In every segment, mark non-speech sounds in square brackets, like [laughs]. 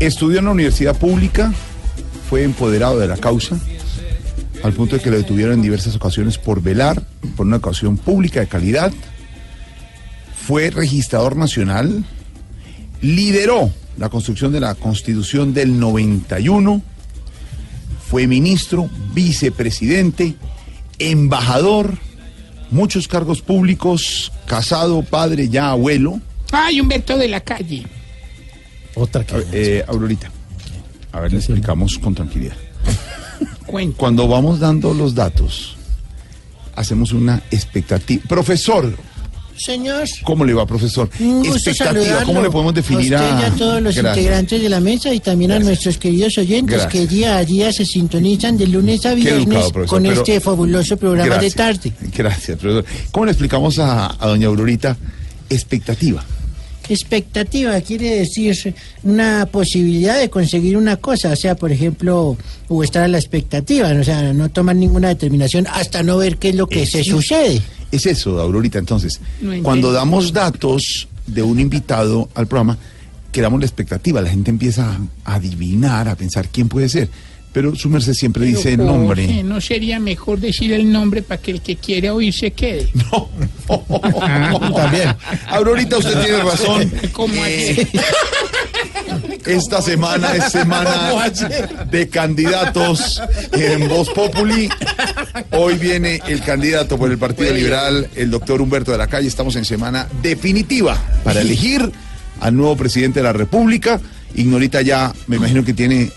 Estudió en la universidad pública, fue empoderado de la causa, al punto de que lo detuvieron en diversas ocasiones por velar por una educación pública de calidad. Fue registrador nacional, lideró la construcción de la Constitución del 91, fue ministro, vicepresidente, embajador, muchos cargos públicos, casado, padre, ya abuelo. Ay, Humberto de la calle. Otra que. Eh, Aurorita, a ver, le explicamos con tranquilidad. Cuando vamos dando los datos, hacemos una expectativa. Profesor, Señor. ¿cómo le va, profesor? un gusto Expectativa. ¿cómo le podemos definir a usted y a todos los Gracias. integrantes de la mesa y también Gracias. a nuestros queridos oyentes Gracias. que día a día se sintonizan de lunes a viernes educado, profesor, con pero- este fabuloso programa Gracias. de tarde. Gracias, profesor. ¿Cómo le explicamos a, a doña Aurorita expectativa? Expectativa quiere decir una posibilidad de conseguir una cosa, o sea, por ejemplo, o estar a la expectativa, o sea, no tomar ninguna determinación hasta no ver qué es lo que se Eso. sucede. Es eso, Aurorita. Entonces, No cuando damos datos de un invitado al programa, creamos la expectativa. La gente empieza a adivinar, a pensar quién puede ser. Pero su merced siempre dice el nombre. Jorge, ¿No sería mejor decir el nombre para que el que quiere oír se quede? [laughs] [laughs] También. Aurorita, usted tiene [laughs] razón. ¿Cómo Eh, Esta semana es semana de candidatos en Voz Populi. Hoy viene el candidato por el Partido Liberal, el doctor Humberto de la Calle. Estamos en semana definitiva para elegir al nuevo presidente de la República. Ignorita ya, me imagino que tiene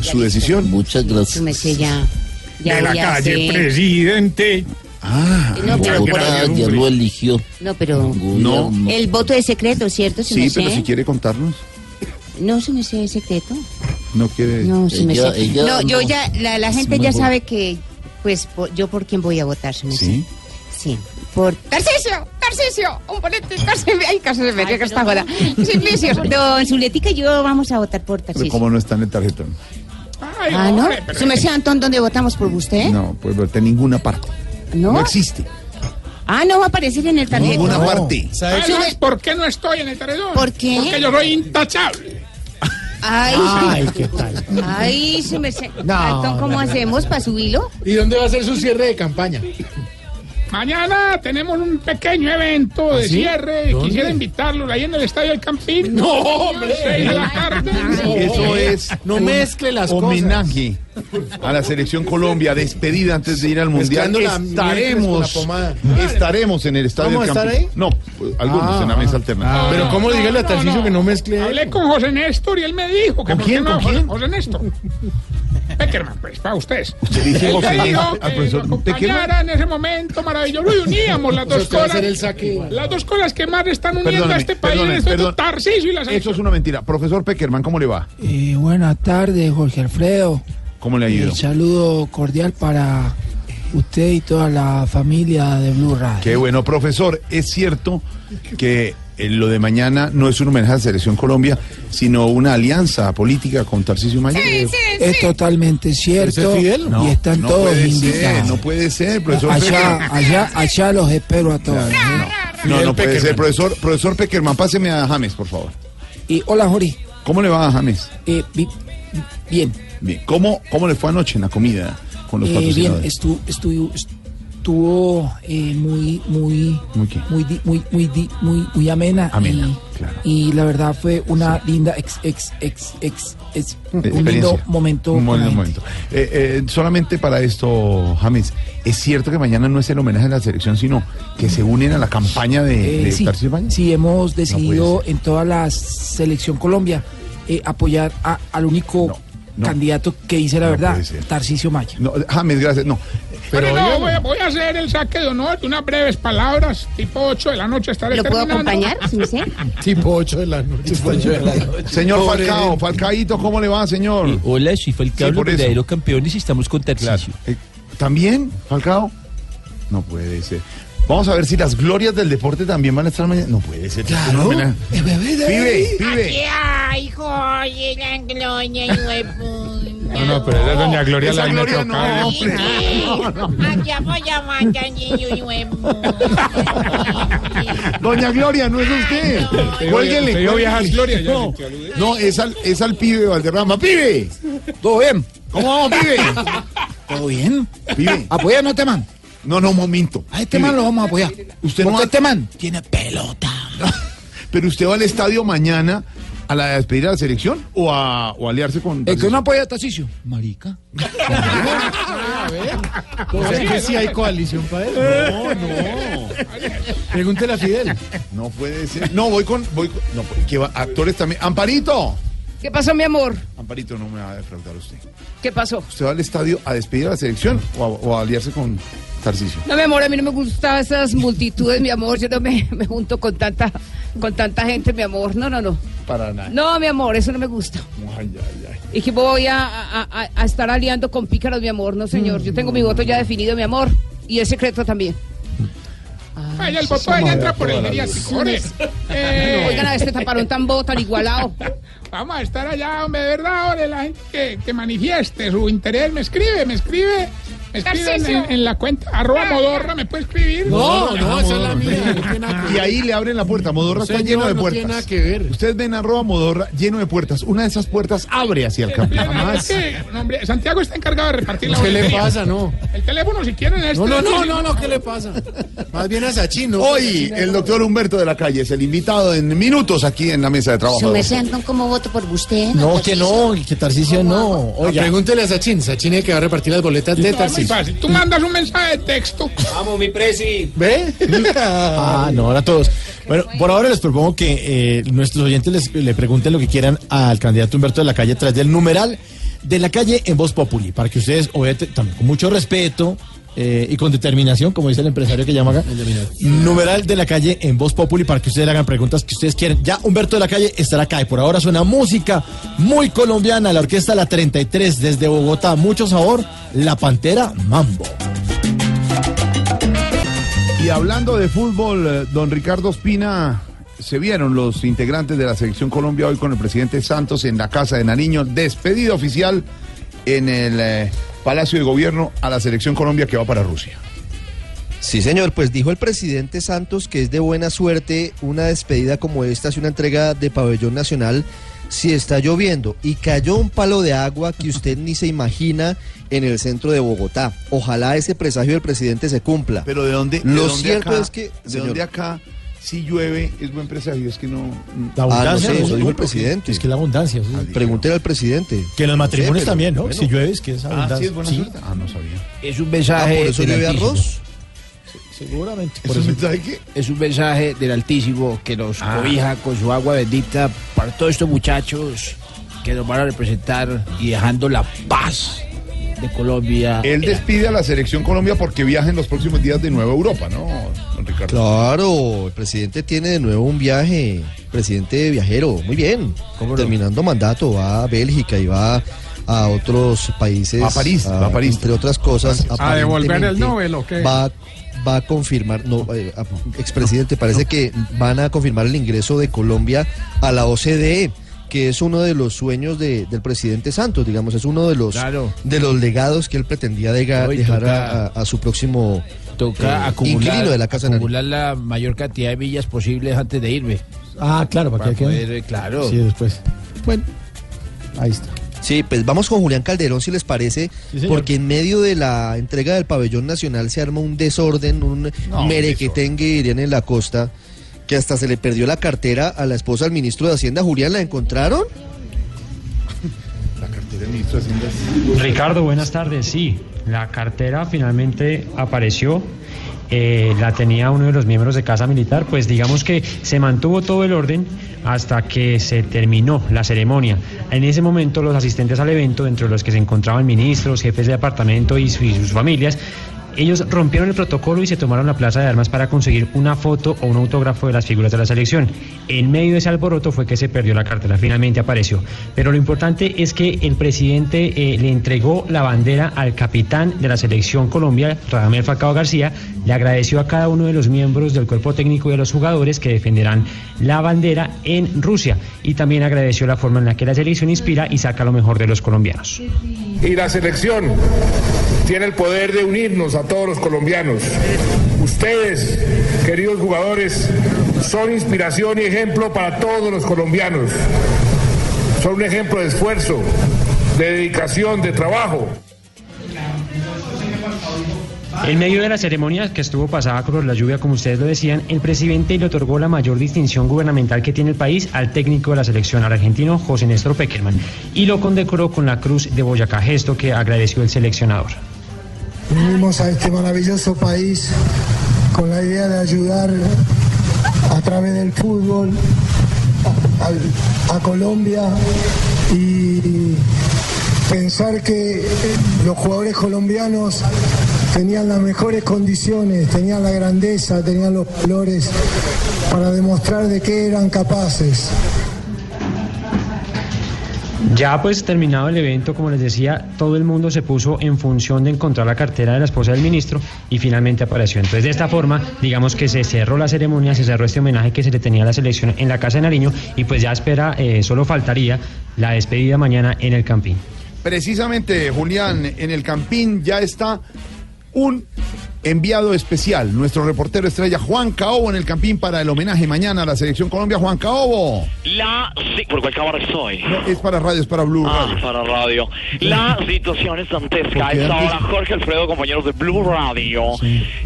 su decisión. Muchas gracias. merced ya. ya De la calle, presidente. Ah, No, pero, Bogotá ya lo eligió. no, pero No. El voto es secreto, ¿cierto? Sí, pero si quiere contarnos, No, su merced es secreto. no quiere. No, su Ella- merced. ella no, yo no. ya, la, gente ya sabe que, pues, po- yo por quién voy a votar, su merced. Sí. Sí. Por Tarcisio, Tarcisio, un boleto, Tarcisio, [laughs] ay, casi se me que está pero- joda. Simplicio, [laughs] Don Zuletica y yo vamos a votar por Pero Tarcisio. como no está en el tarjetón. Ay, Ah, ¿no? hombre, pero- Su merced, Antón, ¿dónde votamos por usted? No, pues verte en ninguna parte. ¿No? No existe. Ah, no va a aparecer en el tarjeta. Ninguna parte. ¿Sabes por qué no estoy en el taredón? ¿Por qué? Porque yo soy intachable. Ay, Ay, qué tal. ay, su merced. No, Antón, ¿cómo no, no. hacemos para subirlo? ¿Y dónde va a ser su cierre de campaña? Mañana tenemos un pequeño evento de ¿Ah, sí? cierre. ¿Dónde? Quisiera invitarlos ahí en el Estadio del Campín. No, hombre. Seis de la tarde. Eso es No mezcle las cosas. homenaje a la selección Colombia, despedida antes de ir al mundial. Estaremos, estaremos en el estadio ¿Vamos del a estar Campín. ahí? No, pues, algunos Ah, en la mesa alternativa. Pero ¿cómo No, dígale a no, Tarcisio no. que no mezcle Hablé con José Néstor y él me dijo que ¿Con quién, con José- quién? José Néstor. Peckerman, pues, para ustedes. Usted dijo Néstor al que profesor Peckerman. en ese momento maravilloso y uníamos las [laughs] dos saque. Las dos cosas que más están uniendo Perdóneme, a este país perdone, es el perdón. Tarcisio y Eso es una mentira. Profesor Peckerman, ¿cómo le va? Eh, buenas tardes, Jorge Alfredo. ¿Cómo le ha ido? El saludo cordial para usted y toda la familia de Blue Radio. Qué bueno, profesor. Es cierto que eh, lo de mañana no es un homenaje a la selección Colombia, sino una alianza política con Tarcisio Maya. Es totalmente cierto ¿Ese es Fidel? y están no todos ser, invitados. no puede ser, profesor. allá, Peckerman. allá, allá los espero a todos. ¿eh? No, no puede Peckerman. ser, profesor. Profesor Peckerman, páseme a James, por favor. Y hola, Jorge. ¿Cómo le va a James? Eh, bi- bi- bien, Bien. ¿Cómo, ¿Cómo le fue anoche en la comida con los Eh, bien, patrocinadores? estu- estu- estuvo eh, muy, muy, ¿Muy muy, di- muy, muy, di- muy, muy amena. Amena, y, claro. y la verdad fue una linda ex, ex, ex, ex, ex- un lindo momento. Un buen momento. Eh, eh, solamente para esto, James, es cierto que mañana no es el homenaje a la selección, sino que se unen a la campaña de, Eh, de sí, Tarcisio Maya. sí, hemos decidido en toda la selección Colombia eh, apoyar a- al único No. No. candidato que dice la No verdad. Tarcisio Maya. No, James, gracias. No. Pero Pero no, voy, a- voy a hacer el saque de honor de unas breves palabras, tipo 8 de la noche estaré ¿Lo puedo terminando. acompañar? ¿Sí sé? [laughs] Tipo 8 de la noche. señor Falcao, Falcaíto, ¿cómo le va, señor? Hola, soy Falcao, Sí, verdaderos campeones y estamos con Tarcisio. Eh, ¿También, Falcao? No puede ser. Vamos a ver si las glorias del deporte también van a estar mañana. No puede ser. Claro. No, Pibe, pibe. Ay, joye, la gloria. No, no, pero era doña Gloria Esa la gloria no. Allá voy a matar, niño, puta. Doña Gloria, no es usted. Cuélguele. Te digo viejas ya, No, te no, es al, es al pibe Valderrama. ¡Pibe! ¿Todo bien? ¿Cómo vamos, pibe? [laughs] ¿Todo bien? Pibe. ¿Apoyan a este man? No, no, momento. A este Pibe, man lo vamos a apoyar. Usted no este man tiene pelota. [laughs] Pero usted va al estadio mañana a la despedida de la selección o a, o a aliarse con. ¿El que no apoya a Tarcisio? Marica. [laughs] O sea, que sí hay coalición para él. No, no. [laughs] Pregúntele a Fidel. No puede ser. No, voy con. Voy con no, pues, que va- actores también. Amparito. ¿Qué pasó, mi amor? Amparito, no me va a defraudar usted. ¿Qué pasó? ¿Usted va al estadio a despedir a la selección o a, o a aliarse con Tarcisio? No, mi amor, a mí no me gustan esas multitudes, mi amor. Yo no me, me junto con tanta, con tanta gente, mi amor. No, no, no. Para nada. No, mi amor, eso no me gusta. Ay, ay, ay. Y que voy a, a- a- a estar aliando con pícaros, mi amor. No, señor. Yo tengo mi voto ya definido, mi amor. Y el secreto también. Ay, el de ella entra por el. Eh, Oigan a este taparón tan bobo, tan igualado. Vamos a estar allá, hombre, de verdad, hombre, la gente que, que manifieste su interés, me escribe, me escribe, me escribe en, la cuenta, arroba modorra, me puede escribir. No, no, esa es la mía. No tiene nada que Y ahí le abren la puerta. Modorra está Señor, lleno de no puertas. tiene nada que ver. Ustedes ven arroba Modorra lleno de puertas. Una de esas puertas abre hacia el campo. Es Jamás. que, no, hombre, Santiago está encargado de repartir la ¿Qué le pasa? No. El teléfono, si quieren, es No, no, no, este- no, no, ¿qué le pasa? Más bien a Sachin, ¿no? Hoy el doctor Humberto de la Calle es el invitado en minutos aquí en la mesa de trabajo. Antón, ¿cómo voto por usted? No, que no, que Tarcicio no. Oiga, pregúntele a Sachin. Sachin es que va a repartir las boletas de No, muy Tarcicio. fácil. Tú mandas un mensaje de texto. ¿Ve? [laughs] Ah, no, ahora todos. Bueno, por ahora les propongo que eh, nuestros oyentes les, le pregunten lo que quieran al candidato Humberto de la Calle tras del numeral de la calle en Voz Populi, para que ustedes, obviamente, también con mucho respeto eh, y con determinación, como dice el empresario que llama acá, numeral de la calle en Voz Populi, para que ustedes le hagan preguntas que ustedes quieren. Ya Humberto de la Calle estará acá y por ahora suena música muy colombiana, la orquesta La 33 desde Bogotá, mucho sabor, La Pantera Mambo. Y hablando de fútbol, eh, don Ricardo Espina, se vieron los integrantes de la selección Colombia hoy con el presidente Santos en la casa de Nariño, despedida oficial en el eh, Palacio de Gobierno a la selección Colombia que va para Rusia. Sí, señor, pues dijo el presidente Santos que es de buena suerte una despedida como esta, es una entrega de pabellón nacional si está lloviendo y cayó un palo de agua que usted ni se imagina en el centro de Bogotá. Ojalá ese presagio del presidente se cumpla. Pero de dónde, de Lo dónde cierto acá- es que, de señor. dónde acá si llueve es buen presagio, es que no La Ah, no abundancia. sé, ¿no? eso dijo el presidente. Es que la abundancia. sí. Pregúntele al presidente. Que en los matrimonios pero también, ¿no? bueno. Si llueve es que es Ah, abundancia. sí es buena Sí, suerte. Ah, no sabía. Es un Ah, mensaje por eso del llueve Altísimo. arroz. Seguramente. ¿Es Por un eso. mensaje que Es un mensaje del Altísimo que nos Ah. cobija con su agua bendita para todos estos muchachos que nos van a representar y dejando la paz de Colombia. él despide a la selección Colombia porque viaja en los próximos días de nuevo a Europa, ¿no, don Ricardo? Claro, el presidente tiene de nuevo un viaje, presidente viajero, muy bien. Terminando mandato, va a Bélgica y va a otros países. A París, va a París. Entre otras cosas. ¿A devolver el Nobel o qué? Va, va a confirmar, no, eh, expresidente, parece que van a confirmar el ingreso de Colombia a la OCDE que es uno de los sueños de- del presidente Santos, digamos, es uno de los Claro. de los legados que él pretendía dega- No, y dejar toca- a, su próximo Toca eh, acumular, inquilino de la casa acumular la mayor cantidad de millas posibles antes de irme. Ah, claro, para, Para que poder, eh, claro. Sí, después. Bueno, ahí está. Sí, pues vamos con Julián Calderón, si les parece, Sí, porque en medio de la entrega del pabellón nacional se arma un desorden, un No, merequetengue, dirían en la costa, que hasta se le perdió la cartera a la esposa del ministro de Hacienda, Julián, ¿la encontraron? [laughs] La cartera del ministro de Hacienda. Ricardo, buenas tardes. Sí, la cartera finalmente apareció. eh, la tenía uno de los miembros de Casa Militar, pues digamos que se mantuvo todo el orden hasta que se terminó la ceremonia. En ese momento los asistentes al evento, entre los que se encontraban ministros, jefes de departamento y, su- y sus familias, ellos rompieron el protocolo y se tomaron la plaza de armas para conseguir una foto o un autógrafo de las figuras de la selección. En medio de ese alboroto fue que se perdió la cartera, finalmente apareció. Pero lo importante es que el presidente eh, le entregó la bandera al capitán de la selección Colombia, Radamel Falcao García, le agradeció a cada uno de los miembros del cuerpo técnico y a los jugadores que defenderán la bandera en Rusia y también agradeció la forma en la que la selección inspira y saca lo mejor de los colombianos. Y la selección tiene el poder de unirnos a todos los colombianos. Ustedes, queridos jugadores, son inspiración y ejemplo para todos los colombianos. Son un ejemplo de esfuerzo, de dedicación, de trabajo. En medio de la ceremonia que estuvo pasada con la lluvia, como ustedes lo decían, el presidente le otorgó la mayor distinción gubernamental que tiene el país al técnico de la selección al argentino José Néstor Peckerman y lo condecoró con la Cruz de Boyacá, gesto que agradeció el seleccionador. Vinimos a este maravilloso país con la idea de ayudar a través del fútbol a, Colombia y pensar que los jugadores colombianos tenían las mejores condiciones, tenían la grandeza, tenían los valores para demostrar de qué eran capaces. Ya pues terminado el evento, como les decía, todo el mundo se puso en función de encontrar la cartera de la esposa del ministro y finalmente apareció. Entonces de esta forma, digamos que se cerró la ceremonia, se cerró este homenaje que se le tenía a la selección en la Casa de Nariño y pues ya espera, eh, solo faltaría la despedida mañana en el Campín. Precisamente, Julián, en el Campín ya está un enviado especial, nuestro reportero estrella Juan Caobo en el Campín para el homenaje mañana a la Selección Colombia. Juan Caobo. La, sí, ¿por cuál cámara estoy? No, es para radio, es para Blue Ah, Radio. para radio. La situación es dantesca. ¿Por qué Es ahora? Jorge Alfredo, compañeros de Blue Radio.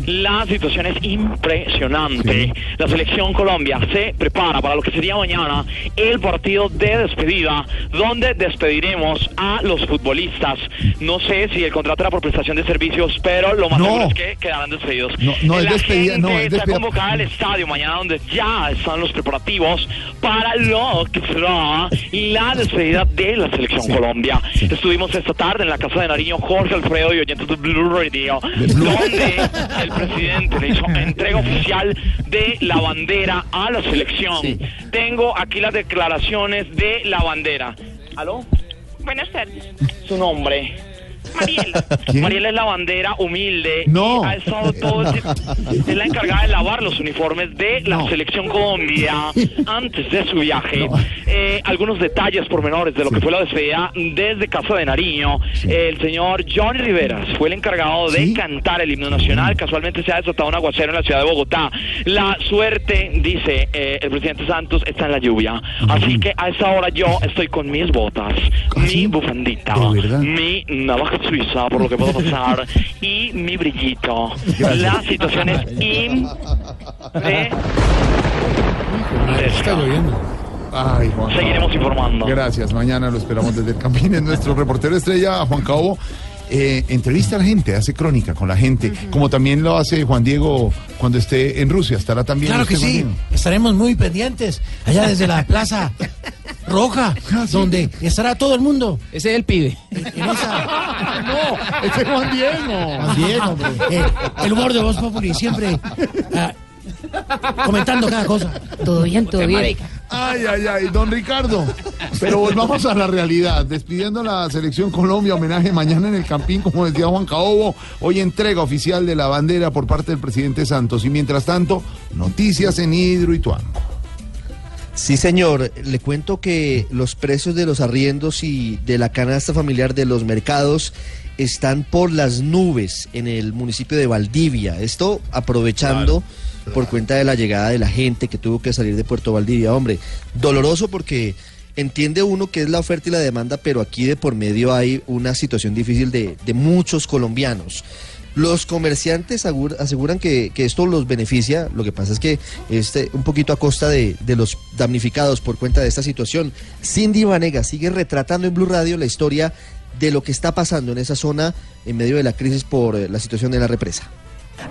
La situación es impresionante. La selección Colombia se prepara para lo que sería mañana el partido de despedida, donde despediremos a los futbolistas. No sé si el contrato era por prestación de servicios, pero lo más No. seguro es que quedarán despedidos. No, no es la despedida, gente no, es está despedida. convocada al estadio mañana, donde ya están los preparativos para lo que será la despedida de la selección Colombia. Estuvimos esta tarde en la casa de Nariño, Jorge Alfredo y oyentes de Blue Radio, donde el presidente le hizo entrega oficial de la bandera a la selección. Tengo aquí las declaraciones de la bandera. ¿Aló? Buenas tardes. Su nombre. Mariel. Mariel es la bandera humilde. No. y ha estado todo el [laughs] tiempo- Es la encargada de lavar los uniformes de la selección Colombia [laughs] antes de su viaje. Eh, algunos detalles pormenores de lo que fue la despedida desde Casa de Nariño. El señor Johnny Riveras fue el encargado de cantar el himno nacional. Casualmente se ha desatado un aguacero en la ciudad de Bogotá. La suerte, dice eh, el presidente Santos, está en la lluvia. Así que a esa hora yo estoy con mis botas, mi bufandita, mi navaja suiza, por lo que puedo pasar, [laughs] y mi brillito. La situación es [laughs] in... de- Está lloviendo. Ay, Juan Seguiremos informando. Gracias, mañana lo esperamos desde el Campín. Es nuestro reportero estrella, Juan Caobo. Eh, entrevista a la gente, hace crónica con la gente, como también lo hace Juan Diego cuando esté en Rusia. Estará también. Claro que sí, Diego? estaremos muy pendientes allá desde la Plaza Roja, [laughs] donde estará todo el mundo. Ese es el pibe. En esa, [laughs] No, ese es Juan Diego. Juan Diego, hombre. Eh, el humor de Voz Populi siempre ah, comentando cada cosa. Todo bien, todo bien. Ay, ay, ay, don Ricardo. Pero volvamos a la realidad. Despidiendo la selección Colombia, homenaje mañana en el Campín, como decía Juan Caobo. Hoy entrega oficial de la bandera por parte del presidente Santos. Y mientras tanto, noticias en Hidroituango. Sí, señor. Le cuento que los precios de los arriendos y de la canasta familiar de los mercados están por las nubes en el municipio de Valdivia. Esto aprovechando por cuenta de la llegada de la gente que tuvo que salir de Puerto Valdivia. Hombre, doloroso porque entiende uno que es la oferta y la demanda, pero aquí de por medio hay una situación difícil de, muchos colombianos. Los comerciantes aseguran que, esto los beneficia, lo que pasa es que este, un poquito a costa de, de los damnificados por cuenta de esta situación. Cindy Vanega sigue retratando en Blue Radio la historia de lo que está pasando en esa zona en medio de la crisis por eh, la situación de la represa.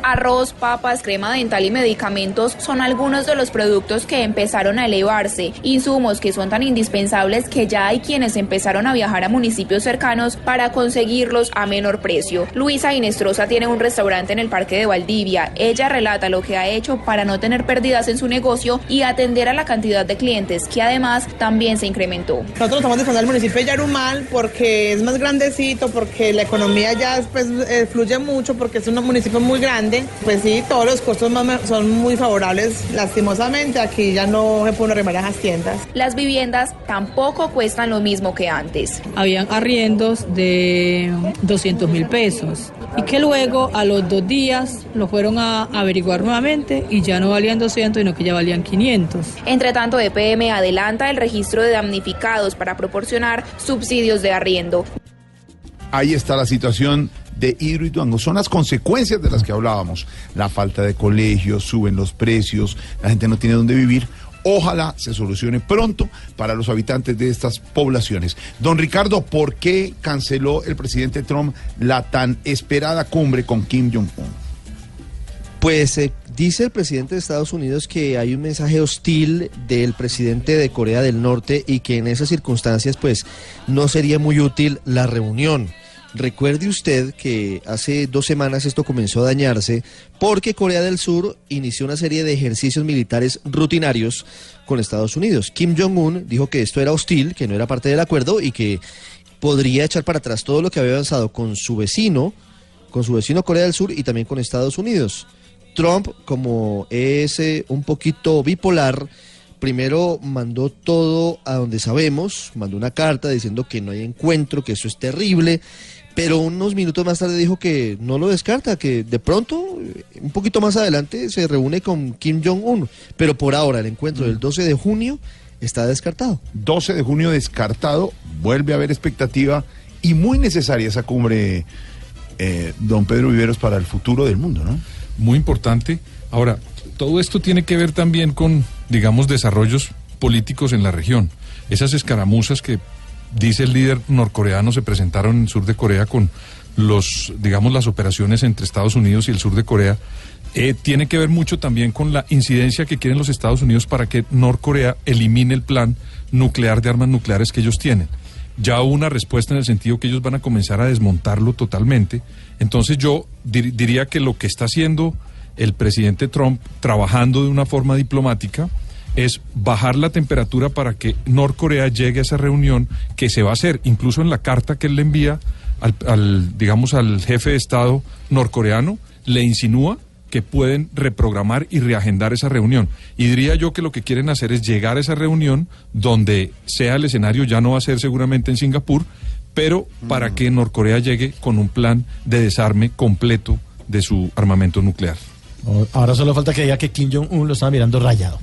Arroz, papas, crema dental y medicamentos son algunos de los productos que empezaron a elevarse, insumos que son tan indispensables que ya hay quienes empezaron a viajar a municipios cercanos para conseguirlos a menor precio. Luisa Inestrosa tiene un restaurante en el Parque de Valdivia. Ella relata lo que ha hecho para no tener pérdidas en su negocio y atender a la cantidad de clientes que además también se incrementó. Nosotros estamos defendiendo al municipio de Yarumal porque es más grandecito, porque la economía ya pues, eh, fluye mucho, porque es un municipio muy grande. Pues sí, todos los costos son muy favorables. Lastimosamente, aquí ya no se pueden arrimar a las tiendas. Las viviendas tampoco cuestan lo mismo que antes. habían arriendos de 200 mil pesos y que luego a los dos días lo fueron a averiguar nuevamente y ya no valían 200 sino que ya valían 500. Entre tanto, EPM adelanta el registro de damnificados para proporcionar subsidios de arriendo. Ahí está la situación de Hidro y Duango. Son las consecuencias de las que hablábamos. La falta de colegios, suben los precios, la gente no tiene dónde vivir. Ojalá se solucione pronto para los habitantes de estas poblaciones. Don Ricardo, ¿por qué canceló el presidente Trump la tan esperada cumbre con Kim Jong-un? Pues eh, dice el presidente de Estados Unidos que hay un mensaje hostil del presidente de Corea del Norte y que en esas circunstancias pues no sería muy útil la reunión. Recuerde usted que hace dos semanas esto comenzó a dañarse porque Corea del Sur inició una serie de ejercicios militares rutinarios con Estados Unidos. Kim Jong-un dijo que esto era hostil, que no era parte del acuerdo y que podría echar para atrás todo lo que había avanzado con su vecino, con su vecino Corea del Sur y también con Estados Unidos. Trump, como es eh, un poquito bipolar, primero mandó todo a donde sabemos, mandó una carta diciendo que no hay encuentro, que eso es terrible, pero unos minutos más tarde dijo que no lo descarta, que de pronto, eh, un poquito más adelante, se reúne con Kim Jong-un, pero por ahora el encuentro del 12 de junio está descartado. 12 de junio descartado, vuelve a haber expectativa y muy necesaria esa cumbre, eh, don Pedro Viveros, para el futuro del mundo, ¿no? muy importante. Ahora, todo esto tiene que ver también con, digamos, desarrollos políticos en la región. Esas escaramuzas que dice el líder norcoreano se presentaron en el sur de Corea con los, digamos, las operaciones entre Estados Unidos y el sur de Corea, eh, tiene que ver mucho también con la incidencia que quieren los Estados Unidos para que Norcorea elimine el plan nuclear de armas nucleares que ellos tienen. Ya hubo una respuesta en el sentido que ellos van a comenzar a desmontarlo totalmente. Entonces yo dir- diría que lo que está haciendo el presidente Trump, trabajando de una forma diplomática, es bajar la temperatura para que Norcorea llegue a esa reunión que se va a hacer, incluso en la carta que él le envía al, al, digamos, al jefe de Estado norcoreano, le insinúa que pueden reprogramar y reagendar esa reunión. Y diría yo que lo que quieren hacer es llegar a esa reunión donde sea el escenario, ya no va a ser seguramente en Singapur, pero para que Norcorea llegue con un plan de desarme completo de su armamento nuclear. Ahora solo falta que diga que Kim Jong-un lo estaba mirando rayado.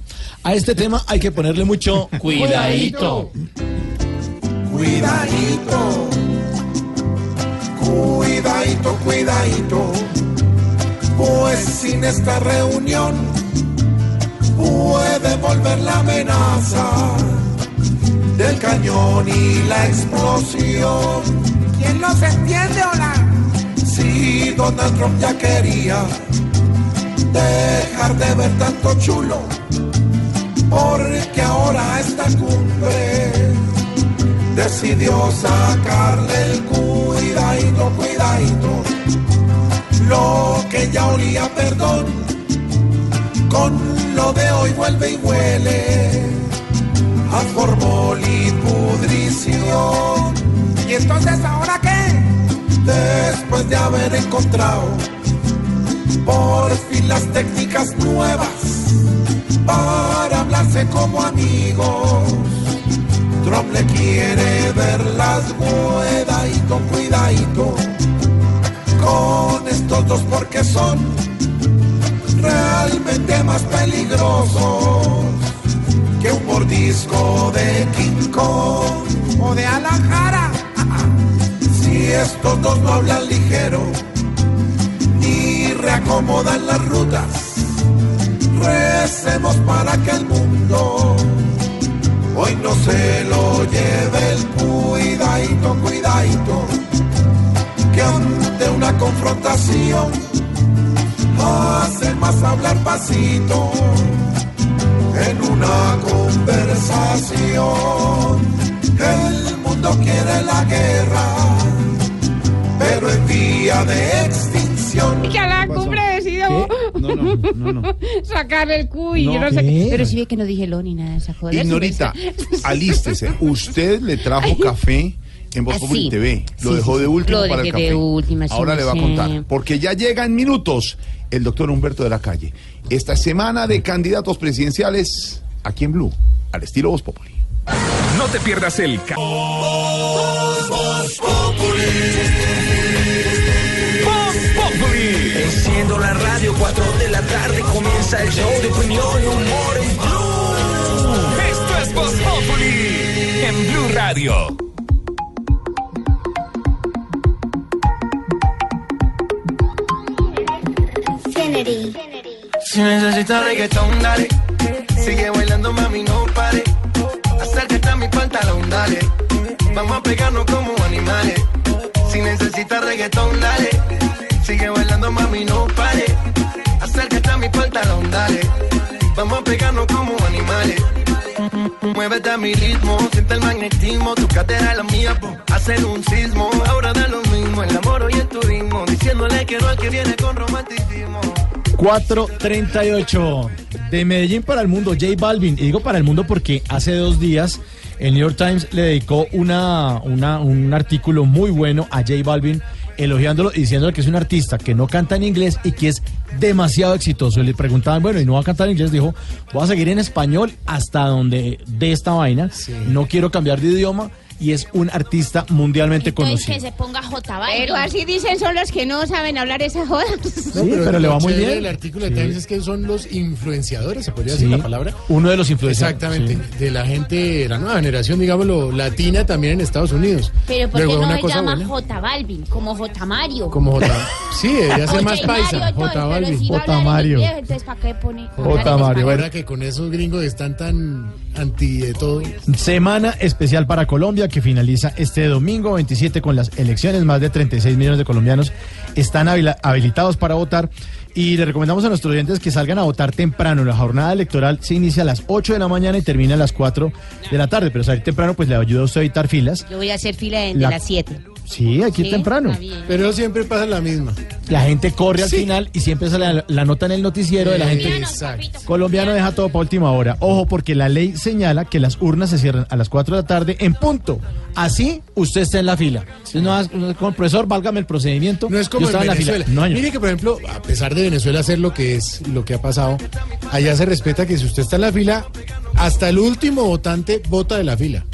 A este tema hay que ponerle mucho [laughs] Cuidadito. Cuidadito. Cuidadito, cuidadito. Pues sin esta reunión puede volver la amenaza del cañón y la explosión. ¿Quién los entiende, hola? Si Donald Trump ya quería dejar de ver tanto chulo, porque ahora esta cumbre decidió sacarle el cuidadito, cuidadito, lo que ya olía perdón, con lo de hoy vuelve y huele a formol y pudrición. ¿Y entonces ahora qué? Después de haber encontrado por fin las técnicas nuevas para hablarse como amigos. Trump le quiere ver las cuidadito, cuidadito con estos dos porque son realmente más peligrosos que un mordisco de King Kong o de Alajara. [laughs] Si estos dos no hablan ligero ni reacomodan las rutas, recemos para que el mundo hoy no se lo lleve el cuidadito, cuidadito la confrontación hace más hablar pasito en una conversación. El mundo quiere la guerra, pero en vía de extinción. Y que a la cumbre decidió No, no, no, no. [laughs] sacar el Q y No, yo no sé ¿qué? qué. Pero sí ve que no dije lo ni nada de esa joda. Ignorita, [laughs] alístese. Usted le trajo café en Voz Ah, Populi sí. TV. Lo Sí, dejó sí, de sí. último para el café. de última, sí, Ahora le va a contar. Porque ya llega en minutos el doctor Humberto de la Calle. Esta semana de candidatos presidenciales aquí en Blue, al estilo Voz Populi. No te pierdas el... ca- Voz Populi. Enciendo la radio, 4 de la tarde comienza el show de opinión y humor en Blue. Esto es Voz Populi en Blue Radio. Si necesitas reggaetón, dale. Sigue bailando, mami, no pare. Acércate a mi pantalón, dale. Vamos a pegarnos como animales. Si necesitas reggaetón, dale. Sigue bailando, mami, no pare. Acércate a y el turismo, diciéndole que no al que viene con romanticismo. 438 de Medellín para el mundo, J Balvin. Y digo para el mundo porque hace dos días el New York Times le dedicó una, una- un artículo muy bueno a J Balvin, elogiándolo y diciéndole que es un artista que no canta en inglés y que es demasiado exitoso. Y le preguntaban, bueno, ¿y no va a cantar en inglés? Dijo, voy a seguir en español hasta donde de esta vaina. No quiero cambiar de idioma. Y es un artista mundialmente conocido. se ponga J Pero así dicen son los que no saben hablar esa joda. Sí, [laughs] pero le va muy bien. del artículo de Sí. Times es que son los influenciadores, se podría Sí, decir la palabra. uno de los influenciadores, Exactamente, de la gente, de la nueva generación, digámoslo, latina también en Estados Unidos. Pero ¿por qué Luego, no una se cosa llama buena, J Balvin? Como J Mario. como J. Sí, debería ser más J paisa. Mario, J Balvin. si va a hablar en inglés, entonces ¿para qué pone? hablar en español? Ahora que con esos gringos están tan anti de todo. Semana especial para Colombia que finaliza este domingo 27 con las elecciones. Más de 36 millones de colombianos están habilitados para votar. Y le recomendamos a nuestros oyentes que salgan a votar temprano. La jornada electoral se inicia a las 8 de la mañana y termina a las 4 de la tarde. Pero salir temprano pues le ayuda a usted a evitar filas. Yo voy a hacer fila de, de La- las 7. Sí, Sí, temprano. Pero siempre pasa la misma. La gente corre al final y siempre sale la, la nota en el noticiero de la gente. Exacto. Colombiano deja todo para última hora. Ojo, porque la ley señala que las urnas se cierran a las 4 de la tarde en punto. Así usted está en la fila. Entonces, no, como el profesor, válgame el procedimiento. No es como en Venezuela. fila. No. Mire que, por ejemplo, a pesar de Venezuela hacer lo que es, lo que ha pasado, allá se respeta que si usted está en la fila, hasta el último votante vota de la fila.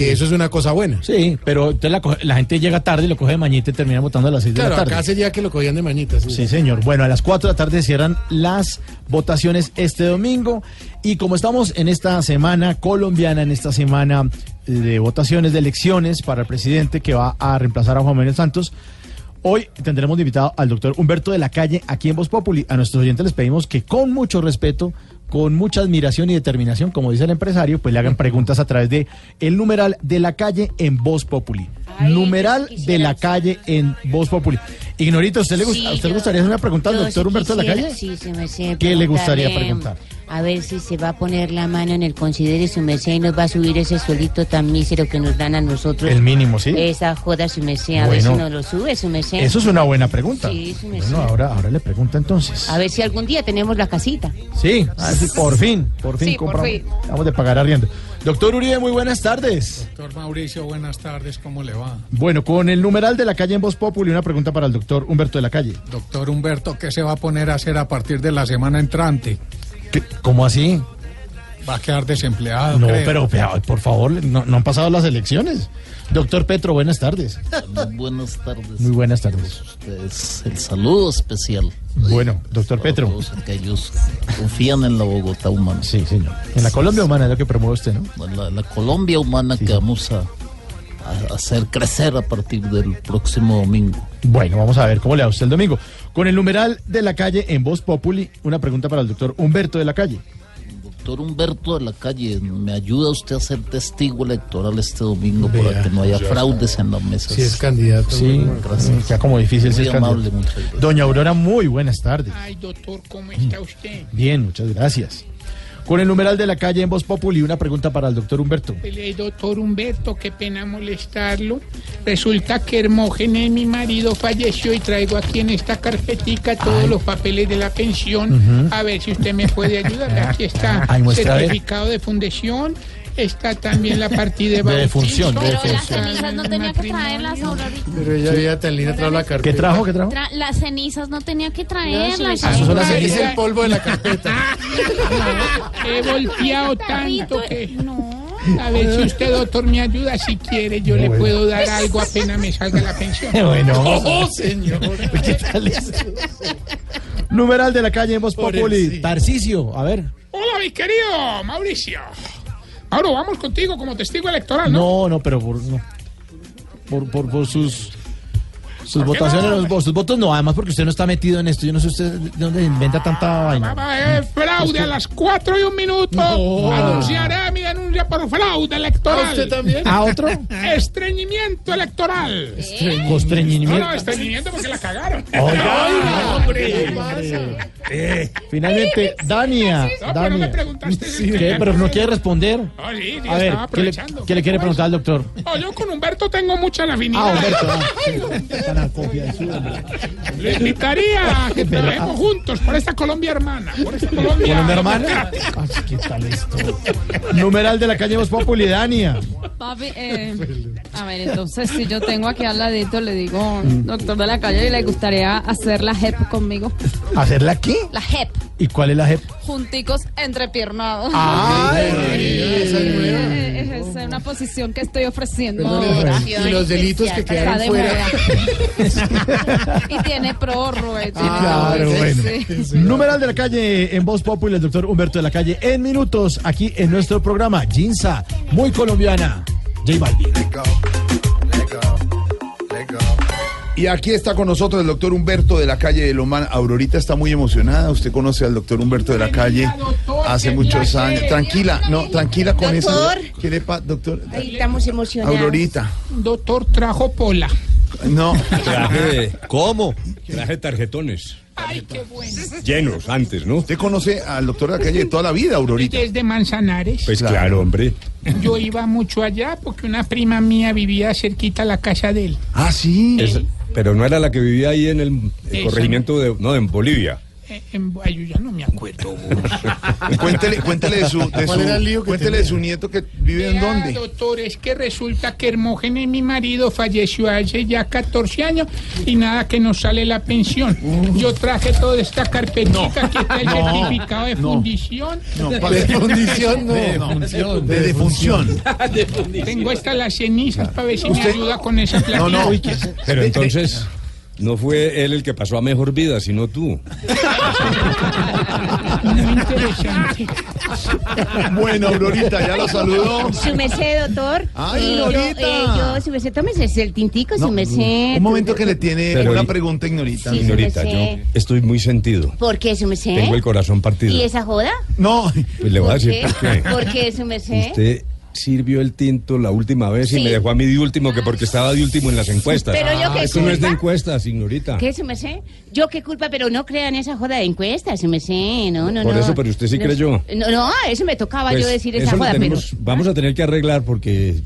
Que eso es una cosa buena. Sí, pero entonces la, gente llega tarde, lo coge de mañita y termina votando a las 6 de Claro, la tarde. acá sería que lo cogían de mañitas. Sí, señor. Bueno, a las 4 de la tarde cierran las votaciones este domingo. Y como estamos en esta semana colombiana, en esta semana eh, de votaciones, de elecciones para el presidente que va a reemplazar a Juan Manuel Santos, hoy tendremos de invitado al doctor Humberto de la Calle aquí en Voz Populi. A nuestros oyentes les pedimos que con mucho respeto, con mucha admiración y determinación, como dice el empresario, pues le hagan preguntas a través de el numeral de la calle en Voz Populi. Numeral de la calle en Voz Populi. Ignorita, ¿a usted le, Sí, ¿a usted le gustaría hacer una pregunta al doctor sí Humberto de la Calle? Sí, se me sé ¿Qué le gustaría preguntar? A ver si se va a poner la mano en el considere su merced y nos va a subir ese suelito tan mísero que nos dan a nosotros. El mínimo, ¿sí? Esa joda su merced, a ver si nos lo sube su merced. Eso es una buena pregunta. Sí, su merced. Bueno, ahora, ahora le pregunta entonces. A ver si algún día tenemos la casita. Sí, a ver si por fin, por fin Sí, por compramos. fin. Vamos de pagar arriendo. Doctor Uribe, muy buenas tardes. Doctor Mauricio, buenas tardes, ¿cómo le va? Bueno, con el numeral de la calle en Voz Populi, una pregunta para el doctor Humberto de la Calle. Doctor Humberto, ¿qué se va a poner a hacer a partir de la semana entrante? ¿Cómo así? Va a quedar desempleado. No, creo. pero por favor, no, no han pasado las elecciones. Doctor Petro, buenas tardes. Buenas tardes. Muy buenas tardes. Ustedes, el saludo especial. Bueno, doctor para Petro. todos aquellos que confían en la Bogotá humana. Sí, señor. En la Colombia humana es lo que promueve usted, ¿no? La, la Colombia humana que vamos a, a hacer crecer a partir del próximo domingo. Bueno, vamos a ver cómo le va usted el domingo. Con el numeral de la calle en Voz Populi, una pregunta para el doctor Humberto de la Calle. Doctor Humberto de la Calle, ¿me ayuda usted a ser testigo electoral este domingo para que no haya fraudes en las mesas? Si es candidato. Sí, Gracias. está como difícil Muy ser amable, candidato. muchas gracias. Doña Aurora, muy buenas tardes. Ay, doctor, ¿cómo está usted? Bien, muchas gracias. Con el numeral de la calle en Voz Populi, una pregunta para el doctor Humberto. El doctor Humberto, qué pena molestarlo. Resulta que Hermógenes, mi marido, falleció y traigo aquí en esta carpetica todos los papeles de la pensión. A ver si usted me puede ayudar. Aquí [laughs] está Ay, certificado de fundación. Está también la partida de [laughs] De de Pero las cenizas no tenía que traerlas, Aurorita. Pero ella había tan linda trajo la carpeta. ¿Qué trajo? ¿Qué trajo? Tra- las cenizas no tenía que traerlas. Ah, eso son las cenizas, el polvo de la carpeta. [laughs] He volteado tanto que... A ver si usted, doctor, me ayuda. Si quiere, yo le puedo dar algo apenas me salga la pensión. Bueno. [laughs] Oh, señor. ¿Qué tal? Numeral de la calle Voz Populi. Tarcicio, a ver. Hola, mi querido Mauricio. Mauro, vamos contigo como testigo electoral, ¿no? No, no, pero por, no. por, por, por sus, sus ¿Por qué votaciones, no? los, sus votos no, además porque usted no está metido en esto. Yo no sé usted de dónde inventa tanta vaina. Va a haber fraude a las 4 y un minuto. No. Anunciaré mi denuncia por fraude electoral. ¿A usted también? ¿A otro? Estreñimiento electoral. No, Constreñimiento. no, estreñimiento porque la cagaron. Oiga, hombre. Eh, finalmente, Dania. No, pero no me Dania. preguntaste. ¿Qué? ¿Pero no quiere responder? No, sí, sí, A ver, ¿qué le, qué le quiere preguntar al doctor? No, yo con Humberto tengo mucha la afinidad. Ah, Humberto. ah. Le invitaría a que trabajemos juntos por esta Colombia hermana. Por esta Colombia, ¿Con una hermana? Ay, ¿Qué tal esto? Numeral de la calle Voz Populi, Dania. Papi, eh, a ver, entonces si yo tengo aquí al ladito, le digo, doctor de la calle, ¿le gustaría hacer la JEP conmigo? ¿Hacerla qué? La JEP, ¿Y cuál es la JEP? junticos entrepiernados. Ay, esa es. Eh, Es una posición que estoy ofreciendo. Y los delitos que quedaron de fuera. [laughs] y tiene prórroga. y tiene Claro, todo, bueno. sí. Numeral de la calle en Voz Populi, el doctor Humberto de la calle en minutos, aquí en nuestro programa. Ginza, muy colombiana. J Balvin. Y aquí está con nosotros el doctor Humberto de la calle de Lomán. Aurorita está muy emocionada. Usted conoce al doctor Humberto de la calle hace muchos años. Tranquila, no, tranquila con eso. Doctor. ¿Qué le pasa, doctor? Ahí estamos emocionados. Aurorita. Doctor trajo pola. No. Traje, ¿Cómo? Traje tarjetones. Ay, qué bueno. Llenos antes, ¿no? Usted conoce al doctor de la calle de toda la vida, Aurorita. Desde Manzanares. Pues claro, hombre. Yo iba mucho allá porque una prima mía vivía cerquita a la casa de él. Ah, sí. Es- pero no era la que vivía ahí en el, corregimiento de. No, en Bolivia. Eh, en- ay, yo ya no me acuerdo. [laughs] Cuéntele, cuéntele de su, de ¿Cuál era el lío su, que cuéntele de su nieto que vive en dónde. doctor, es que resulta que Hermógenes, mi marido, falleció hace ya 14 años y nada que nos sale la pensión. Yo traje toda esta carpetita, aquí está el No. certificado de No. fundición. No, De fundición, no. De defunción. De defunción. Tengo estas las cenizas para ver si me Usted- ayuda con esa plata. No, no. Pero entonces. No fue él el que pasó a mejor vida, sino tú. Muy interesante. Bueno, Aurorita, ya lo saludó. Su merced, doctor. Ay, Eh, yo, eh, yo, su merced, tómese el tintico, No, su merced. Un momento que le tiene Pero una y- pregunta, Ignorita. Sí, Señorita, sí, yo estoy muy sentido. ¿Por qué, su merced? Tengo el corazón partido. ¿Y esa joda? No, Pues le voy a ¿Por decir qué? por qué. ¿Por qué, su merced? Usted sirvió el tinto la última vez y me dejó a mí de último que porque estaba de último en las encuestas. Pero yo qué Esto no es de culpa. encuestas, señorita. ¿Qué, su merced? Yo qué culpa, pero no crean esa joda de encuestas, su merced. No, no, Por no. eso, pero usted sí No, creyó. No, no, eso me tocaba Pues, yo decir esa joda, pero... tenemos- Vamos a tener que arreglar porque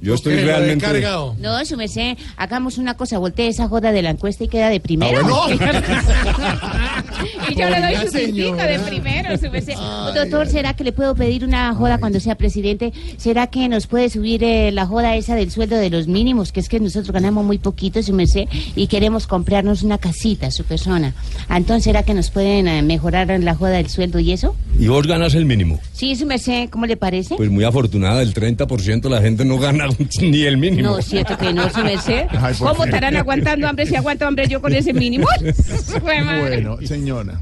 yo estoy realmente. No, su merced, hagamos una cosa, voltee esa joda de la encuesta y queda de primero. Ah, [laughs] y yo le doy su señora. de primero, su merced. Doctor, ¿será que le puedo pedir una joda cuando sea presidente? ¿Será que nos puede subir eh, la joda esa del sueldo de los mínimos? Que es que nosotros ganamos muy poquito, su merced, y queremos comprarnos una casita, su persona. Entonces, ¿será que nos pueden eh, mejorar la joda del sueldo y eso? Y vos ganas el mínimo. Sí, su merced, ¿cómo le parece? Pues muy afortunada, el 30% de la gente no gana [laughs] ni el mínimo. No, cierto que no, su merced. Ay, ¿Cómo estarán aguantando hambre si aguanto hambre yo con ese mínimo? [laughs] Bueno, señora.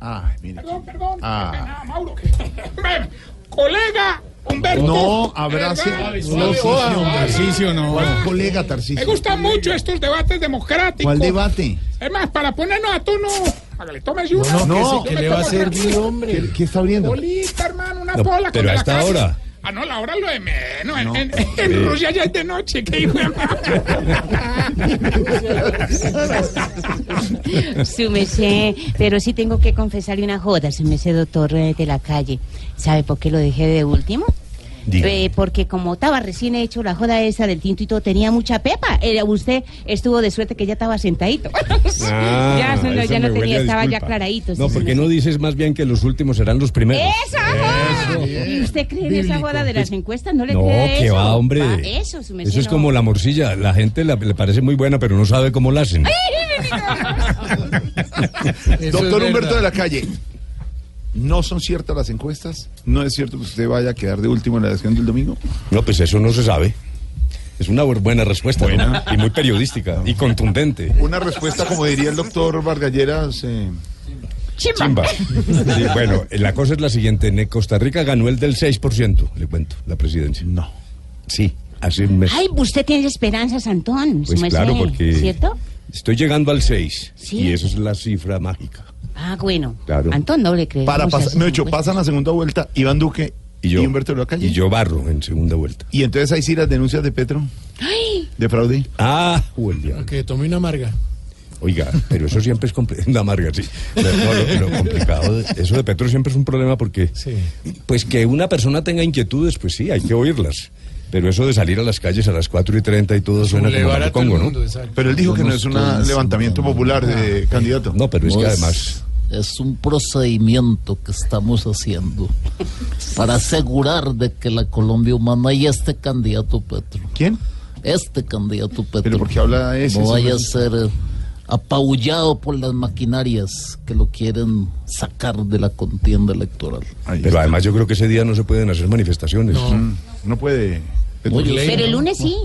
Ay, mire. Perdón, perdón. Ah. pena, Mauro. que- [laughs] Colega Humberto. No, abrace. ¿verdad? No, Tarcisio, Tarcisio, no. ¿Cuál colega Me Tarcisio? gustan mucho estos debates democráticos. ¿Cuál debate? Es más, para ponernos a tono, hágale, tómese una. No, no, Yo ¿qué me le va a servir, hombre? ¿Qué, qué está abriendo? Bolita, hermano. No, pola pero con a la esta casa. hora. Ah, no, la hora lo de menos. En, en- Sí. en Rusia ya es de noche, qué hijo de Su merced, pero sí tengo que confesarle una joda, su merced doctor eh, de la calle. ¿Sabe por qué lo dejé de último? Eh, porque como estaba recién hecho la joda esa del tinto y todo, tenía mucha pepa. Eh, usted estuvo de suerte que ya estaba sentadito. [laughs] Ah, ya, eso no, eso ya tenía, estaba ya claradito. No, su ¿por qué merced. no dices más bien que los últimos serán los primeros? ¡Esa! ajá! ¿Y usted cree en esa joda de las encuestas? ¿No le No, cree que eso? va, hombre. Va, eso, su Eso es no. como la morcilla. La gente la- le parece muy buena, pero no sabe cómo la hacen. [laughs] Doctor Humberto de la Calle, ¿no son ciertas las encuestas? ¿No es cierto que usted vaya a quedar de último en la elección del domingo? No, pues eso no se sabe. Es una bu- buena respuesta ¿no? y muy periodística y contundente. Una respuesta, como diría el doctor Vargalleras. eh, Chimba. Sí, bueno, la cosa es la siguiente. En Costa Rica ganó el del 6%, le cuento, la presidencia. No. Sí, hace un mes. Ay, usted tiene esperanzas, Antón. Pues claro, porque ¿Cierto? estoy llegando al 6 Sí. y eso es la cifra mágica. Ah, bueno. Claro. Antón no le cree. Para pasar, me he dicho, pasan la segunda vuelta Iván Duque y, yo, Humberto de la Calle. Y yo barro en segunda vuelta. Y entonces ahí sí las denuncias de Petro, Ay, de fraude. Ah, Julián. Que tome una amarga. Oiga, pero eso siempre es compli- [laughs] una amarga, sí. No, lo, lo complicado, de- eso de Petro siempre es un problema porque, pues que una persona tenga inquietudes, pues sí, hay que oírlas. Pero eso de salir a las calles a las 4 y 30 y todo suena como malucongo, mundo, ¿no? Pero él dijo que no es un levantamiento popular de candidato. No, pero es que además... Es un procedimiento que estamos haciendo para asegurar de que la Colombia humana y este candidato Petro. ¿Quién? Este candidato Petro. Pero ¿por qué habla ese, No vaya a ser eh, apabullado por las maquinarias que lo quieren sacar de la contienda electoral. Pero además yo creo que ese día no se pueden hacer manifestaciones. No, no puede. Pero el lunes sí.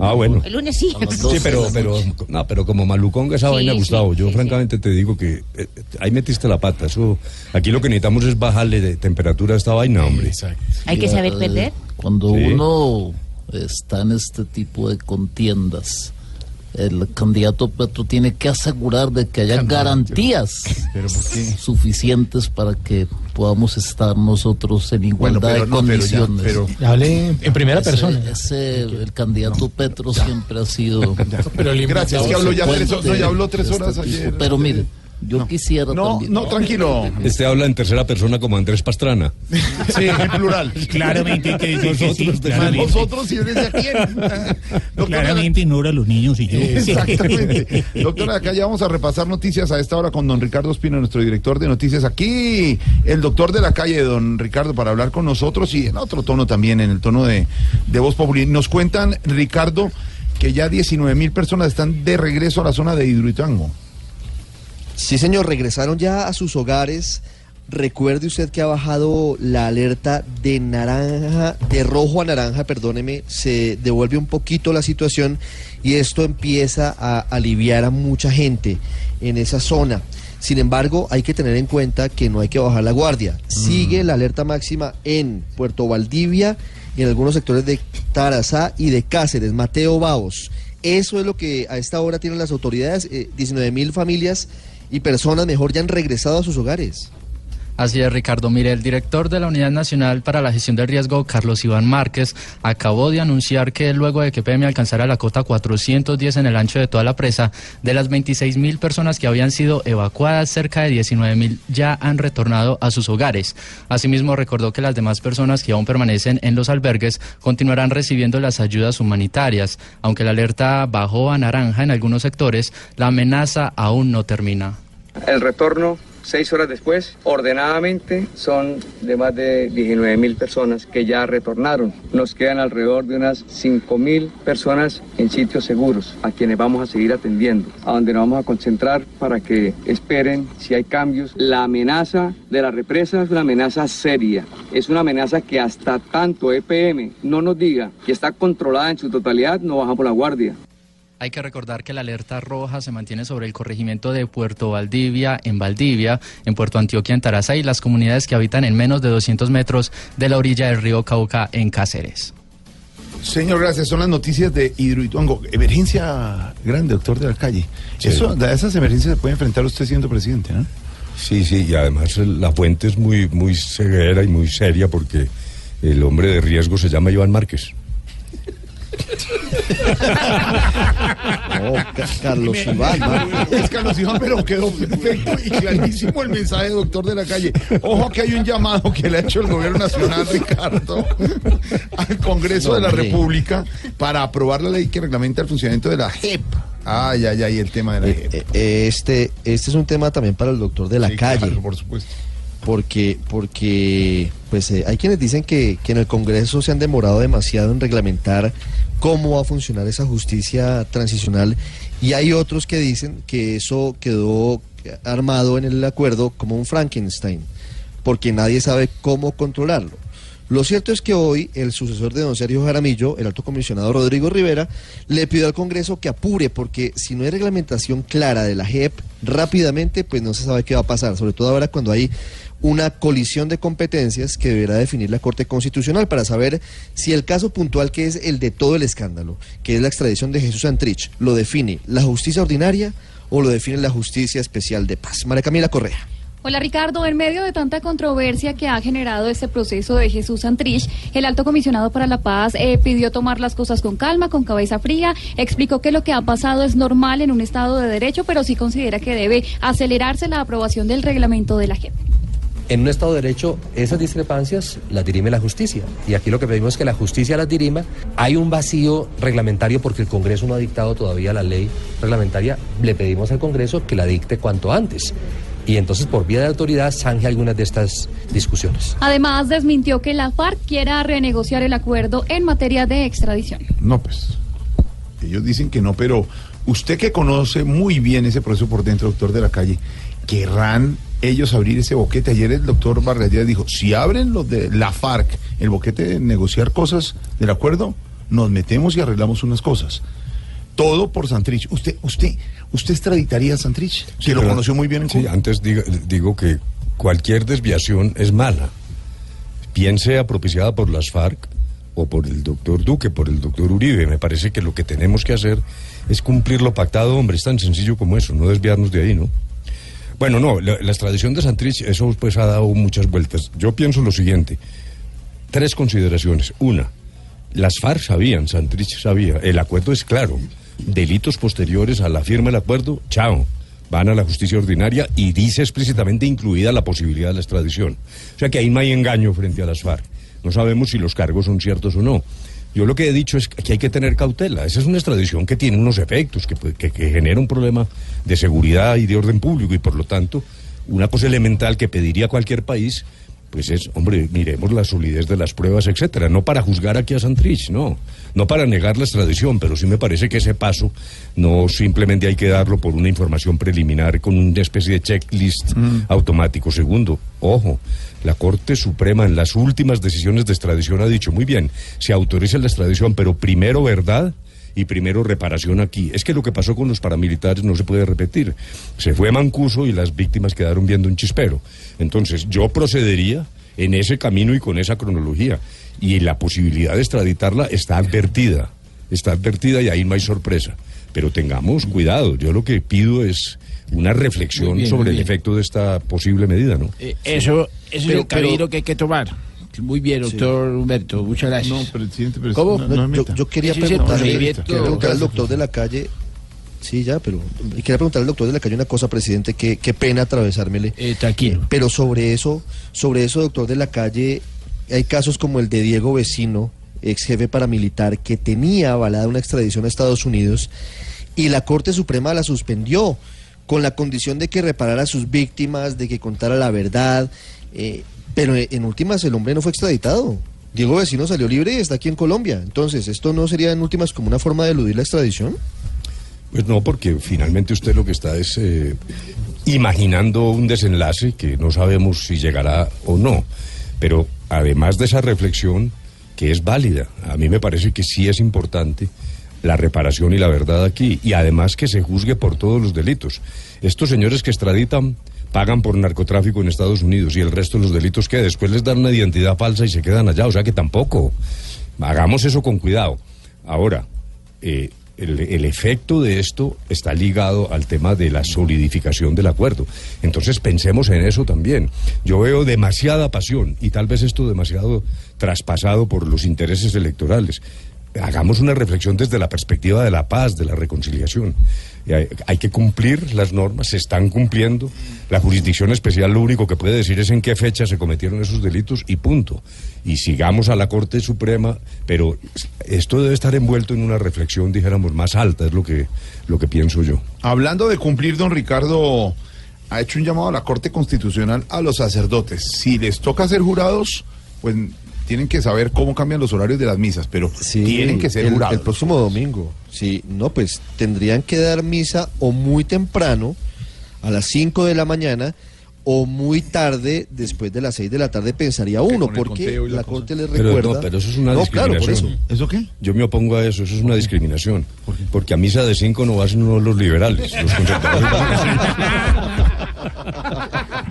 Ah, bueno. El lunes sí. Sí, pero, pero, no, pero como maluconga esa Sí, vaina, sí, Gustavo, yo sí, francamente te digo que eh, ahí metiste la pata. Eso, aquí lo que necesitamos es bajarle de temperatura a esta vaina, hombre. Hay que saber perder. Cuando Sí. uno está en este tipo de contiendas, el candidato Petro tiene que asegurar de que haya garantías suficientes para que podamos estar nosotros en igualdad pero de no, pero ya, condiciones. pero- Hable en primera Ese- persona. ese, el candidato Petro siempre ha sido. [laughs] Pero el Gracias, que habló ya tres, consecuente no, ya habló tres este horas ayer. Pero mire, yo quisiera No, también. no, tranquilo. [laughs] Este habla en tercera persona como Andrés Pastrana. Sí, en plural. [laughs] Claramente que decir que sí, Nosotros, claramente. Nosotros y yo decía [laughs] quién. Claramente ignora a los niños y yo. Exactamente. Doctora, acá ya vamos a repasar noticias a esta hora con don Ricardo Espino, nuestro director de noticias. Aquí, el doctor de la calle, don Ricardo, para hablar con nosotros y en otro tono también, en el tono de, de voz popular. Nos cuentan, Ricardo, que ya 19 mil personas están de regreso a la zona de Hidroituango. Sí, señor, regresaron ya a sus hogares. Recuerde usted que ha bajado la alerta de naranja, de rojo a naranja, perdóneme, se devuelve un poquito la situación y esto empieza a aliviar a mucha gente en esa zona. Sin embargo, hay que tener en cuenta que no hay que bajar la guardia. Sigue la alerta máxima en Puerto Valdivia y en algunos sectores de Tarazá y de Cáceres, Mateo Baos. Eso es lo que a esta hora tienen las autoridades. Eh, 19 mil familias y personas mejor ya han regresado a sus hogares. Así Ricardo. Mire, el director de la Unidad Nacional para la Gestión del Riesgo, Carlos Iván Márquez, acabó de anunciar que luego de que PM alcanzara la cota 410 en el ancho de toda la presa, de las 26 mil personas que habían sido evacuadas, cerca de 19 mil ya han retornado a sus hogares. Asimismo, recordó que las demás personas que aún permanecen en los albergues continuarán recibiendo las ayudas humanitarias. Aunque la alerta bajó a naranja en algunos sectores, la amenaza aún no termina. El retorno, seis horas después, ordenadamente, son de más de 19 mil personas que ya retornaron. Nos quedan alrededor de unas 5 mil personas en sitios seguros, a quienes vamos a seguir atendiendo, a donde nos vamos a concentrar para que esperen si hay cambios. La amenaza de la represa es una amenaza seria, es una amenaza que hasta tanto EPM no nos diga que está controlada en su totalidad, no bajamos la guardia. Hay que recordar que la alerta roja se mantiene sobre el corregimiento de Puerto Valdivia, en Valdivia, en Puerto Antioquia, en Tarazá y las comunidades que habitan en menos de 200 metros de la orilla del río Cauca, en Cáceres. Señor, gracias. Son las noticias de Hidroituango. Emergencia grande, doctor de la calle. Sí. Eso, a esas emergencias se puede enfrentar usted siendo presidente, ¿no? Sí, sí, y además la fuente es muy, muy severa y muy seria porque el hombre de riesgo se llama Iván Márquez. [laughs] No, Carlos Iván. ¿no? Es Carlos Iván, pero quedó perfecto y clarísimo el mensaje, doctor de la calle. Ojo que hay un llamado que le ha hecho el gobierno nacional, Ricardo, al Congreso No, de la. República para aprobar la ley que reglamenta el funcionamiento de la JEP. Ay, ay, ay, el tema de la JEP. Eh, eh, Este, este es un tema también para el doctor de la Sí, calle. claro, por supuesto. Porque, porque pues eh, hay quienes dicen que, que en el Congreso se han demorado demasiado en reglamentar cómo va a funcionar esa justicia transicional y hay otros que dicen que eso quedó armado en el acuerdo como un Frankenstein, porque nadie sabe cómo controlarlo. Lo cierto es que hoy el sucesor de don Sergio Jaramillo, el alto comisionado Rodrigo Rivera, le pidió al Congreso que apure porque si no hay reglamentación clara de la JEP rápidamente, pues no se sabe qué va a pasar, sobre todo ahora cuando hay una colisión de competencias que deberá definir la Corte Constitucional para saber si el caso puntual que es el de todo el escándalo, que es la extradición de Jesús Santrich, lo define la justicia ordinaria o lo define la justicia especial de paz. María Camila Correa. Hola Ricardo, en medio de tanta controversia que ha generado este proceso de Jesús Santrich, el alto comisionado para la paz eh, pidió tomar las cosas con calma, con cabeza fría, explicó que lo que ha pasado es normal en un Estado de Derecho, pero sí considera que debe acelerarse la aprobación del reglamento de la JEP. En un Estado de Derecho, esas discrepancias las dirime la justicia. Y aquí lo que pedimos es que la justicia las dirima. Hay un vacío reglamentario porque el Congreso no ha dictado todavía la ley reglamentaria. Le pedimos al Congreso que la dicte cuanto antes. Y entonces, por vía de autoridad, zanje algunas de estas discusiones. Además, desmintió que la FARC quiera renegociar el acuerdo en materia de extradición. No, pues. Ellos dicen que no, pero usted que conoce muy bien ese proceso por dentro, doctor de la calle, querrán ellos abrir ese boquete. Ayer el doctor Díaz dijo, si abren los de la FARC el boquete de negociar cosas del acuerdo, nos metemos y arreglamos unas cosas. Todo por Santrich. ¿Usted, usted, usted extraditaría a Santrich? que lo pero- conoció muy bien en Sí, Cuba. antes digo, digo que cualquier desviación es mala. Bien sea propiciada por las FARC o por el doctor Duque, por el doctor Uribe. Me parece que lo que tenemos que hacer es cumplir lo pactado, hombre. Es tan sencillo como eso, no desviarnos de ahí, ¿no? Bueno, no, la, extradición de Santrich, eso pues ha dado muchas vueltas. Yo pienso lo siguiente. Tres consideraciones. Una, las FARC sabían, Santrich sabía, el acuerdo es claro. Delitos posteriores a la firma del acuerdo, chao, van a la justicia ordinaria y dice explícitamente incluida la posibilidad de la extradición. O sea que ahí no hay engaño frente a las FARC. No sabemos si los cargos son ciertos o no. Yo lo que he dicho es que hay que tener cautela. Esa es una extradición que tiene unos efectos, que, que, que genera un problema de seguridad y de orden público y por lo tanto una cosa elemental que pediría cualquier país pues es, hombre, miremos la solidez de las pruebas, etcétera. No para juzgar aquí a Santrich, no. No para negar la extradición, pero sí me parece que ese paso no simplemente hay que darlo por una información preliminar con una especie de checklist automático. Segundo, ojo, la Corte Suprema en las últimas decisiones de extradición ha dicho, muy bien, se autoriza la extradición, pero primero verdad y primero reparación aquí. Es que lo que pasó con los paramilitares no se puede repetir. Se fue Mancuso y las víctimas quedaron viendo un chispero. Entonces yo procedería en ese camino y con esa cronología. Y la posibilidad de extraditarla está advertida. Está advertida y ahí no hay sorpresa. Pero tengamos cuidado. Yo lo que pido es una reflexión bien, sobre el efecto de esta posible medida, ¿no? Eh, Eso, eso Pero- es el camino pero- que hay que tomar. Muy bien, doctor Humberto, muchas gracias. No, presidente, pero ¿Cómo? no- no yo, yo quería preguntarle, quería preguntarle al doctor de la calle. Sí, ya, pero. Y quería preguntarle al doctor de la calle una cosa, presidente, que qué pena atravesármele. Eh, tranquilo. Pero sobre eso, sobre eso, doctor de la calle, hay casos como el de Diego Vecino, ex jefe paramilitar, que tenía avalada una extradición a Estados Unidos y la Corte Suprema la suspendió con la condición de que reparara a sus víctimas, de que contara la verdad. eh, pero en últimas el hombre no fue extraditado. Diego Vecino salió libre y está aquí en Colombia. Entonces, ¿esto no sería en últimas como una forma de eludir la extradición? Pues no, porque finalmente usted lo que está es eh, imaginando un desenlace que no sabemos si llegará o no. Pero además de esa reflexión, que es válida, a mí me parece que sí es importante la reparación y la verdad aquí, y además que se juzgue por todos los delitos. Estos señores que extraditan pagan por narcotráfico en Estados Unidos y el resto de los delitos que después les dan una identidad falsa y se quedan allá, o sea que tampoco. Hagamos eso con cuidado. Ahora, eh, el, efecto de esto está ligado al tema de la solidificación del acuerdo. Entonces pensemos en eso también. Yo veo demasiada pasión y tal vez esto demasiado traspasado por los intereses electorales. Hagamos una reflexión desde la perspectiva de la paz, de la reconciliación. Hay que cumplir las normas, se están cumpliendo. La jurisdicción especial lo único que puede decir es en qué fecha se cometieron esos delitos y punto. Y sigamos a la Corte Suprema, pero esto debe estar envuelto en una reflexión, dijéramos, más alta, es lo que, lo que pienso yo. Hablando de cumplir, don Ricardo ha hecho un llamado a la Corte Constitucional a los sacerdotes. Si les toca ser jurados, pues tienen que saber cómo cambian los horarios de las misas, pero tienen que ser el, jurados. el próximo domingo. Sí, no, pues tendrían que dar misa o muy temprano, a las 5 de la mañana, o muy tarde, después de las 6 de la tarde, pensaría uno, porque la la. Corte les Pero, recuerda. no, pero eso es una No, claro, por discriminación. eso. ¿Eso qué? Yo me opongo a eso, eso es una discriminación. Porque a misa de cinco no van uno los liberales, los conservadores. [laughs]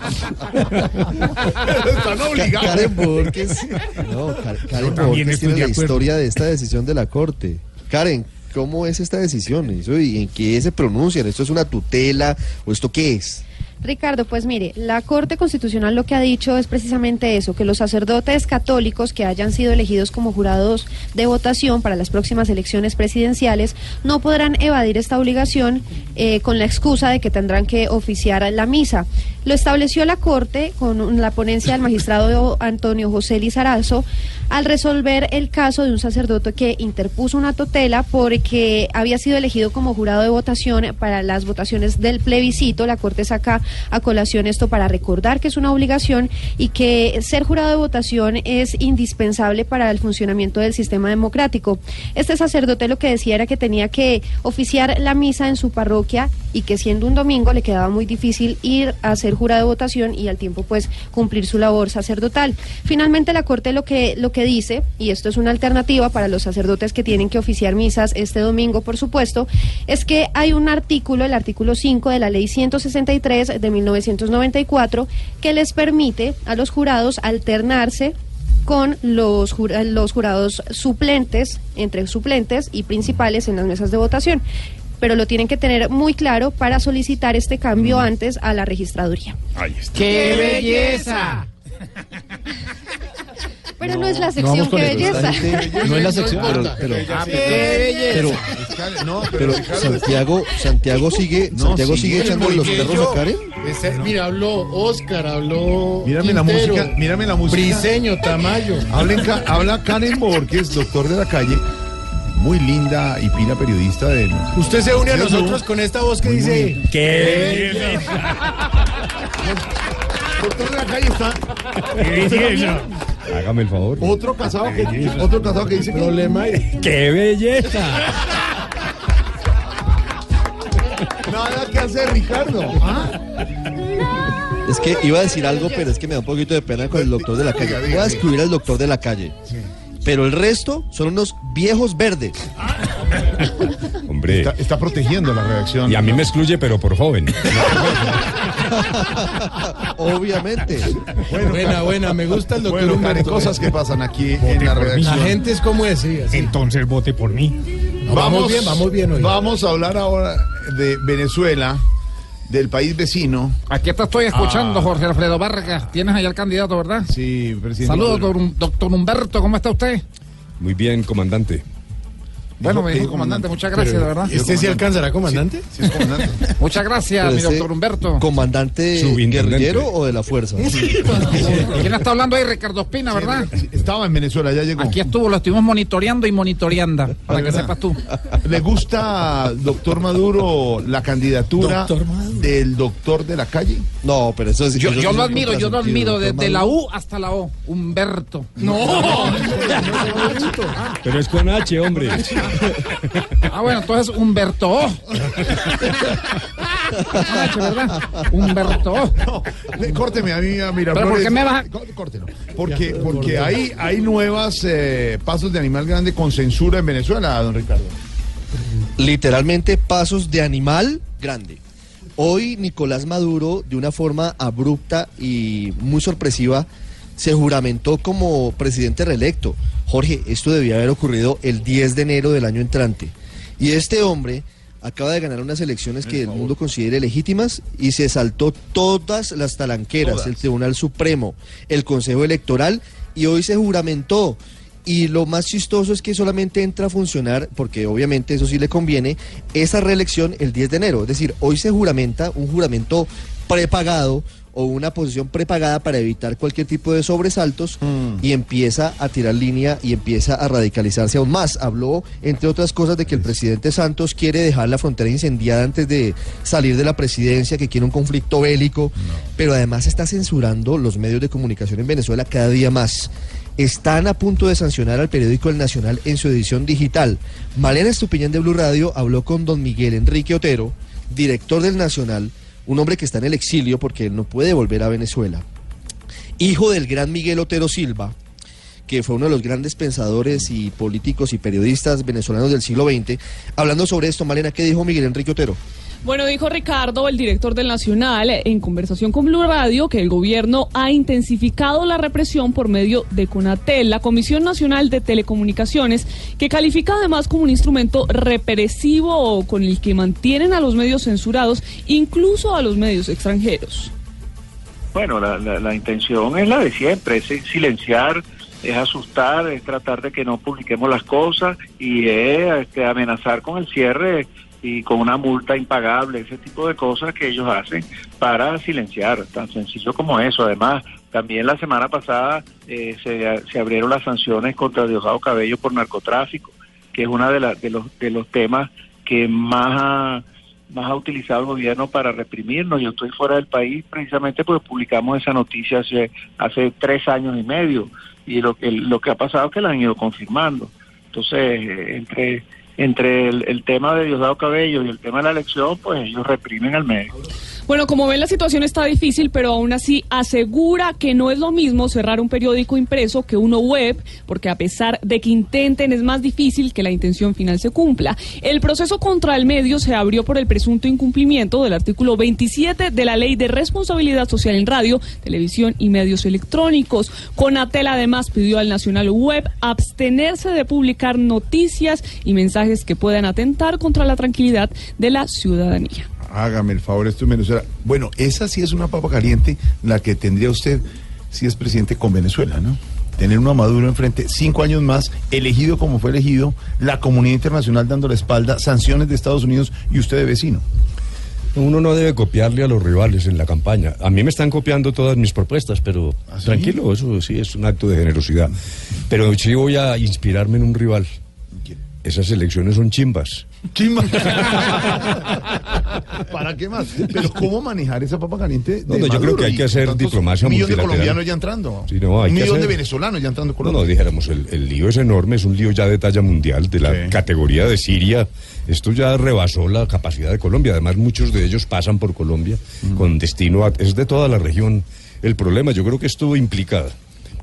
Están obligados. Karen Borges. [laughs] No, Ka- Karen Borges tiene la historia de esta decisión de la Corte. Karen, ¿cómo es esta decisión? Eso, ¿Y en qué se pronuncian? ¿Esto es una tutela o esto qué es? Ricardo, pues mire, la Corte Constitucional lo que ha dicho es precisamente eso, que los sacerdotes católicos que hayan sido elegidos como jurados de votación para las próximas elecciones presidenciales no podrán evadir esta obligación eh, con la excusa de que tendrán que oficiar la misa. Lo estableció la Corte con la ponencia del magistrado Antonio José Lizarazo al resolver el caso de un sacerdote que interpuso una tutela porque había sido elegido como jurado de votación para las votaciones del plebiscito. La Corte saca a colación esto para recordar que es una obligación y que ser jurado de votación es indispensable para el funcionamiento del sistema democrático. Este sacerdote lo que decía era que tenía que oficiar la misa en su parroquia y que siendo un domingo le quedaba muy difícil ir a ser jurado de votación y al tiempo pues cumplir su labor sacerdotal. Finalmente la Corte lo que lo que dice, y esto es una alternativa para los sacerdotes que tienen que oficiar misas este domingo, por supuesto, es que hay un artículo, el artículo 5 de la Ley 163 de 1994, que les permite a los jurados alternarse con los, jura- los jurados suplentes, entre suplentes y principales en las mesas de votación. Pero lo tienen que tener muy claro para solicitar este cambio antes a la registraduría. Ahí está. ¡Qué belleza! Pero no, es la no sección, qué eso, belleza. no es la sección. Pero, pero, Ah, pero, No, pero, pero Ricardo, Santiago, Santiago sigue, No, Santiago sigue es echándole los perros a Karen. Ese- Mira, habló Oscar, habló. Mírame la música, mírame la música. Briseño, Tamayo. Hablen habla Karen Borges, doctor de la calle, muy linda y pila periodista del... Usted se une a nosotros no. con esta voz que Muy, dice. muy- ¿Qué? [laughs] Doctor de la calle está... belleza? Hágame el favor. Otro casado que, otro casado que dice que... Problema. ¡Qué belleza! Nada que hacer, Ricardo. ¿Ah? Es que iba a decir algo, pero es que me da un poquito de pena con el doctor de la calle. Voy a excluir al doctor de la calle. Pero el resto son unos viejos verdes. Hombre. Está, está protegiendo la redacción. Y a mí me excluye, pero por joven. [laughs] Obviamente. Bueno, Buena, buena, me gusta el doctor Bueno, Humberto. cosas que pasan aquí Vote en la redacción. La gente es como es, sí, así. Entonces vote por mí. No, vamos bien, vamos bien hoy. Vamos a hablar ahora de Venezuela, del país vecino. Aquí te estoy escuchando, Ah. Jorge Alfredo Vargas. Tienes ahí al candidato, ¿verdad? Sí, presidente. Saludos, doctor Humberto. ¿Cómo está usted? Muy bien, comandante. Bueno, me dijo comandante, muchas gracias, de verdad. ¿Este sí alcanzará, comandante? Sí, es comandante. [laughs] Muchas gracias, mi doctor Humberto. ¿Comandante guerrillero o de la fuerza? [laughs] [laughs] ¿Quién está hablando ahí? Ricardo Espina, ¿verdad? Estaba en Venezuela, ya llegó. Aquí estuvo, lo estuvimos monitoreando y monitoreando, para que sepas tú. ¿Le gusta, doctor Maduro, la candidatura Doctor Maduro. del doctor de la calle? No, pero eso es. Yo, yo lo admiro, yo lo admiro, desde la. U hasta la O. Humberto. Pero es con H, hombre. Ah, bueno, entonces Humberto O. Ah, che, ¿verdad? Humberto O. No, le- córteme a mí a Miraflores. ¿Pero por qué me vas a- Có- Córtelo. Porque, porque hay, hay nuevas eh, pasos de animal grande con censura en Venezuela, don Ricardo. Literalmente pasos de animal grande. Hoy Nicolás Maduro, de una forma abrupta y muy sorpresiva, se juramentó como presidente reelecto. Jorge, esto debía haber ocurrido el 10 de enero del año entrante. Y este hombre acaba de ganar unas elecciones que el mundo considere legítimas y se saltó todas las talanqueras, Todas. el Tribunal Supremo, el Consejo Electoral y hoy se juramentó. Y lo más chistoso es que solamente entra a funcionar, porque obviamente eso sí le conviene, esa reelección el 10 de enero. Es decir, hoy se juramenta un juramento prepagado o una posición prepagada para evitar cualquier tipo de sobresaltos y empieza a tirar línea y empieza a radicalizarse aún más. Habló, entre otras cosas, de que el presidente Santos quiere dejar la frontera incendiada antes de salir de la presidencia, que quiere un conflicto bélico, pero además está censurando los medios de comunicación en Venezuela cada día más. Están a punto de sancionar al periódico El Nacional en su edición digital. Malena Estupiñán de Blue Radio habló con don Miguel Enrique Otero, director del Nacional, un hombre que está en el exilio porque él no puede volver a Venezuela. Hijo del gran Miguel Otero Silva, que fue uno de los grandes pensadores y políticos y periodistas venezolanos del siglo XX. Hablando sobre esto, Malena, ¿qué dijo Miguel Enrique Otero? Bueno, dijo Ricardo, el director del Nacional, en conversación con Blue Radio, que el gobierno ha intensificado la represión por medio de CONATEL, la Comisión Nacional de Telecomunicaciones, que califica además como un instrumento represivo con el que mantienen a los medios censurados, incluso a los medios extranjeros. Bueno, la, la- la intención es la de siempre, es silenciar, es asustar, es tratar de que no publiquemos las cosas y es este, amenazar con el cierre y con una multa impagable, ese tipo de cosas que ellos hacen para silenciar, tan sencillo como eso. Además, también la semana pasada eh, se, se abrieron las sanciones contra Diosdado Cabello por narcotráfico, que es uno de, la- de, los, de los temas que más ha, más ha utilizado el gobierno para reprimirnos. Yo estoy fuera del país precisamente porque publicamos esa noticia hace, hace tres años y medio y lo que, lo que ha pasado es que la han ido confirmando. Entonces, eh, entre, entre el, tema de Diosdado Cabello y el tema de la elección, pues ellos reprimen al medio. Bueno, como ven, la situación está difícil, pero aún así asegura que no es lo mismo cerrar un periódico impreso que uno web, porque a pesar de que intenten, es más difícil que la intención final se cumpla. El proceso contra el medio se abrió por el presunto incumplimiento del artículo 27 de la Ley de Responsabilidad Social en Radio, Televisión y Medios Electrónicos. Conatel además pidió al Nacional Web abstenerse de publicar noticias y mensajes que puedan atentar contra la tranquilidad de la ciudadanía. Hágame el favor, esto en Venezuela. Bueno, esa sí es una papa caliente, la que tendría usted si es presidente con Venezuela, ¿no? Tener uno a Maduro enfrente, cinco años más, elegido como fue elegido, la comunidad internacional dando la espalda, sanciones de Estados Unidos y usted de vecino. Uno no debe copiarle a los rivales en la campaña. A mí me están copiando todas mis propuestas, pero ¿Ah, sí? tranquilo, eso sí es un acto de generosidad. Pero sí voy a inspirarme en un rival. Esas elecciones son chimbas. Chimba. [laughs] ¿Para qué más? Pero ¿cómo manejar esa papa caliente? de No, no, yo creo que hay que hacer diplomacia Un millón de colombianos ya entrando. Sí, no, hay un que millón de venezolanos ya entrando a No, Colombia. no, dijéramos, el, el lío es enorme, es un lío ya de talla mundial, de la categoría de Siria. Esto ya rebasó la capacidad de Colombia. Además, muchos de ellos pasan por Colombia con destino a... Es de toda la región el problema. Yo creo que esto implica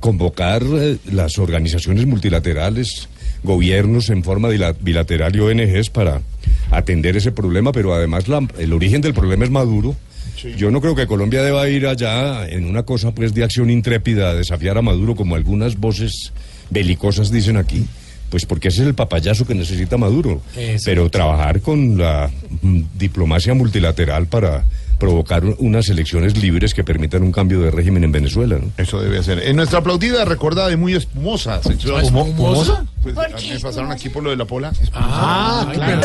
convocar eh, las organizaciones multilaterales, gobiernos en forma bilateral y ONGs para atender ese problema, pero además la- el origen del problema es Maduro. Yo no creo que Colombia deba ir allá en una cosa pues de acción intrépida a desafiar a Maduro como algunas voces belicosas dicen aquí. Pues porque ese es el papayazo que necesita Maduro. Eso. Pero trabajar con la mm, diplomacia multilateral para provocar un- unas elecciones libres que permitan un cambio de régimen en Venezuela. ¿no? Eso debe ser. En nuestra aplaudida, recordada y muy espumosa sección. ¿Espumosa? Pues, me pasaron aquí por lo de la pola. Ah, claro.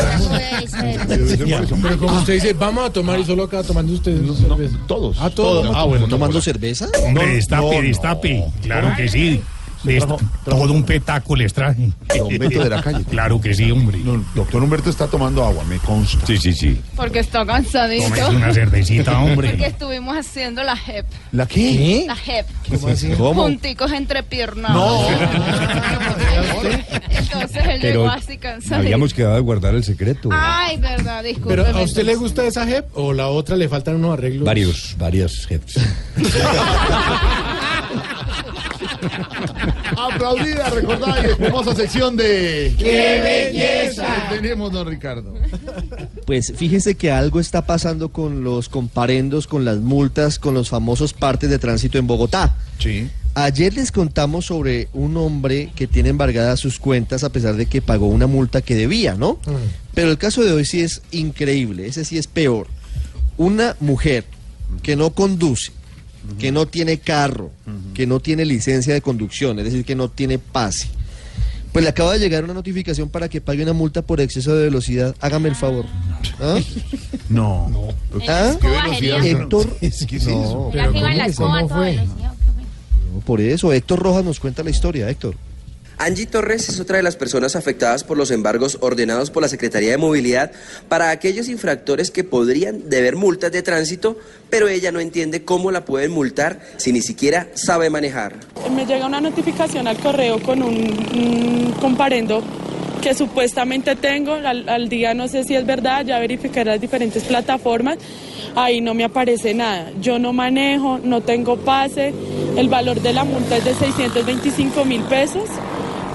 Pero como usted dice, vamos a tomar y solo acá tomando ustedes cerveza. Todos. Ah, todos. Todos. Ah, bueno. ¿Tomando cerveza? Hombre, No, destape, no, no. destape. Claro que sí. Todo un petaco les traje. Don Beto de la calle. Claro que sí, hombre. No, doctor Humberto está tomando agua, me consta. Sí, sí, sí. Porque está cansadito. Tómese una cervecita, [laughs] hombre. Porque estuvimos haciendo la JEP. ¿La qué? La JEP. ¿Cómo así? ¿Cómo? Junticos entre piernas. No. [laughs] Entonces él Pero llegó así cansadito. habíamos quedado de guardar el secreto. Ay, verdad, disculpe. Pero ¿a usted le gusta esa JEP o la otra le faltan unos arreglos? Varios, varias jefes. [laughs] Aplaudida, recordada y espumosa sección de... ¡Qué belleza! ¿Qué tenemos, don Ricardo? Pues fíjense que algo está pasando con los comparendos, con las multas, con los famosos partes de tránsito en Bogotá. Sí. Ayer les contamos sobre un hombre que tiene embargadas sus cuentas a pesar de que pagó una multa que debía, ¿no? Pero el caso de hoy sí es increíble, ese sí es peor. Una mujer que no conduce, que no tiene carro, que no tiene licencia de conducción, es decir, que no tiene pase. Pues le acaba de llegar una notificación para que pague una multa por exceso de velocidad. Hágame el favor. ¿Ah? [laughs] No. ¿Ah? ¿Qué velocidad? Héctor. ¿Qué es? No, que iba en la escoba toda velocidad. no, por eso. Héctor Rojas nos cuenta la historia, Héctor. Angie Torres es otra de las personas afectadas por los embargos ordenados por la Secretaría de Movilidad para aquellos infractores que podrían deber multas de tránsito, pero ella no entiende cómo la pueden multar si ni siquiera sabe manejar. Me llega una notificación al correo con un, un comparendo que supuestamente tengo, al, al día no sé si es verdad, ya verificaré las diferentes plataformas, ahí no me aparece nada. Yo no manejo, no tengo pase, el valor de la multa es de 625 mil pesos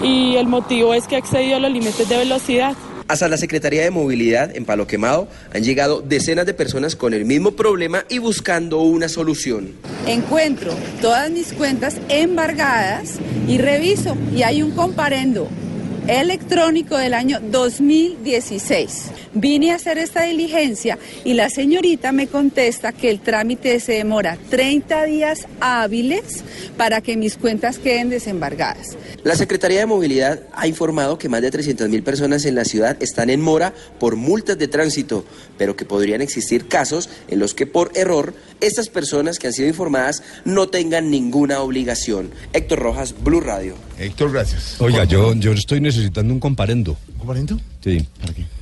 y el motivo es que he excedido los límites de velocidad. Hasta la Secretaría de Movilidad en Palo Quemado han llegado decenas de personas con el mismo problema y buscando una solución. encuentro todas mis cuentas embargadas y reviso y hay un comparendo electrónico del año 2016. Vine a hacer esta diligencia y la señorita me contesta que el trámite se demora 30 días hábiles para que mis cuentas queden desembargadas. La Secretaría de Movilidad ha informado que más de 300.000 personas en la ciudad están en mora por multas de tránsito, pero que podrían existir casos en los que por error estas personas que han sido informadas no tengan ninguna obligación. Héctor Rojas, Blue Radio. Héctor, gracias. Oiga, yo, yo estoy necesitando un comparendo. ¿Un comparendo? Sí.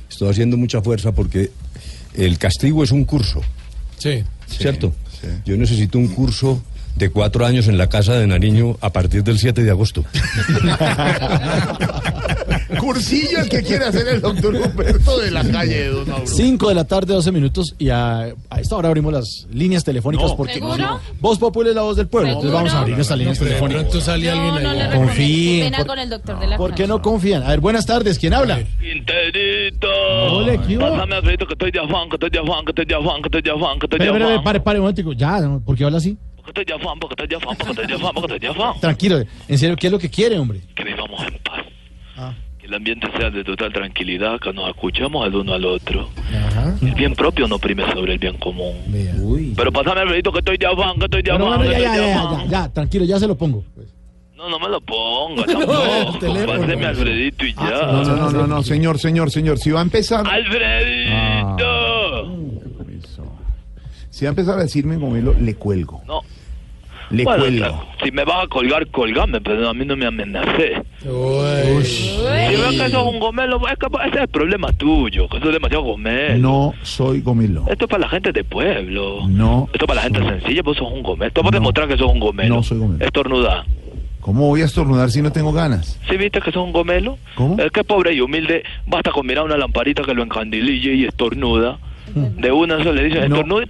Estoy haciendo mucha fuerza porque el castigo es un curso. Sí. ¿Cierto? Yo necesito un curso de cuatro años en la casa de Nariño a partir del 7 de agosto. [laughs] Cursillo el que quiere hacer el doctor Humberto de la calle de Don Mauro. 5 de la tarde, 12 minutos, y a, a esta hora abrimos las líneas telefónicas No. porque ¿Seguro? Voz Popular es la voz del pueblo. Entonces vamos a abrir nuestras líneas pero telefónicas. pronto sale alguien No, no ahí. le Confíen. por- con el doctor de la ¿Por qué no confían? A ver, buenas tardes, ¿quién habla? Quinterito. Ole, ¿qué? Pásame Alfredito que estoy de afán, que estoy de afán, que estoy de afán, que estoy de afán, que estoy de afán. pare, pare un momentico. Ya, ¿no? ¿por qué habla así? Que estoy de afán, porque estoy de afán, porque estoy de afán, porque estoy de afán. Tranquilo, en serio, ¿qué es lo que quiere, hombre? Que vivamos en paz. Ah. El ambiente sea de total tranquilidad, que nos escuchemos el uno al otro. Ajá. El bien propio no prime sobre el bien común. Uy. Pero pásame Alfredito que estoy de afán, que estoy de afán, bueno, ya, estoy ya, de ya, afán. ya, ya, tranquilo, ya se lo pongo. No, no me lo ponga [laughs] No, el tampoco. Páseme Alfredito y ya. No, no, no, no, no, señor, señor, señor. Si va a empezar. ¡Alfredito! Si va a empezar a decirme gomelo, le cuelgo. No. Le Bueno, cuelgo. Si me vas a colgar, colgame, pero a mí no me amenacé. Uy. Si ves que sos un gomelo, es que ese es el problema tuyo, que sos demasiado gomelo. No soy gomelo. Esto es para la gente de pueblo. No. Esto es para la gente sencilla, vos sos un gomelo. Esto es para demostrar que sos un gomelo. No soy gomelo. Estornuda. ¿Cómo voy a estornudar si no tengo ganas? ¿Sí viste que sos un gomelo? ¿Cómo? Es que pobre y humilde, basta con mirar una lamparita que lo encandilille y estornuda. [laughs] De una sola le dicen No, no,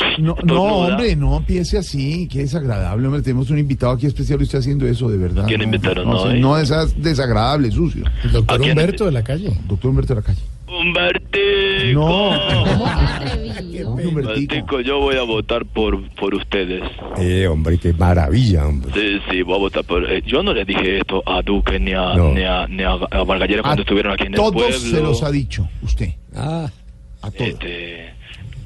no, hombre, no empiece así, qué desagradable, hombre. Tenemos un invitado aquí especial y usted haciendo eso, de verdad. ¿Quién no, invitaron no, hoy? no, esas desagradable, sucio. El doctor. Humberto de la calle. Doctor Humberto de la calle. [laughs] Humbertico. No. Humbertico, yo voy a votar por, por ustedes. Eh, hombre, qué maravilla, hombre. Sí, sí, voy a votar por... eh, yo no le dije esto a Duque ni a, No. ni a, ni a, a Margallera cuando estuvieron aquí en el Todos pueblo. se los ha dicho usted. Ah. A. Este,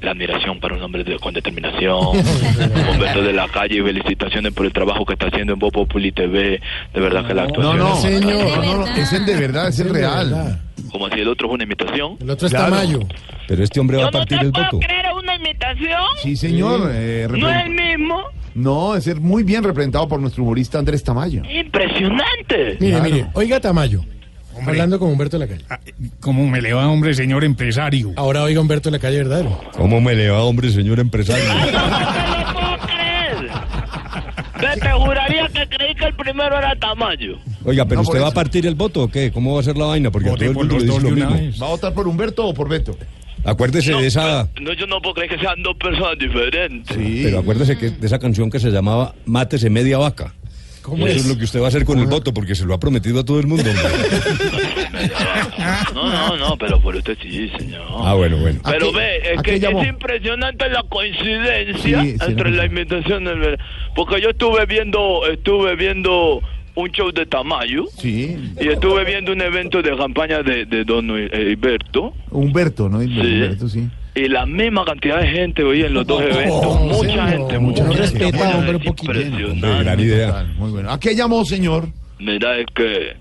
la admiración para un hombre de- con determinación. [laughs] Humberto de la calle y felicitaciones por el trabajo que está haciendo en Voz Populi TV. De verdad que la actuación... no, no, no, no, es el de verdad, es el real. Como si el otro es una imitación. El otro es Claro. Tamayo. Pero este hombre va a partir el voto. creer una imitación? Sí, señor. eh, ¿No es el mismo? No, es ser muy bien representado por nuestro humorista Andrés Tamayo. Impresionante. Mire, Claro. mire, oiga Tamayo. Hablando con Humberto de la calle. ¿Cómo me le va, hombre, señor empresario? Ahora oiga Humberto de la calle verdadero. ¿Cómo me le va, hombre, señor empresario? [laughs] Ve, Te juraría que creí que el primero era Tamayo. Oiga, ¿pero No, usted va a partir el voto o qué? ¿Cómo va a ser la vaina? Porque todo el mundo le dice dos lo mismo. vez. ¿Va a votar por Humberto o por Beto? Acuérdese de esa... No, yo no puedo creer que sean dos personas diferentes. Sí. Pero acuérdese que de esa canción que se llamaba Mátese media vaca. Eso es? lo que usted va a hacer con el voto, porque se lo ha prometido a todo el mundo. No, no, no, pero por usted sí, señor. Ah, bueno, bueno. Pero ¿A qué- ve, es a que qué llamó? es impresionante la coincidencia Sí, sí, entre no, la sí. invitación del ver- porque yo estuve viendo, estuve viendo un show de Tamayo Sí, y estuve viendo un evento de campaña de, de Don Hilberto Humberto, ¿no? Humberto, sí. Y la misma cantidad de gente hoy en los dos eventos, mucha gente, mucha No gente. respeta, Bueno, hombre, es un poquito. impresionante. Gran idea. Muy bueno. ¿A qué llamó, señor? Mira, es que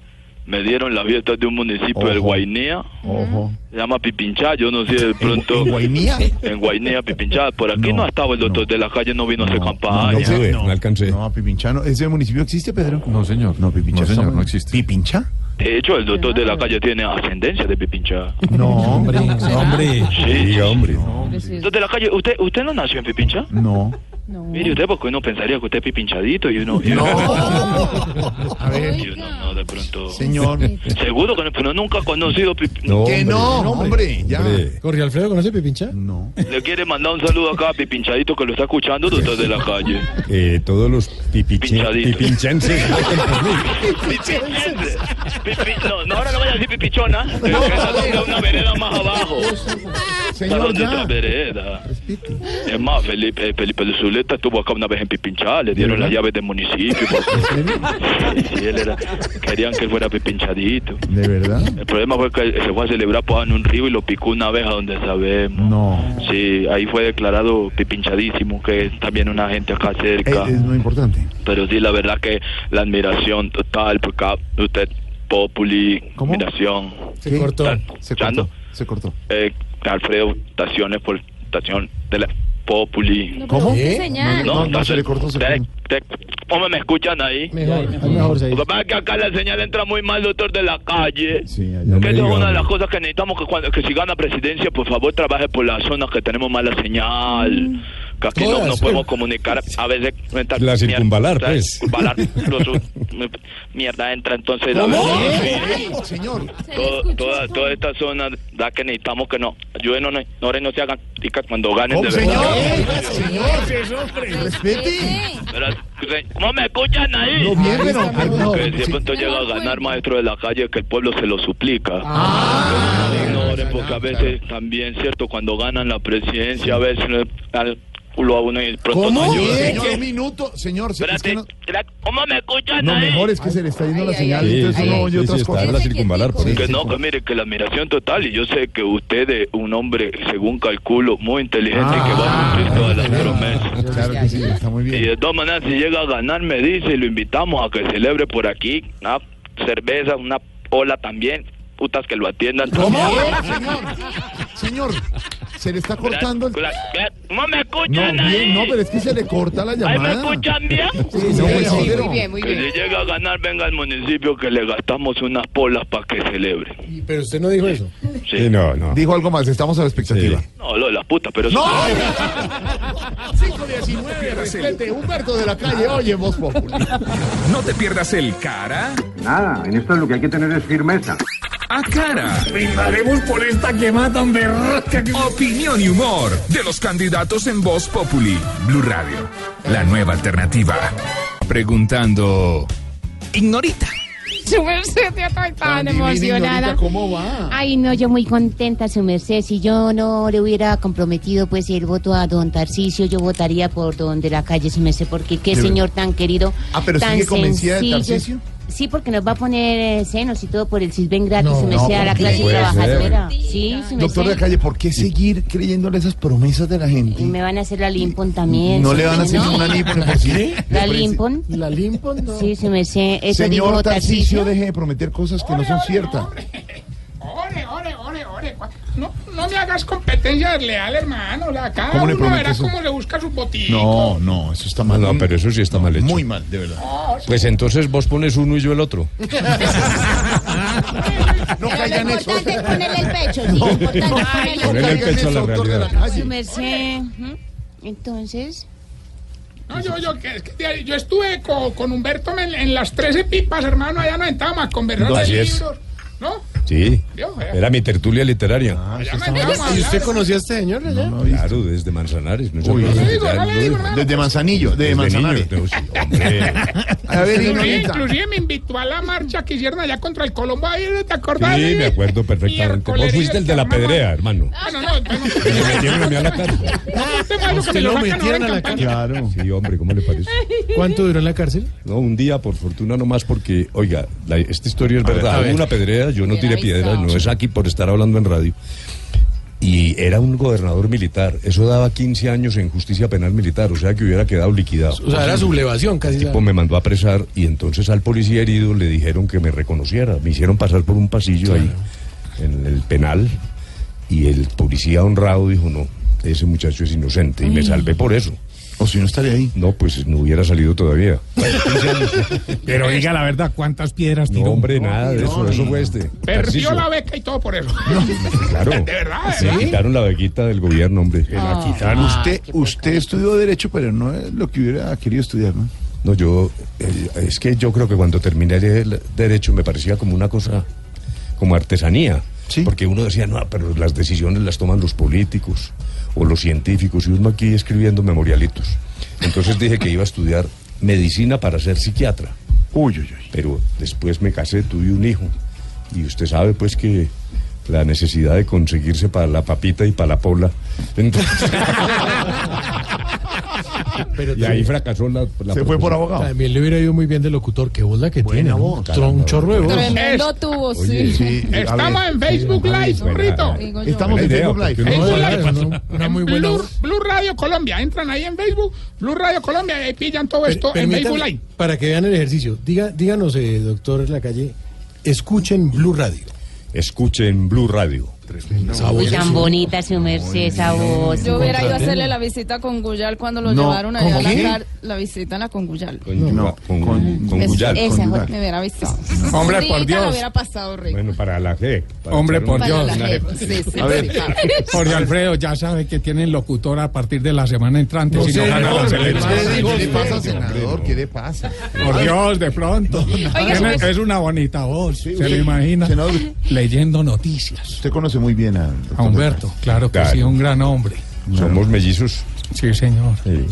me dieron las fiestas de un municipio del. Guainía. Ojo. Se llama Pipinchá, yo no sé de pronto. en Guainía? En Guainía, Pipinchá. Por aquí no, ha estado el doctor de la calle, no vino a hacer campaña. no pude, no alcancé. No, Pipinchano. ¿Ese municipio existe, Pedro? No, señor. No, Pipinchá. No, señor, no existe. ¿Pipinchá? De hecho, el doctor de la calle tiene ascendencia de Pipinchá. No, [laughs] hombre. hombre. Sí. Hombre. Doctor de la calle, ¿usted usted no nació en Pipinchá? No. Mire usted, porque uno pensaría que usted es pipinchadito y uno... y uno- [laughs] A ver, y uno no, de pronto... señor. Seguro que no, pero nunca ha conocido... Pip- No, Que no, hombre, ya. hombre. ¿Corre Alfredo conoce Pipincha? No. Le quiere mandar un saludo acá a Pipinchadito que lo está escuchando, doctor de la calle. Eh, todos los pipinchenses voten por mí. [laughs] Pipichense. Pipi- no, no, ahora no vaya a decir pipichona. que esa es una vereda más abajo. Señor, ya. vereda. Es más, Felipe, Felipe de Zuleta estuvo acá una vez en Pipinchá, le dieron las llaves del municipio. porque- Sí, él era, querían que él fuera pipinchadito. ¿De verdad? El problema fue que se fue a celebrar pues, en un río y lo picó una vez a donde sabemos. No. Sí, ahí fue declarado pipinchadísimo, que es también una gente acá Eh, cerca. es muy importante. Pero sí, la verdad que la admiración total, porque usted, Populi, ¿Cómo? admiración. Se cortó. Se ¿Escuchando? cortó. Se cortó. Eh, Alfredo, estaciones por estación de la Populi. ¿Cómo? ¿Eh? Señal. No, no, se le cortó, se te- te- ¿Cómo me escuchan ahí? Mejor, es mejor, se Lo dice. que pasa es que acá la señal entra muy mal, doctor de la calle. Sí, allá No que me eso es diga, una de las cosas que necesitamos que cuando que si gana presidencia, por favor trabaje por las zonas que tenemos mala señal. Que aquí no, no podemos comunicar. A veces La circunvalar, la pues. circunvalar, los- mierda entra entonces. verdad, Ey, Señor. todo- toda, toda esta zona da que necesitamos que no ayuden no, no, no, no se hagan ticas cuando ganen ¿Cómo, de verdad. señor? Señor, respete. Pero, ¿Cómo me escuchan ahí? No, bien, pero- no, que si de sí. pronto llega a ganar maestro de la calle que el pueblo se lo suplica. Ah, no porque a veces también, cierto, cuando ganan la presidencia, a veces el culo a uno y pronto no ¿Cómo? ayuda. Señor, un minuto. Señor, se- es que no, ¿cómo me escuchan no, ahí? mejor es que se le está yendo la señal. Sí, Entonces uno oye otras cosas. la circunvalar, por Sí, eso. Que sí, no, sí. que mire, que la admiración total, y yo sé que usted es un hombre, según calculo, muy inteligente y que va a cumplir todas las promesas. Claro que sí, está muy Y bien. de todas maneras, si llega a ganar, me dice y lo invitamos a que celebre por aquí una cerveza, una ola también, putas que lo atiendan. ¿Cómo? Señor, señor, se le está cortando el... ¿Cómo me No, escuchan ahí? bien, no, pero es que se le corta la ¿Ahí me llamada. escuchan bien? [laughs] Sí, no, pues, Sí, pero- muy bien, muy Que bien. si llega a ganar, venga al municipio que le gastamos unas polas para que celebre. Pero usted no dijo eso. Sí. Sí, no, no. Dijo algo más, estamos a la expectativa. Sí. No, lo de las putas, pero eso... ¡No! 519, [laughs] respete, Humberto de la calle, oye, Voz Populi. No te pierdas el cara Nada, en esto lo que hay que tener es firmeza. a cara. Brindaremos por esta que matan berraca. que- Opinión y humor de los candidatos en Voz Populi, Blue Radio, la nueva alternativa. Preguntando, Ignorita. Su merced, yo estoy tan Divina emocionada. Ignorita, ¿Cómo va? Ay, no, yo muy contenta, su merced. Si yo no le hubiera comprometido pues el voto a don Tarcisio, yo votaría por don de la calle, su merced, porque qué señor tan querido. Ah, pero tan sigue convencida de sencillo. Tarcisio. Sí, porque nos va a poner senos y todo por el Sisben gratis, No, su merced, no, a la clase trabajadora. Sí, su Doctor de la calle, ¿por qué seguir creyéndole esas promesas de la gente? Y me van a hacer la limpon también. No le van a hacer ninguna limpon por. La limpon. La limpon, no. Sí, su merced. Eso Señor Tarcisio. deje de prometer cosas que no son ciertas. Ore, ore. No, no me hagas competencia desleal, hermano. La, cada ¿Cómo le uno verá eso? cómo le busca su botín. No, no, eso está mal. No, pero eso sí está mal hecho. Muy mal, de verdad. Pues entonces vos pones uno y yo el otro. [laughs] No caigan Lo eso. importante es ponerle el pecho, sí. Lo importante es ponerle el pecho. a la realidad. merced. Entonces, No, yo, yo, que, es que yo estuve con, con Humberto en, en las 13 pipas, hermano. Allá nos sentábamos a conversar No, de así es. ¿No? Sí, era mi tertulia literaria. Allá me llaman a ¿Y usted conocía a este señor allá? claro, desde Manzanares. No Uy, desde digo, Manzanillo, de desde Manzanares. niño, no, sí, hombre. [laughs] A ver, Inclusive, me invitó a la marcha que hicieron allá contra el Colombo. Ahí, ¿Te acordás? Sí, me acuerdo perfectamente. Vos fuiste el de la pedrea, hermano. Ah, no, no, me metieron a mí a la cárcel. ¿Usted lo metieron a la campaña. Claro. Sí, hombre, ¿cómo le parece? ¿Cuánto duró en la cárcel? No, un día, por fortuna nomás, porque, oiga, esta historia es verdad. Hubo una pedrea, yo no tiré piedras, no es aquí por estar hablando en radio. Y era un gobernador militar. Eso daba 15 años en justicia penal militar, o sea que hubiera quedado liquidado. O sea, era sublevación casi. El tipo me mandó a apresar y entonces al policía herido le dijeron que me reconociera. Me hicieron pasar por un pasillo ahí, en el penal, y el policía honrado dijo, no, ese muchacho es inocente. Y me salvé por eso. O si no estaría ahí. No, pues no hubiera salido todavía. Bueno, 15 años. Pero diga la verdad, ¿cuántas piedras No, tiró? hombre, nada de eso. Eso fue este. Perdió Tarcisio. la beca y todo por eso. [laughs] Claro. De verdad, verdad. quitaron la bequita del gobierno, hombre. Usted, usted estudió Derecho, pero no es lo que hubiera querido estudiar, ¿no? No, yo, eh, es que yo creo que cuando terminé el derecho me parecía como una cosa, como artesanía. Porque uno decía, no, pero las decisiones las toman los políticos o los científicos y uno aquí escribiendo memorialitos. Entonces dije que iba a estudiar medicina para ser psiquiatra. Uy, uy, uy. Pero después me casé, tuve un hijo. Y usted sabe, pues, que la necesidad de conseguirse para la papita y para la pola. Entonces... [laughs] y ahí fracasó la, la profesión. También le hubiera ido muy bien de locutor. Qué voz la que tiene. voz. Tron- Un chorro de voz. Tremendo tuvo, sí. Estamos ver. en Facebook Live, yo. Estamos en Facebook Live. Facebook Live. una- una muy buena Blue, voz. Blue Radio Colombia. Entran ahí en Facebook, Blue Radio Colombia, y ahí pillan todo esto Per- en Facebook Live. Para que vean el ejercicio. Diga, díganos, eh, doctor Lacalle, escuchen Blue Radio. Escuchen Blue Radio. Esa Uy, voz tan es- bonita su merced, esa voz. Yo hubiera ido a hacerle la visita con Guyal cuando lo No, llevaron allá a ¿cómo la, car- la visita en la con No, con, con- con Es- Guyal. esa Guyal. me hubiera visto. Hombre, Frita por Dios. lo hubiera pasado rico. Bueno, para la G. Hombre, por Dios. Sí, sí, A ver. sí, claro. Jorge Alfredo ya sabe que tienen locutor a partir de la semana entrante. No si no no, la no, selección. ¿Qué le pasa, senador? ¿Qué le pasa? Por Dios, de pronto. Pues- es una bonita voz, se lo imagina. Leyendo noticias. Usted conoce muy bien a, A Humberto, claro que Claro. sí, un gran hombre. Somos mellizos. Sí, señor. Sí.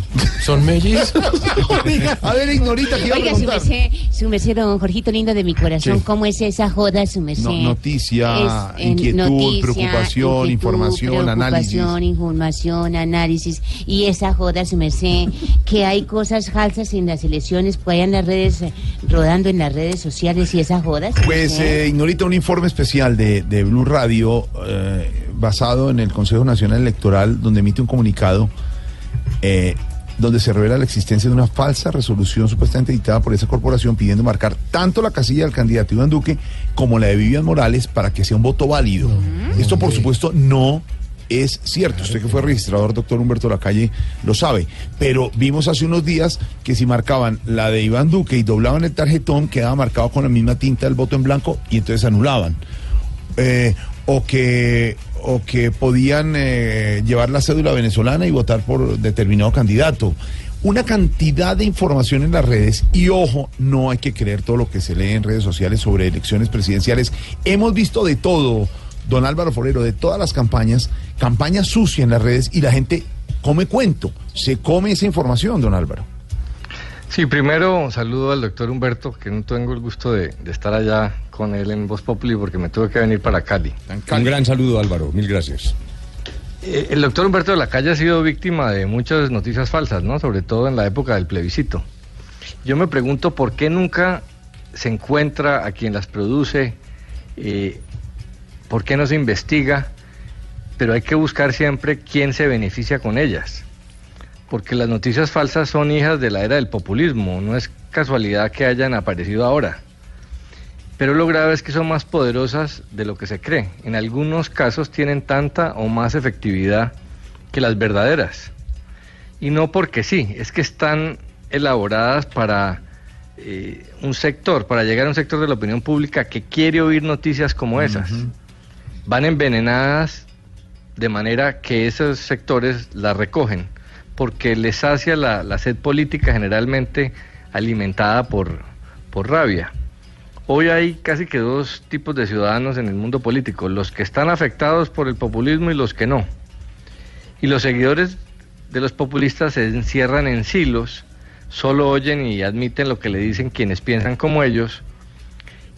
¿Son mellis? [laughs] A ver, Ignorita, ¿qué iba a Oiga, su preguntar? merced, su merced, don Jorgito lindo de mi corazón, Sí. ¿cómo es esa joda, su merced? No- noticia, Es, eh, inquietud, preocupación, información, análisis. Preocupación, información, análisis. Y esa joda, su merced, que hay cosas falsas en las elecciones, pues hay en las redes, rodando en las redes sociales y esa joda. su Pues, eh, Ignorita, un informe especial de, de Blue Radio eh, basado en el Consejo Nacional Electoral, donde emite un comunicado eh, donde se revela la existencia de una falsa resolución supuestamente dictada por esa corporación pidiendo marcar tanto la casilla del candidato Iván Duque como la de Vivian Morales para que sea un voto válido. Esto, por supuesto, no es cierto. Usted que fue registrador, doctor Humberto Lacalle, lo sabe. Pero vimos hace unos días que si marcaban la de Iván Duque y doblaban el tarjetón, quedaba marcado con la misma tinta el voto en blanco y entonces anulaban. Eh, o que o que podían eh, llevar la cédula venezolana y votar por determinado candidato. Una cantidad de información en las redes y ojo, no hay que creer todo lo que se lee en redes sociales sobre elecciones presidenciales. Hemos visto de todo, don Álvaro Forero, de todas las campañas, campaña sucia en las redes y la gente come cuento, se come esa información, don Álvaro. Sí, primero saludo al doctor Humberto, que no tengo el gusto de, de estar allá con él en Voz Populi porque me tuve que venir para Cali. Un gran saludo, Álvaro. Mil gracias. Eh, el doctor Humberto de la Calle ha sido víctima de muchas noticias falsas, ¿no? Sobre todo en la época del plebiscito. Yo me pregunto por qué nunca se encuentra a quien las produce, eh, por qué no se investiga, pero hay que buscar siempre quién se beneficia con ellas. Porque las noticias falsas son hijas de la era del populismo, no es casualidad que hayan aparecido ahora. Pero lo grave es que son más poderosas de lo que se cree. En algunos casos tienen tanta o más efectividad que las verdaderas. Y no porque sí, es que están elaboradas para eh, un sector, para llegar a un sector de la opinión pública que quiere oír noticias como esas. Van envenenadas de manera que esos sectores las recogen, porque les sacia la, la sed política generalmente alimentada por, por rabia Hoy hay casi que dos tipos de ciudadanos en el mundo político, los que están afectados por el populismo y los que no. Y los seguidores de los populistas se encierran en silos, solo oyen y admiten lo que le dicen quienes piensan como ellos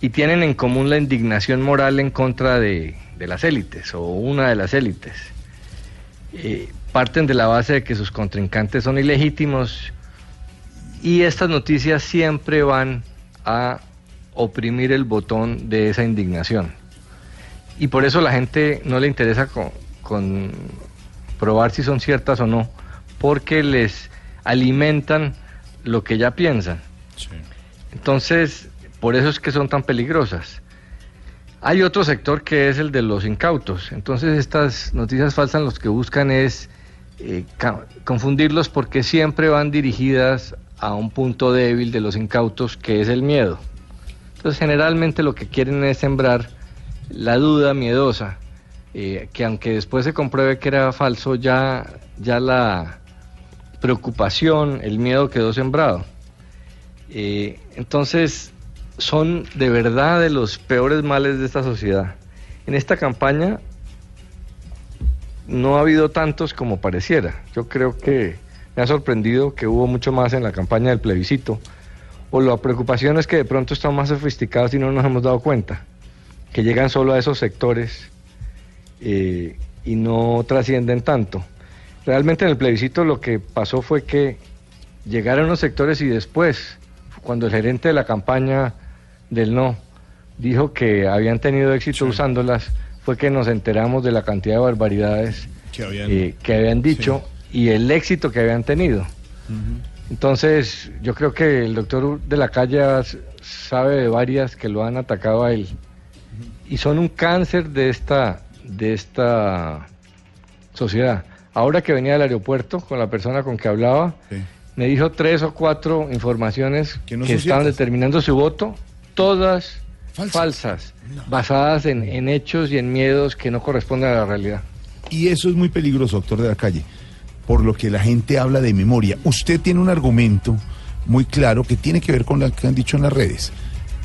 y tienen en común la indignación moral en contra de, las élites o una de las élites. Eh, parten de la base de que sus contrincantes son ilegítimos y estas noticias siempre van a oprimir el botón de esa indignación. Y por eso la gente no le interesa con, con probar si son ciertas o no, porque les alimentan lo que ya piensan. Entonces, por eso es que son tan peligrosas. Hay otro sector que es el de los incautos. Entonces, estas noticias falsas los que buscan es eh, confundirlos porque siempre van dirigidas a un punto débil de los incautos que es el miedo. Entonces, generalmente lo que quieren es sembrar la duda miedosa, eh, que aunque después se compruebe que era falso, ya, ya la preocupación, el miedo quedó sembrado. Eh, entonces, son de verdad de los peores males de esta sociedad. En esta campaña no ha habido tantos como pareciera. Yo creo que me ha sorprendido que hubo mucho más en la campaña del plebiscito. O la preocupación es que de pronto están más sofisticados y no nos hemos dado cuenta. Que llegan solo a esos sectores eh, y no trascienden tanto. Realmente en el plebiscito lo que pasó fue que llegaron los sectores y después, cuando el gerente de la campaña del no dijo que habían tenido éxito usándolas, fue que nos enteramos de la cantidad de barbaridades Que habían- eh, que habían dicho y el éxito que habían tenido. Entonces, yo creo que el doctor de la calle sabe de varias que lo han atacado a él. Y son un cáncer de esta, de esta sociedad. Ahora que venía del aeropuerto con la persona con que hablaba, me dijo tres o cuatro informaciones que, no estaban ciertas. determinando su voto, todas falsas, basadas en, en hechos y en miedos que no corresponden a la realidad. Y eso es muy peligroso, doctor de la calle, por lo que la gente habla de memoria. Usted tiene un argumento muy claro que tiene que ver con lo que han dicho en las redes.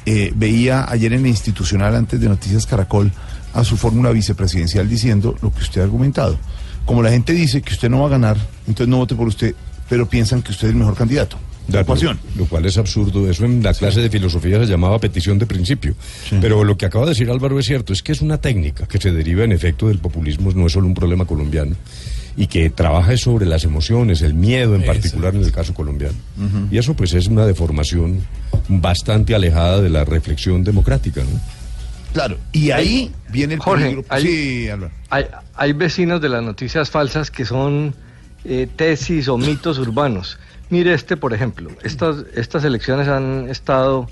Eh, veía ayer en el institucional, antes de Noticias Caracol, a su fórmula vicepresidencial diciendo lo que usted ha argumentado. Como la gente dice que usted no va a ganar, entonces no vote por usted, pero piensan que usted es el mejor candidato. De acuerdo, Lo cual es absurdo. Eso en la clase de filosofía se llamaba petición de principio. Pero lo que acaba de decir Álvaro es cierto, es que es una técnica que se deriva en efecto del populismo, no es solo un problema colombiano, y que trabaja sobre las emociones, el miedo en particular en el caso colombiano. Y eso pues es una deformación bastante alejada de la reflexión democrática. ¿no? Claro, y ahí viene el Jorge, peligro. hay- Sí. Hay, hay vecinos de las noticias falsas que son eh, tesis o mitos urbanos. Mire este, por ejemplo. Estas, estas elecciones han estado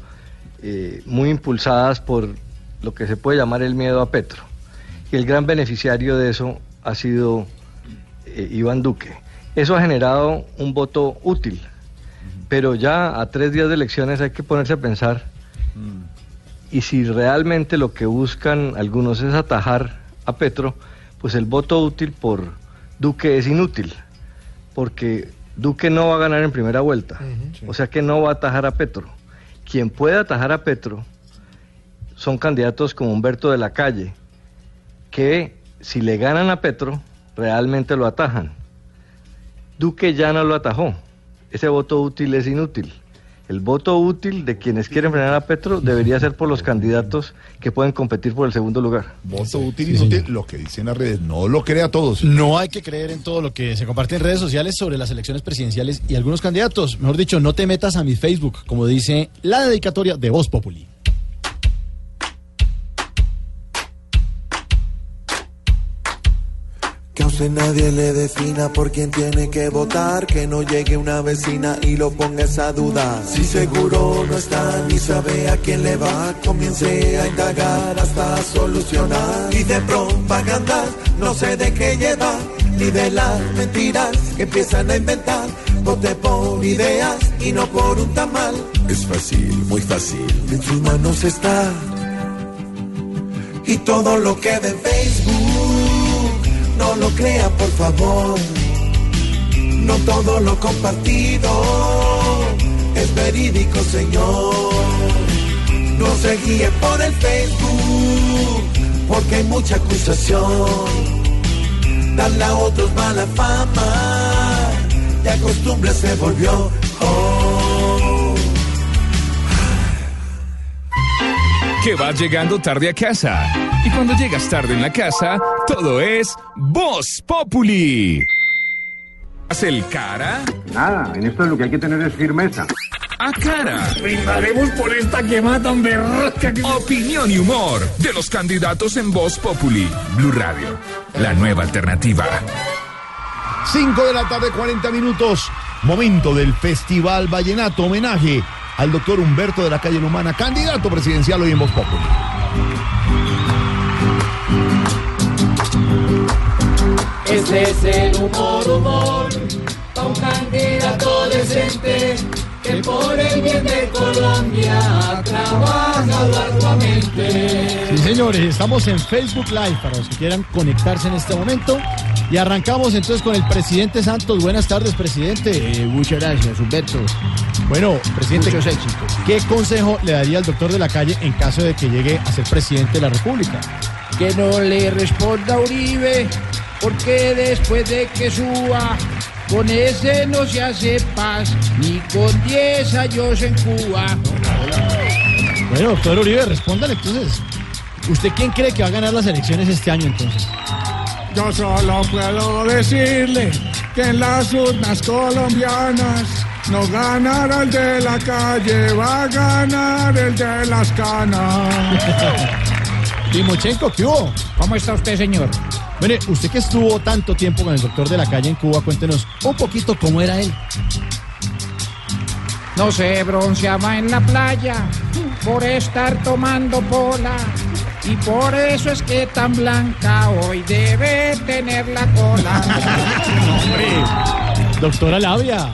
eh, muy impulsadas por lo que se puede llamar el miedo a Petro. Y el gran beneficiario de eso ha sido eh, Iván Duque. Eso ha generado un voto útil. Pero ya a tres días de elecciones hay que ponerse a pensar y si realmente lo que buscan algunos es atajar a Petro, pues el voto útil por Duque es inútil, porque Duque no va a ganar en primera vuelta, o sea que no va a atajar a Petro. Quien puede atajar a Petro son candidatos como Humberto de la Calle, que si le ganan a Petro, realmente lo atajan. Duque ya no lo atajó, ese voto útil es inútil. El voto útil de quienes quieren frenar a Petro debería ser por los candidatos que pueden competir por el segundo lugar. Voto útil y inútil, lo que dicen las redes. No lo crea todos. No hay que creer en todo lo que se comparte en redes sociales sobre las elecciones presidenciales y algunos candidatos. Mejor dicho, no te metas a mi Facebook, como dice la dedicatoria de Voz Populi. Usted nadie le defina por quién tiene que votar, que no llegue una vecina y lo ponga esa duda. Si seguro no está ni sabe a quién le va, comience a indagar hasta solucionar. Y de propaganda no se deje llevar, ni de las mentiras que empiezan a inventar. Vote por ideas y no por un tamal. Es fácil, muy fácil. En sus manos está. Y todo lo que de Facebook no lo crea por favor. No todo lo compartido es verídico, señor. No se guíe por el Facebook, porque hay mucha acusación. Darle a otros mala fama, ya costumbre se volvió. Oh. que vas llegando tarde a casa. Y cuando llegas tarde en la casa, todo es Voz Populi. ¿Haz el cara? Nada, en esto lo que hay que tener es firmeza. A cara. Brindaremos por esta quemada tan berraca que... Opinión y humor de los candidatos en Voz Populi. Blue Radio, la nueva alternativa. 5 de la tarde, 40 minutos. Momento del Festival Vallenato. Homenaje al doctor Humberto de la Calle Humana, candidato presidencial hoy en Voz Populi. Ese es el humor, humor, pa' un candidato decente que por el bien de Colombia trabaja arduamente. Sí, señores, estamos en Facebook Live para los que quieran conectarse en este momento. Y arrancamos entonces con el presidente Santos. Buenas tardes, presidente. Eh, muchas gracias, Humberto. Bueno, presidente, Muchos éxitos. ¿qué consejo le daría al doctor de la calle en caso de que llegue a ser presidente de la República? Que no le responda a Uribe, porque después de que suba, con ese no se hace paz, ni con 10 años en Cuba. Bueno, doctor Uribe, respóndale entonces. ¿Usted quién cree que va a ganar las elecciones este año entonces? Yo solo puedo decirle que en las urnas colombianas no ganará el de la calle, va a ganar el de las canas. [laughs] Timochenko, ¿qué hubo? ¿Cómo está usted, señor? Mire, usted que estuvo tanto tiempo con el doctor de la calle en Cuba, cuéntenos un poquito cómo era él. No se bronceaba en la playa por estar tomando pola. Y por eso es que tan blanca hoy debe tener la cola. [laughs] Doctora Labia,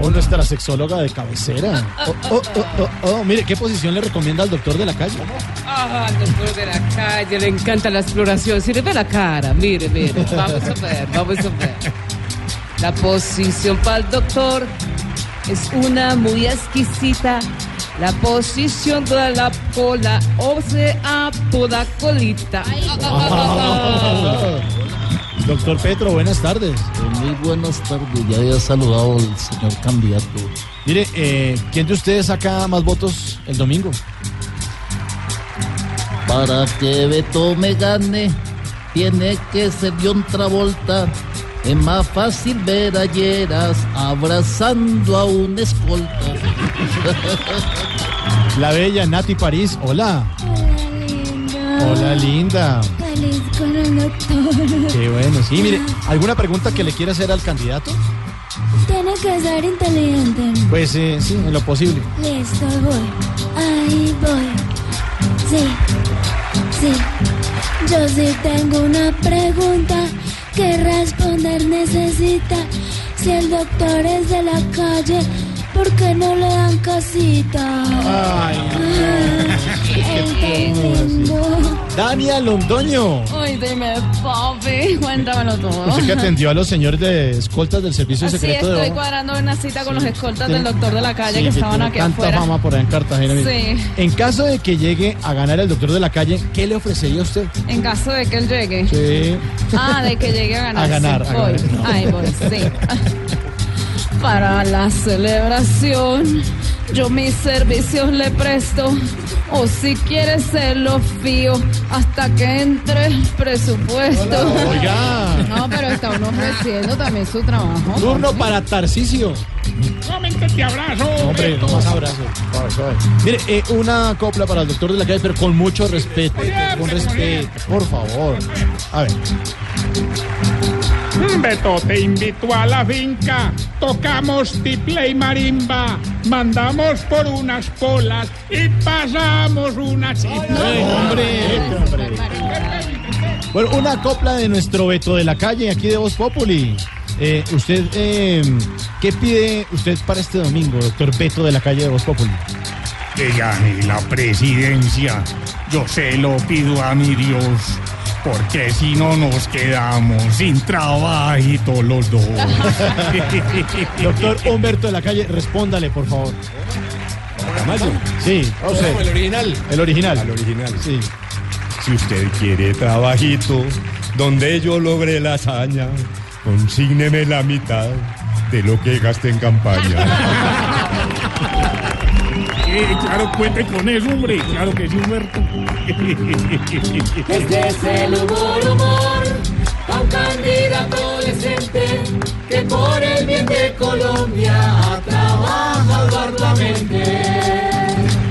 o nuestra sexóloga de cabecera. Oh, oh, oh, oh, oh. Mire, ¿qué posición le recomienda al doctor de la calle? Ah, al doctor de la calle, le encanta la exploración. Sirve la cara, mire, mire. Vamos a ver, vamos a ver. La posición para el doctor es una muy exquisita. La posición de la cola, o sea, toda colita. Doctor Petro, buenas tardes. Eh, Muy buenas tardes, ya había saludado al señor candidato. Mire, eh, ¿quién de ustedes saca más votos el domingo? Para que Beto me gane, tiene que ser John Travolta. Es más fácil ver a Lleras abrazando a un escolta. [laughs] La bella Nati París, hola. Hola, linda. Feliz con el doctor. Qué bueno, sí, mire, ¿alguna pregunta que le quiera hacer al candidato? Tiene que ser inteligente. Pues eh, sí, en lo posible. Listo, voy. Ahí voy. Sí, sí. Yo sí tengo una pregunta que responder necesita. Si el doctor es de la calle, ¿por qué no le dan casita? Ay, tan lindo. Dania Londoño. Uy, dime, papi, cuéntamelo todo. Usted que atendió a los señores de escoltas del Servicio Así Secreto de estoy Ojo. cuadrando una cita con los escoltas Sí. del doctor de la calle Sí, que estaban aquí tanta afuera. fama por ahí en Cartagena. Sí. En caso de que llegue a ganar el doctor de la calle, ¿qué le ofrecería a usted? En caso de que él llegue. Sí. Ah, de que llegue a ganar. [laughs] A ganar, sí, a voy. ganar. Ay, voy, sí. [laughs] Para la celebración, yo mis servicios le presto. O si quieres se los fío hasta que entre el presupuesto. Oiga. No, pero está uno ofreciendo también su trabajo. Turno para Tarcisio. Solamente te abrazo. Hombre, no más abrazo. Mire, eh, una copla para el doctor de la calle, pero con mucho respeto. Con respeto, por favor. A ver. Beto te invito a la finca, tocamos tiple y marimba, mandamos por unas polas y pasamos una. Bueno, una copla de nuestro Beto de la calle, aquí de Voz Populi. Eh, usted, eh, ¿qué pide usted para este domingo, doctor Beto de la calle de Voz Populi? Que gane la presidencia. Yo se lo pido a mi Dios. Porque si no nos quedamos sin trabajito los dos. [laughs] Doctor Humberto de la calle, respóndale, por favor. Tamayo. Sí, No, el original. El original. Al original. Sí. Si usted quiere trabajito, donde yo logré la hazaña, consígneme la mitad de lo que gasté en campaña. [laughs] Eh, claro, cuente con eso, hombre. Claro que sí, Humberto. Este es el humor, humor, a un candidato decente que por el bien de Colombia trabaja arduamente.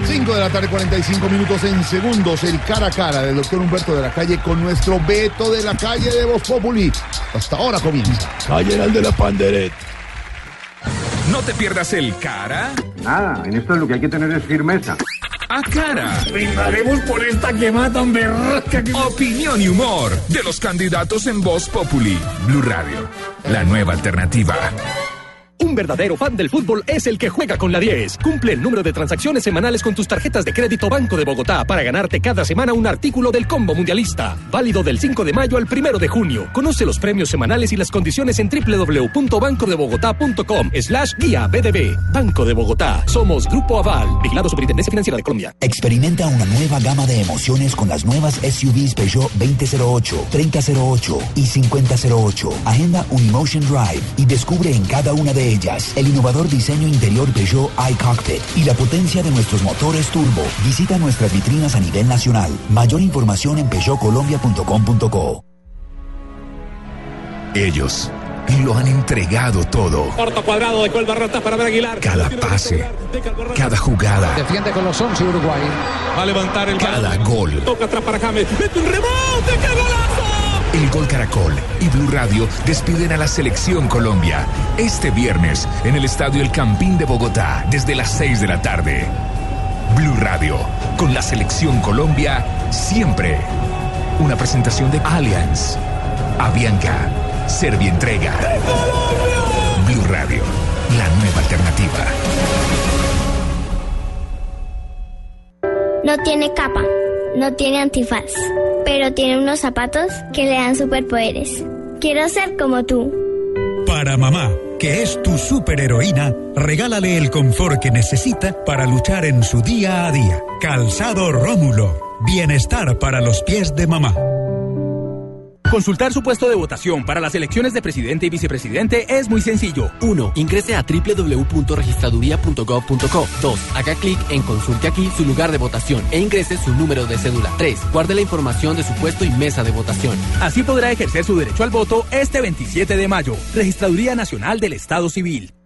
5 de la tarde, 45 minutos en segundos. El cara a cara del doctor Humberto de la Calle con nuestro Beto de la Calle de Voz Populi. Hasta ahora comienza. Calle de la Panderet. No te pierdas el cara Nada, en esto lo que hay que tener es firmeza. a cara. Brindaremos por esta que matan berraca que... Opinión y humor de los candidatos en Voz Populi. Blue Radio, la nueva alternativa. Un verdadero fan del fútbol es el que juega con la 10. Cumple el número de transacciones semanales con tus tarjetas de crédito Banco de Bogotá para ganarte cada semana un artículo del combo mundialista. Válido del 5 de mayo al 1 de junio. Conoce los premios semanales y las condiciones en www.bancodebogotá.com slash guía BDB. Banco de Bogotá. Somos Grupo Aval. Vigilado Superintendencia Financiera de Colombia. Experimenta una nueva gama de emociones con las nuevas SUVs Peugeot 2008, 3008 y 5008. Agenda un Emotion Drive y descubre en cada una de ellas el innovador diseño interior Peugeot iCockpit y la potencia de nuestros motores turbo. Visita nuestras vitrinas a nivel nacional. Mayor información en peugeotcolombia.com.co. Ellos lo han entregado todo. Corto cuadrado de Ratas para ver Aguilar. Cada pase, cada jugada, Defiende con los 11 Uruguay. Va a levantar el cada gol. Toca atrás para James. Mete un rebote. ¡Qué golazo! El Gol Caracol y Blue Radio despiden a la Selección Colombia este viernes en el Estadio El Campín de Bogotá desde las 6 de la tarde. Blue Radio, con la Selección Colombia siempre. Una presentación de Allianz, Avianca, Serbia Entrega. Blue Radio, la nueva alternativa. No tiene capa, no tiene antifaz, pero tiene unos zapatos que le dan superpoderes. Quiero ser como tú. Para mamá, que es tu superheroína, regálale el confort que necesita para luchar en su día a día. Calzado Rómulo. Bienestar para los pies de mamá. Consultar su puesto de votación para las elecciones de presidente y vicepresidente es muy sencillo. 1. Ingrese a www.registraduría.gov.co. 2. Haga clic en Consulte aquí su lugar de votación e ingrese su número de cédula. 3. Guarde la información de su puesto y mesa de votación. Así podrá ejercer su derecho al voto este 27 de mayo. Registraduría Nacional del Estado Civil.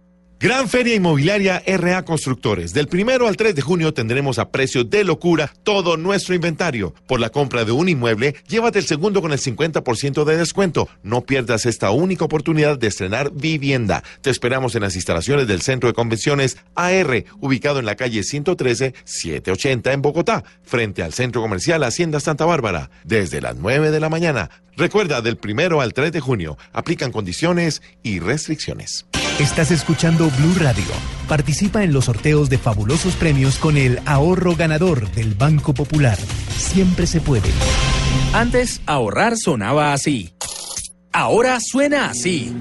Gran Feria Inmobiliaria RA Constructores. Del primero al 3 de junio tendremos a precio de locura todo nuestro inventario. Por la compra de un inmueble, llévate el segundo con el 50% de descuento. No pierdas esta única oportunidad de estrenar vivienda. Te esperamos en las instalaciones del Centro de Convenciones AR, ubicado en la calle 113-780 en Bogotá, frente al Centro Comercial Hacienda Santa Bárbara, desde las 9 de la mañana. Recuerda, del primero al 3 de junio, aplican condiciones y restricciones. Estás escuchando Blue Radio. Participa en los sorteos de fabulosos premios con el ahorro ganador del Banco Popular. Siempre se puede. Antes, ahorrar sonaba así. Ahora suena así.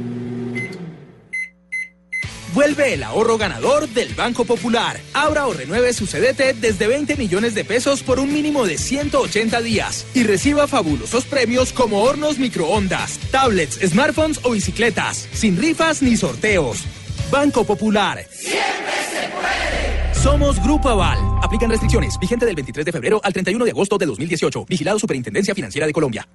Vuelve el ahorro ganador del Banco Popular. Abra o renueve su CDT desde 20 millones de pesos por un mínimo de 180 días y reciba fabulosos premios como hornos microondas, tablets, smartphones o bicicletas, sin rifas ni sorteos. Banco Popular. Siempre se puede. Somos Grupo Aval. Aplican restricciones. Vigente del 23 de febrero al 31 de agosto de 2018. Vigilado Superintendencia Financiera de Colombia.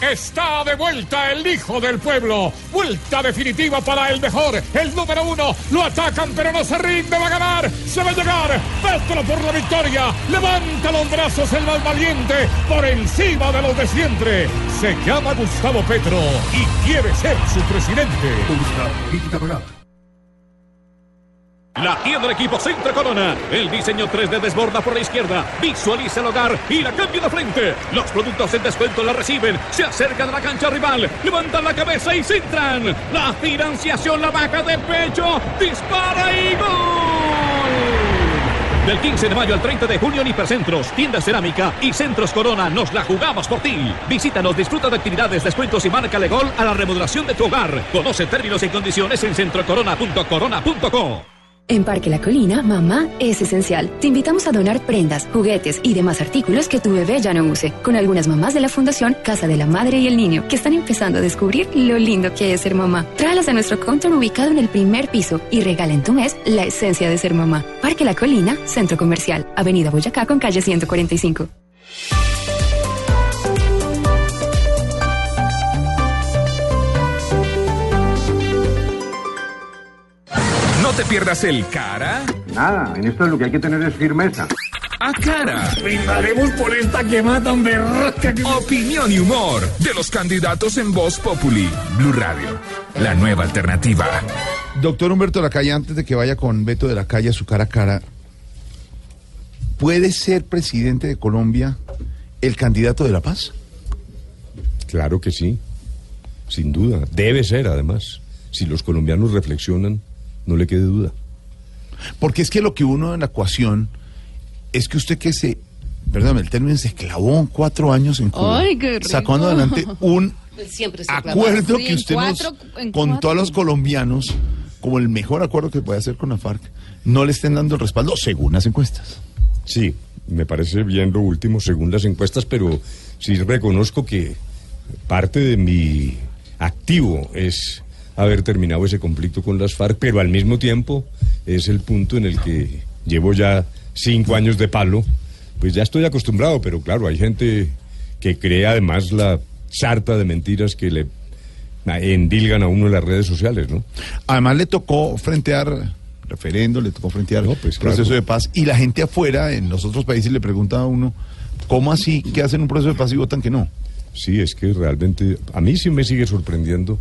Está de vuelta el hijo del pueblo. Vuelta definitiva para el mejor. El número uno. Lo atacan, pero no se rinde. Va a ganar. Se va a llegar. Petro por la victoria. Levanta los brazos el más valiente. Por encima de los de siempre. Se llama Gustavo Petro y quiere ser su presidente. La tienda del equipo Centro Corona. El diseño 3D desborda por la izquierda. Visualiza el hogar y la cambia de frente. Los productos en descuento la reciben. Se acercan a la cancha rival. Levantan la cabeza y centran. La financiación la baja de pecho. Dispara y gol. Del 15 de mayo al 30 de junio en Hipercentros, Tienda Cerámica y Centros Corona nos la jugamos por ti. Visítanos, disfruta de actividades, descuentos y marca gol a la remodelación de tu hogar. Conoce términos y condiciones en centrocorona.corona.co. En Parque La Colina, mamá es esencial. Te invitamos a donar prendas, juguetes y demás artículos que tu bebé ya no use, con algunas mamás de la Fundación Casa de la Madre y el Niño, que están empezando a descubrir lo lindo que es ser mamá. Tráelas a nuestro counter ubicado en el primer piso y regala en tu mes la esencia de ser mamá. Parque La Colina, Centro Comercial, Avenida Boyacá con calle 145. Te pierdas el cara Nada, en esto lo que hay que tener es firmeza. a cara. Brindaremos por esta que matan berraca. Opinión y humor de los candidatos en Voz Populi. Blue Radio, la nueva alternativa. Doctor Humberto Lacalle, antes de que vaya con Beto de la Calle a su cara a cara, ¿puede ser presidente de Colombia el candidato de la paz? Claro que sí, sin duda. Debe ser, además. Si los colombianos reflexionan, no le quede duda. Porque es que lo que uno en la ecuación es que usted que se, perdóname, el término se clavó cuatro años en Cuba, Ay, qué rico. sacando adelante un Siempre se acuerdo Sí, que usted nos cuatro- en contó a los colombianos como el mejor acuerdo que puede hacer con la FARC, no le estén dando el respaldo según las encuestas. Sí, me parece bien lo último según las encuestas, pero sí reconozco que parte de mi activo es haber terminado ese conflicto con las FARC, pero al mismo tiempo es el punto en el que llevo ya cinco años de palo, pues ya estoy acostumbrado, pero claro, hay gente que cree además la sarta de mentiras que le endilgan a uno en las redes sociales, ¿no? Además le tocó frentear referendo, le tocó frentear pues, proceso claro. de paz y la gente afuera en los otros países le pregunta a uno, ¿cómo así que hacen un proceso de paz y votan que no? Sí, es que realmente a mí sí me sigue sorprendiendo.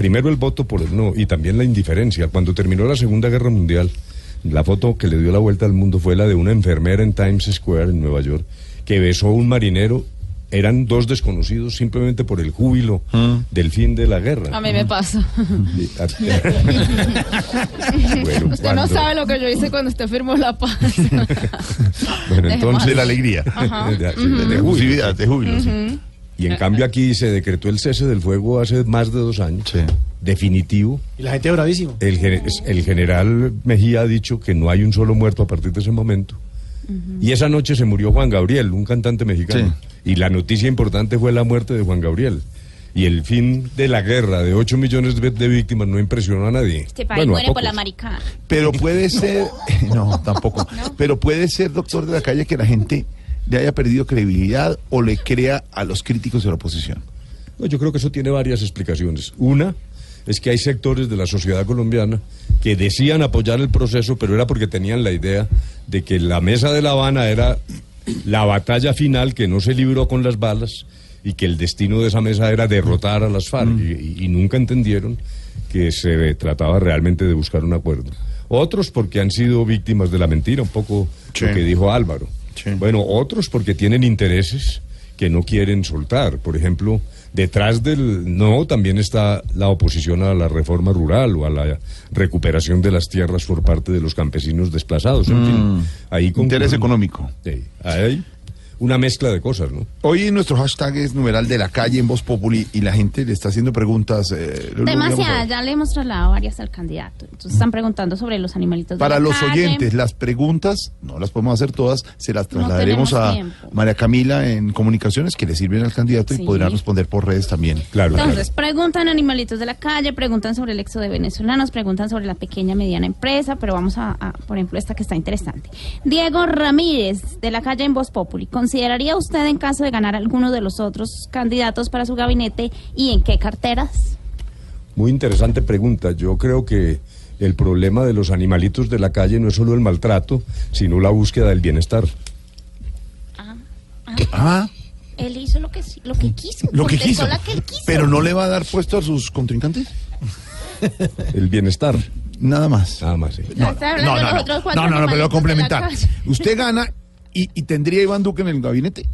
Primero el voto por el no y también la indiferencia. Cuando terminó la Segunda Guerra Mundial, la foto que le dio la vuelta al mundo fue la de una enfermera en Times Square en Nueva York que besó a un marinero. Eran dos desconocidos simplemente por el júbilo del fin de la guerra. A mí me pasa. [laughs] Bueno, Usted no sabe lo que yo hice cuando usted firmó la paz. [laughs] Bueno, entonces de la alegría. Ajá. De- de- Ujú. de De júbilo. efusividad, de júbilo, sí. Y en cambio aquí se decretó el cese del fuego hace más de dos años. Definitivo. Y la gente bravísimo. El, gen- el general Mejía ha dicho que no hay un solo muerto a partir de ese momento. Y esa noche se murió Juan Gabriel, un cantante mexicano. Y la noticia importante fue la muerte de Juan Gabriel. Y el fin de la guerra de 8 millones de, víctimas no impresionó a nadie. Este país Bueno, muere por la maricada. Pero puede ser, [laughs] [laughs] no, tampoco, pero puede ser, doctor de la calle, que la gente le haya perdido credibilidad o le crea a los críticos de la oposición. No, yo creo que eso tiene varias explicaciones. Una es que hay sectores de la sociedad colombiana que decían apoyar el proceso, pero era porque tenían la idea de que la mesa de La Habana era la batalla final que no se libró con las balas y que el destino de esa mesa era derrotar a las FARC y, y- y nunca entendieron que se trataba realmente de buscar un acuerdo. Otros porque han sido víctimas de la mentira, un poco lo que dijo Álvaro. Bueno, otros porque tienen intereses que no quieren soltar. Por ejemplo, detrás del no también está la oposición a la reforma rural o a la recuperación de las tierras por parte de los campesinos desplazados. En Mm. fin, ahí Interés económico. Sí, hay una mezcla de cosas, ¿no? Hoy nuestro hashtag es numeral de la calle en Voz Populi y la gente le está haciendo preguntas. eh, Demasiadas, ya le hemos trasladado varias al candidato. Entonces están preguntando sobre los animalitos de Para la los calle. oyentes, las preguntas, no las podemos hacer todas, se las trasladaremos a tiempo. María Camila en comunicaciones que le sirven al candidato Sí. y podrán responder por redes también. Claro. Entonces, preguntan animalitos de la calle, preguntan sobre el éxodo de venezolanos, preguntan sobre la pequeña y mediana empresa, pero vamos a, a, por ejemplo, esta que está interesante. Diego Ramírez, de la calle en Voz Populi, ¿consideraría usted en caso de ganar alguno de los otros candidatos para su gabinete y en qué carteras? Muy interesante pregunta. Yo creo que el problema de los animalitos de la calle no es solo el maltrato, sino la búsqueda del bienestar. Ah, Él hizo lo que, lo que quiso. lo que quiso. la que él quiso. Pero no le va a dar puesto a sus contrincantes. El bienestar. Nada más. Nada más, sí. No, de los otros cuatro no, no, no, pero lo complementar. Usted gana y, y tendría Iván Duque en el gabinete.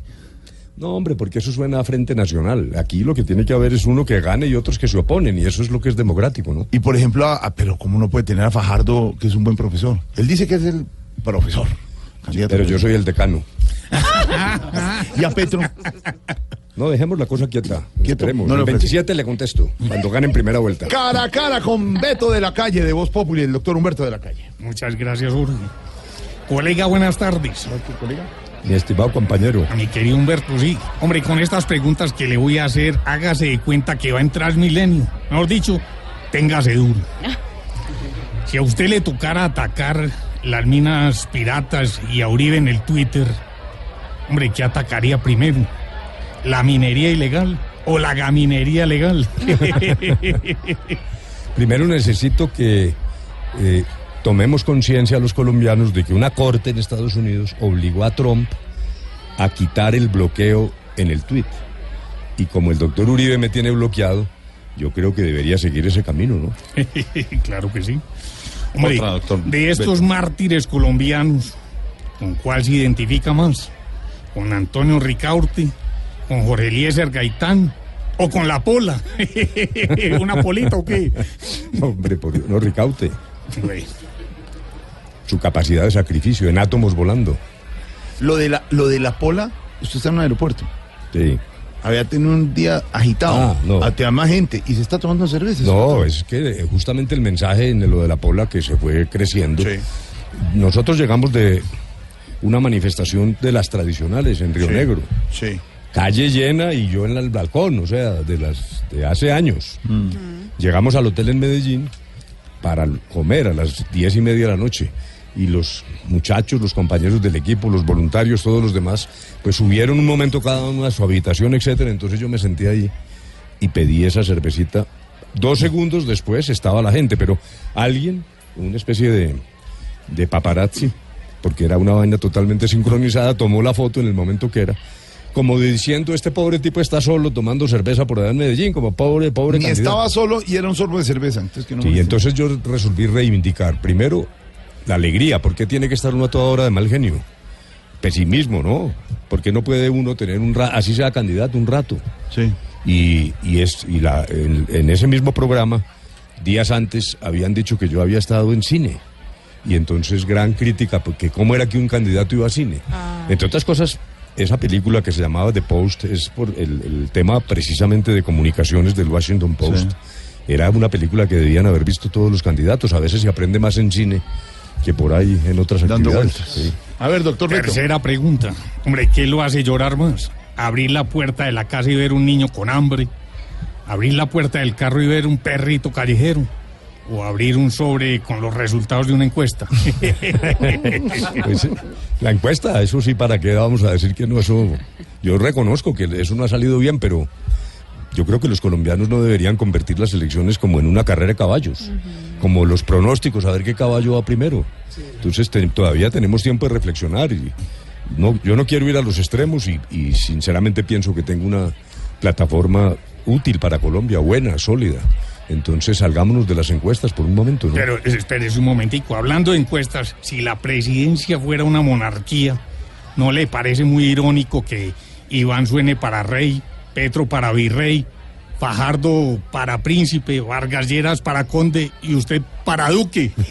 No, hombre, porque eso suena a Frente Nacional. Aquí lo que tiene que haber es uno que gane y otros que se oponen, y eso es lo que es democrático, ¿no? Y por ejemplo, a- a- pero ¿cómo no puede tener a Fajardo, que es un buen profesor? Él dice que es el profesor. Pero yo soy el decano. [laughs] ¿Y a Petro? No, dejemos la cosa quieta. Esperemos. No el le ofrece. 27 le contesto, cuando gane en primera vuelta. Cara a cara con Beto de la Calle de Voz Populi, el doctor Humberto de la Calle. Muchas gracias, Jorge. Colega, buenas tardes. Mi estimado compañero. A mi querido Humberto, sí. Hombre, con estas preguntas que le voy a hacer, hágase de cuenta que va a entrar milenio. Mejor dicho, téngase duro. [laughs] Si a usted le tocara atacar las minas piratas y a Uribe en el Twitter, hombre, ¿qué atacaría primero? ¿La minería ilegal o la gaminería legal? [laughs] Primero necesito que eh, tomemos conciencia a los colombianos de que una corte en Estados Unidos obligó a Trump a quitar el bloqueo en el tweet. Y como el doctor Uribe me tiene bloqueado, yo creo que debería seguir ese camino, ¿no? [laughs] claro que sí. Hombre, Otra, doctor. de estos Beto. mártires colombianos, ¿con cuál se identifica más? ¿Con Antonio Ricaurte? ¿Con Jorge Eliezer Gaitán? ¿O con la pola? [laughs] ¿Una polita o qué? [laughs] Hombre, por Dios, no Ricaute. Su capacidad de sacrificio en átomos volando. Lo de la, lo de la pola, usted está en un aeropuerto. Sí. Había tenido un día agitado. Ah, no. A más gente. Y se está tomando cerveza. No, es que eh, justamente el mensaje en lo de la pola que se fue creciendo. Nosotros llegamos de una manifestación de las tradicionales en Río Sí, Negro. Sí. Calle llena y yo en el balcón, o sea, de las de hace años. Llegamos al hotel en Medellín para comer a las diez y media de la noche. Y los muchachos, los compañeros del equipo, los voluntarios, todos los demás, pues subieron un momento cada uno a su habitación, etcétera. Entonces yo me senté ahí y pedí esa cervecita. Dos segundos después estaba la gente, pero alguien, una especie de, de paparazzi, porque era una vaina totalmente sincronizada, tomó la foto en el momento que era, como diciendo, este pobre tipo está solo tomando cerveza por allá en Medellín, como pobre, pobre Ni candidato". estaba solo y era un sorbo de cerveza. Entonces, que no Sí, entonces yo resolví reivindicar, primero, la alegría, ¿por qué tiene que estar uno a toda hora de mal genio? Pesimismo, ¿no? ¿Por qué no puede uno tener un rato, así sea candidato, un rato? Sí. Y, y, es, y la, en, en ese mismo programa, días antes, habían dicho que yo había estado en cine. Y entonces gran crítica, porque cómo era que un candidato iba a cine. Entre otras cosas, esa película que se llamaba The Post es por el, el tema precisamente de comunicaciones del Washington Post. Era una película que debían haber visto todos los candidatos. A veces se aprende más en cine que por ahí en otras Dando actividades. vueltas. Sí. A ver, doctor Beto. Tercera pregunta. Hombre, ¿qué lo hace llorar más? ¿Abrir la puerta de la casa y ver un niño con hambre? ¿Abrir la puerta del carro y ver un perrito callejero? ¿O abrir un sobre con los resultados de una encuesta? [laughs] Pues, la encuesta, eso sí, ¿para qué vamos a decir que no? Eso, yo reconozco que eso no ha salido bien, pero yo creo que los colombianos no deberían convertir las elecciones como en una carrera de caballos, como los pronósticos, a ver qué caballo va primero. Entonces te- todavía tenemos tiempo de reflexionar y no, yo no quiero ir a los extremos y, y sinceramente pienso que tengo una plataforma útil para Colombia, buena, sólida. Entonces salgámonos de las encuestas por un momento, ¿no? Pero espérese un momentico. Hablando de encuestas, si la presidencia fuera una monarquía, ¿no le parece muy irónico que Iván suene para rey, Petro para virrey, Fajardo para príncipe, Vargas Lleras para conde y usted para duque? [laughs]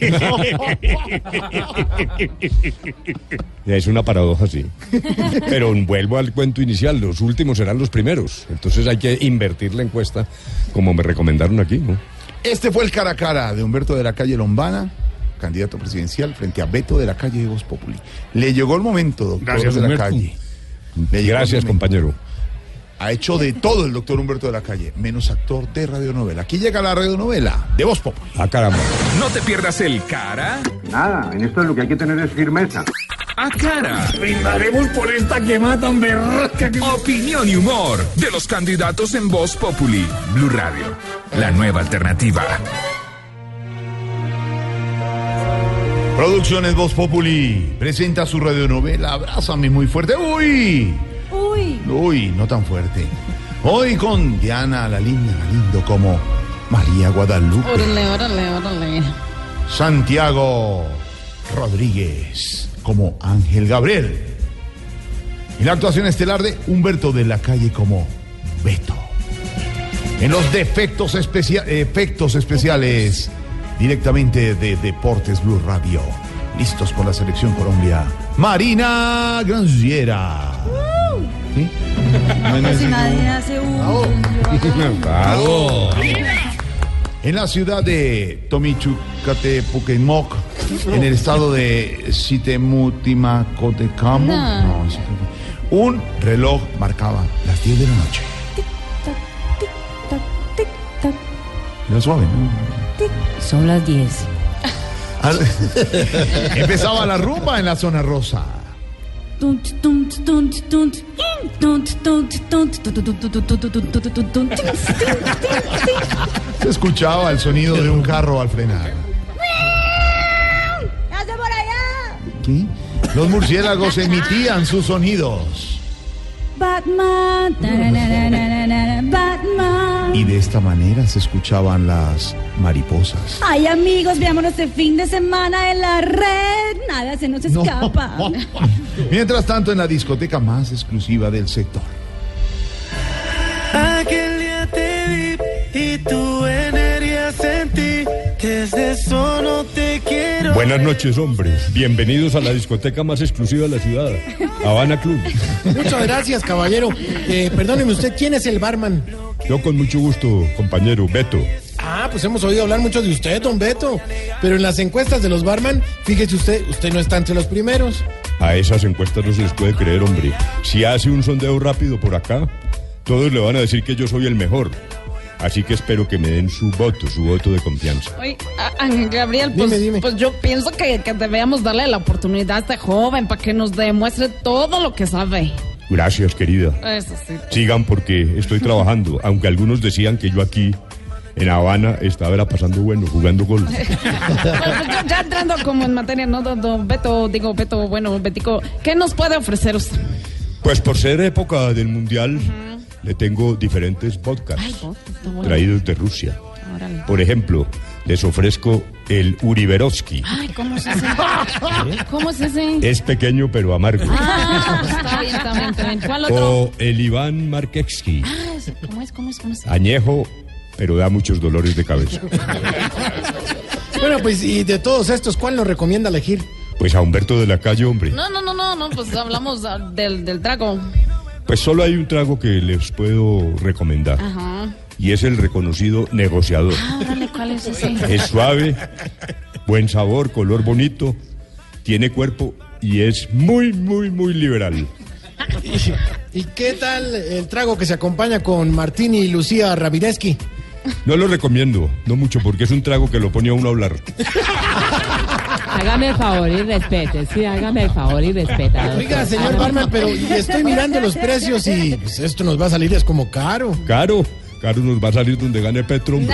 Es una paradoja, sí. Pero vuelvo al cuento inicial, los últimos serán los primeros. Entonces hay que invertir la encuesta como me recomendaron aquí, ¿no? Este fue el cara a cara de Humberto de la Calle Lombana, candidato presidencial, frente a Beto de la Calle de Voz Populi. Le llegó el momento, doctor Gracias, de la Humberto. Calle. Le Gracias, compañero. Ha hecho de todo el doctor Humberto de la Calle, menos actor de radionovela. Aquí llega la radionovela de Voz Populi. Ah, caramba. No te pierdas el cara Nada, en esto lo que hay que tener es firmeza. a cara. Brindaremos por esta quemada tan berraca que... Opinión y humor de los candidatos en Voz Populi. Blue Radio, la nueva alternativa. Producciones Voz Populi presenta su radionovela Abrázame muy fuerte. ¡Uy! Uy. Uy, no tan fuerte. Hoy con Diana, la linda, la lindo como María Guadalupe. Órale, órale, órale. Santiago Rodríguez como Ángel Gabriel. Y la actuación estelar de Humberto de la Calle como Beto. En los defectos especia- efectos especiales directamente de Deportes Blue Radio. listos con la selección Colombia. Marina Granciera. ¿Sí? No, no, Si nadie hace uno. Bravo. En la ciudad de Tomichucatepuquemoc, en el estado de Sitemutimacotecamu, No. un reloj marcaba las 10 de la noche. Era suave, ¿no? Son las 10. Al- [laughs] Empezaba la rumba en la zona rosa. Se escuchaba el sonido de un carro al frenar. ¡Hace por allá! ¿Qué? Los murciélagos emitían sus sonidos. Batman. Batman. Y de esta manera se escuchaban las mariposas. Ay, amigos, veámonos este fin de semana en la red. Nada se nos escapa. [laughs] Mientras tanto, en la discoteca más exclusiva del sector. Desde eso no te quiero. Buenas noches, hombres. Bienvenidos a la discoteca más exclusiva de la ciudad, Habana Club. Muchas gracias, caballero. Eh, perdóneme usted, ¿quién es el barman? Yo con mucho gusto, compañero Beto. Ah, pues hemos oído hablar mucho de usted, don Beto. Pero en las encuestas de los barman, fíjese usted, usted no está entre los primeros. A esas encuestas no se les puede creer, hombre. Si hace un sondeo rápido por acá, todos le van a decir que yo soy el mejor. Así que espero que me den su voto, su voto de confianza. Oye, a- Gabriel, pues, pues yo pienso que, que debemos darle la oportunidad a este joven para que nos demuestre todo lo que sabe. Gracias, querida. Eso sí. Sigan porque estoy trabajando, aunque algunos decían que yo aquí en Habana estaba era pasando bueno, jugando golf. Bueno, [laughs] pues yo ya entrando como en materia, ¿no? Don, don Beto, digo, Beto, bueno, Betico, ¿qué nos puede ofrecer usted? Pues por ser época del mundial, le tengo diferentes podcasts Ay, traídos de Rusia. Órale. Por ejemplo, les ofrezco el Uriberovsky. Ay, ¿cómo es ese? ¿Cómo es pequeño pero amargo. Ah, está bien, está bien, está bien. ¿Cuál otro? O el Iván Markevsky. Ah, ese, ¿cómo es, cómo es, cómo es? Añejo, pero da muchos dolores de cabeza. Bueno, pues y de todos estos, ¿cuál nos recomienda elegir? Pues a Humberto de la Calle, hombre. No, no, no, no, no, pues hablamos ah, del, del trago. Pues solo hay un trago que les puedo recomendar. Ajá. Y es el reconocido negociador. Ah, órale, ¿cuál es ese? Es suave, buen sabor, color bonito, tiene cuerpo y es muy, muy, muy liberal. ¿Y, y qué tal el trago que se acompaña con Martín y Lucía Ravideski? No lo recomiendo, no mucho, porque es un trago que lo pone a uno a hablar. [laughs] Hágame el favor y respete, sí, hágame el favor y respeta. Oiga, señor Barman, pero estoy mirando los precios y pues, esto nos va a salir es como caro. Caro, caro nos va a salir donde gane Petro. [laughs]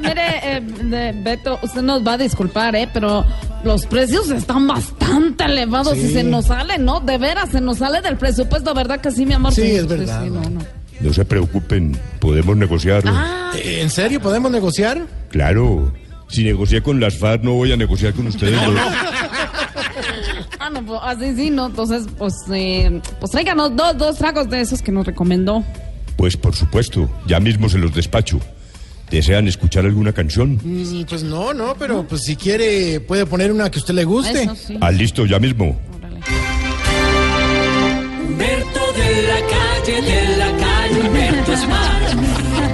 Mire, eh, de- Beto, usted nos va a disculpar, ¿eh? Pero los precios están bastante elevados Sí. y se nos sale, ¿no? De veras, se nos sale del presupuesto, ¿verdad que sí, mi amor? Sí, es verdad. sí, no, no. No se preocupen, podemos negociarlo. Ah. ¿En serio podemos negociar? Claro, si negocié con las FARC no voy a negociar con ustedes. dos. [laughs] Ah, no, pues así sí, ¿no? Entonces, pues, eh, pues tráiganos dos, dos tragos de esos que nos recomendó. Pues por supuesto, ya mismo se los despacho. ¿Desean escuchar alguna canción? Mm, Pues no, no, pero pues si quiere puede poner una que a usted le guste. Eso sí. Ah, listo, ya mismo. Humberto de la calle, de la calle, Humberto es más.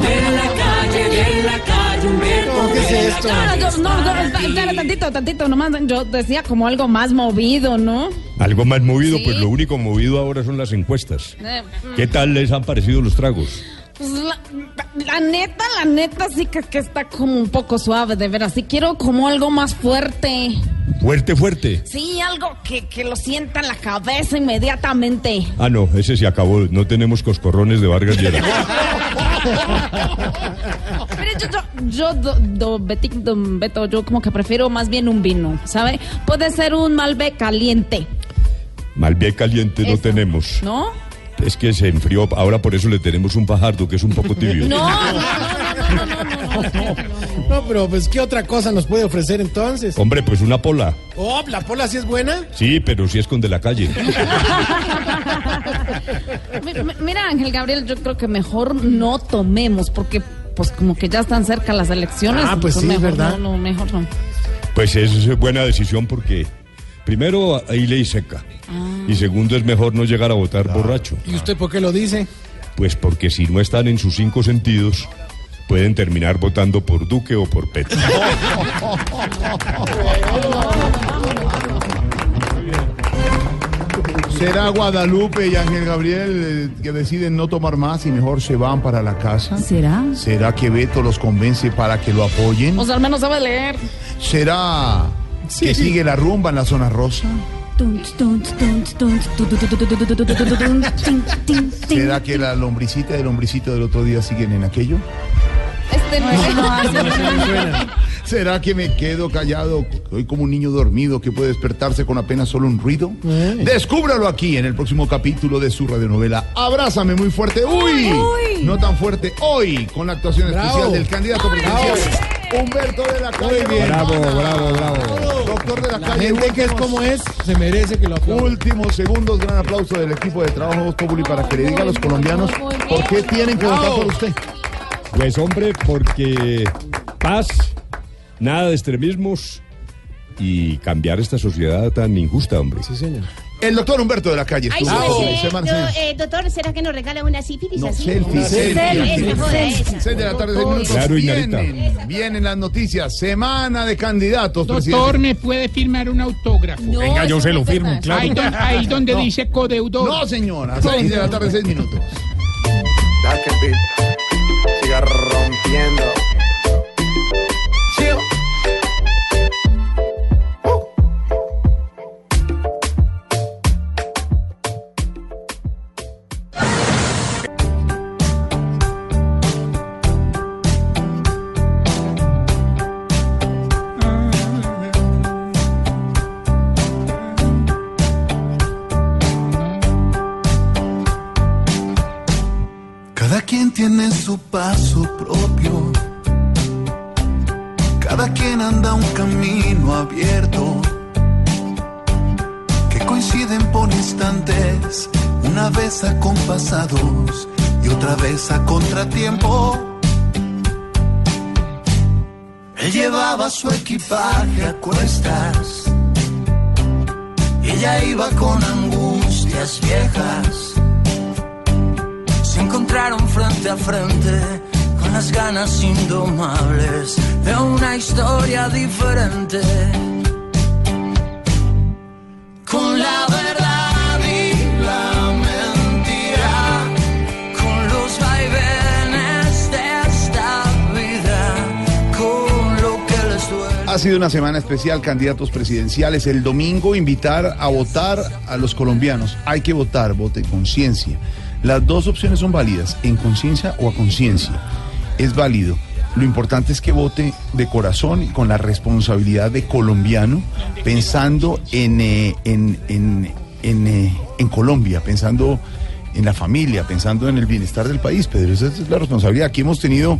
De la calle, de la calle, Humberto. ¿Qué es esto? No, no, no, no, tantito, tantito, nomás. Yo decía como algo más movido, ¿no? Algo más movido, Sí. pues lo único movido ahora son las encuestas. Eh, ¿Qué tal les han parecido los tragos? Pues la, la neta, la neta sí que, que está como un poco suave, de veras. Sí quiero como algo más fuerte. Fuerte, fuerte. Sí, algo que, que lo sienta en la cabeza inmediatamente. Ah, no, ese se acabó. No tenemos coscorrones de Vargas Lleras. [laughs] Mire, yo, yo, yo, do, do- Beti- don Beto, yo como que prefiero más bien un vino, ¿sabe? Puede ser un Malbec caliente, Malbec caliente no tenemos. ¿no? Es que se enfrió, ahora por eso le tenemos un pajardo que es un poco tibio. [laughs] No, no, no, no, no, no, no, no. No, pero pues ¿qué otra cosa nos puede ofrecer entonces? Hombre, pues una pola. Oh, la pola sí es buena. Sí, pero si es con de la calle. [laughs] Mi- mi- Mira, Ángel Gabriel, yo creo que mejor no tomemos, porque pues como que ya están cerca las elecciones. Ah, pues sí, mejor ¿verdad? No, no, mejor no. Pues es buena decisión porque primero hay ley seca Ah. y segundo es mejor no llegar a votar borracho. ¿Y usted por qué lo dice? Pues porque si no están en sus cinco sentidos pueden terminar votando por Duque o por Petro. [laughs] ¿Será Guadalupe y Ángel Gabriel eh, que deciden no tomar más y mejor se van para la casa? ¿Será? ¿Será que Beto los convence para que lo apoyen? O sea, al menos sabe leer. ¿Será que sigue la rumba en la zona rosa? ¿Será que la lombricita y el lombricito del otro día siguen en aquello? Este no ¿Será que me quedo callado? Soy como un niño dormido que puede despertarse con apenas solo un ruido. Descúbralo aquí en el próximo capítulo de su radionovela. Abrázame muy fuerte. Uy, no tan fuerte. Hoy con la actuación Bravo. especial del candidato presidencial Humberto de la Calle. Muy bien. Bravo, Bravo, bravo. Doctor de la, La Calle. gente que es como es, se merece que lo aplaudan. Últimos segundos, gran aplauso del equipo de trabajo Voz Populi para que le diga a los colombianos por qué tienen que votar por usted. Pues hombre, porque paz, nada de extremismos y cambiar esta sociedad tan injusta, hombre. Sí, señor. El doctor Humberto de la Calle. Ay, eh, doctor, ¿será que nos regala una sífilis No, así? selfie, selfie. Seis de la tarde, seis minutos. Claro, vienen, vienen las noticias. Semana de candidatos, Doctor, presidente. ¿me puede firmar un autógrafo? Venga, yo se lo firmo, claro. Ahí, don- [laughs] ahí donde No. dice codeudor. No, señora. Seis de la tarde, seis minutos. Rompiendo. Chill. Cada quien tiene su paso propio. Anda un camino abierto. Que coinciden por instantes, una vez acompasados y otra vez a contratiempo. Él llevaba su equipaje a cuestas. Ella iba con angustias viejas se encontraron frente a frente con las ganas indomables de una historia diferente. Con la verdad y la mentira, con los vaivenes de esta vida, con lo que les duele. Ha sido una semana especial, candidatos presidenciales. El domingo invitar a votar a los colombianos. Hay que votar, vote en conciencia. Las dos opciones son válidas, en conciencia o a conciencia. Es válido. Lo importante es que vote de corazón y con la responsabilidad de colombiano, pensando en, eh, en, en, en, eh, en Colombia, pensando en la familia, pensando en el bienestar del país. Pedro, esa es la responsabilidad. Aquí hemos tenido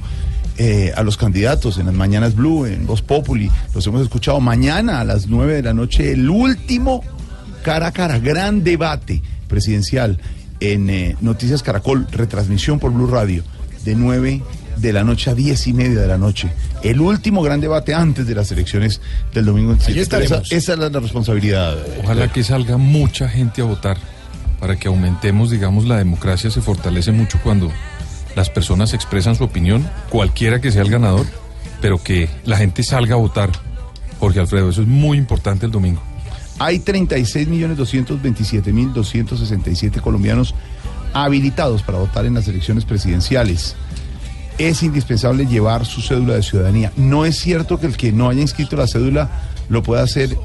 eh, a los candidatos en las mañanas Blue, en Voz Populi, los hemos escuchado mañana a las 9 de la noche, el último cara a cara, gran debate presidencial en Noticias Caracol, retransmisión por Blue Radio, de 9 de la noche a 10 y media de la noche. El último gran debate antes de las elecciones del domingo. Pero esa, esa es la, la responsabilidad. Ojalá que salga mucha gente a votar para que aumentemos, digamos, la democracia se fortalece mucho cuando las personas expresan su opinión, cualquiera que sea el ganador, pero que la gente salga a votar. Jorge Alfredo, eso es muy importante el domingo. Hay 36.227.267 colombianos habilitados para votar en las elecciones presidenciales. Es indispensable llevar su cédula de ciudadanía. No es cierto que el que no haya inscrito la cédula lo pueda hacer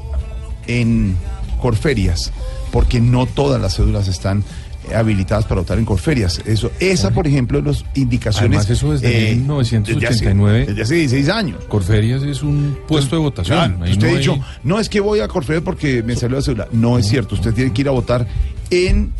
en Corferias, porque no todas las cédulas están eh, habilitadas para votar en Corferias. Eso, esa, por ejemplo, las indicaciones. Además, eso desde eh, 1989. Desde hace, desde hace 16 años. Corferias es un puesto de votación. Claro, usted no ha dicho, hay- no es que voy a Corferias porque me salió la cédula. No es cierto, usted tiene que ir a votar en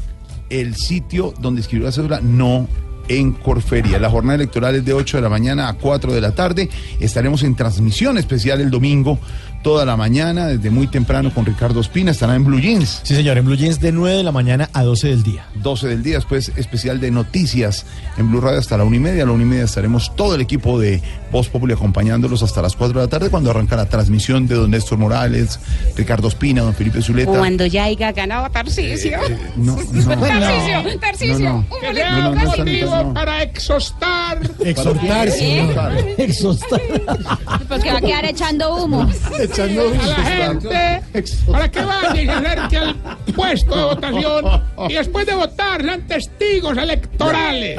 el sitio donde escribió la cédula, no en Corferia. La jornada electoral es de 8 de la mañana a 4 de la tarde. Estaremos en transmisión especial el domingo toda la mañana, desde muy temprano con Ricardo Espina. Estará en Blue Jeans. Sí, señor, en Blue Jeans de 9 de la mañana a 12 del día. 12 del día, después especial de noticias en Blue Radio hasta la una y media. A la una y media estaremos todo el equipo de Voz Populi acompañándolos hasta las 4 de la tarde cuando arranca la transmisión de don Néstor Morales, Ricardo Espina, don Felipe Zuleta. Cuando ya haya ganado Tarcisio. [laughs] No, no. Tarcisio, Tarcisio. No, no. un boleto. No, motivo para exhostar. Exhortar, señor. Exhortar. Porque va a quedar echando humo. [laughs] Echando a la gente para que vaya y se acerque al puesto de votación y después de votar sean testigos electorales.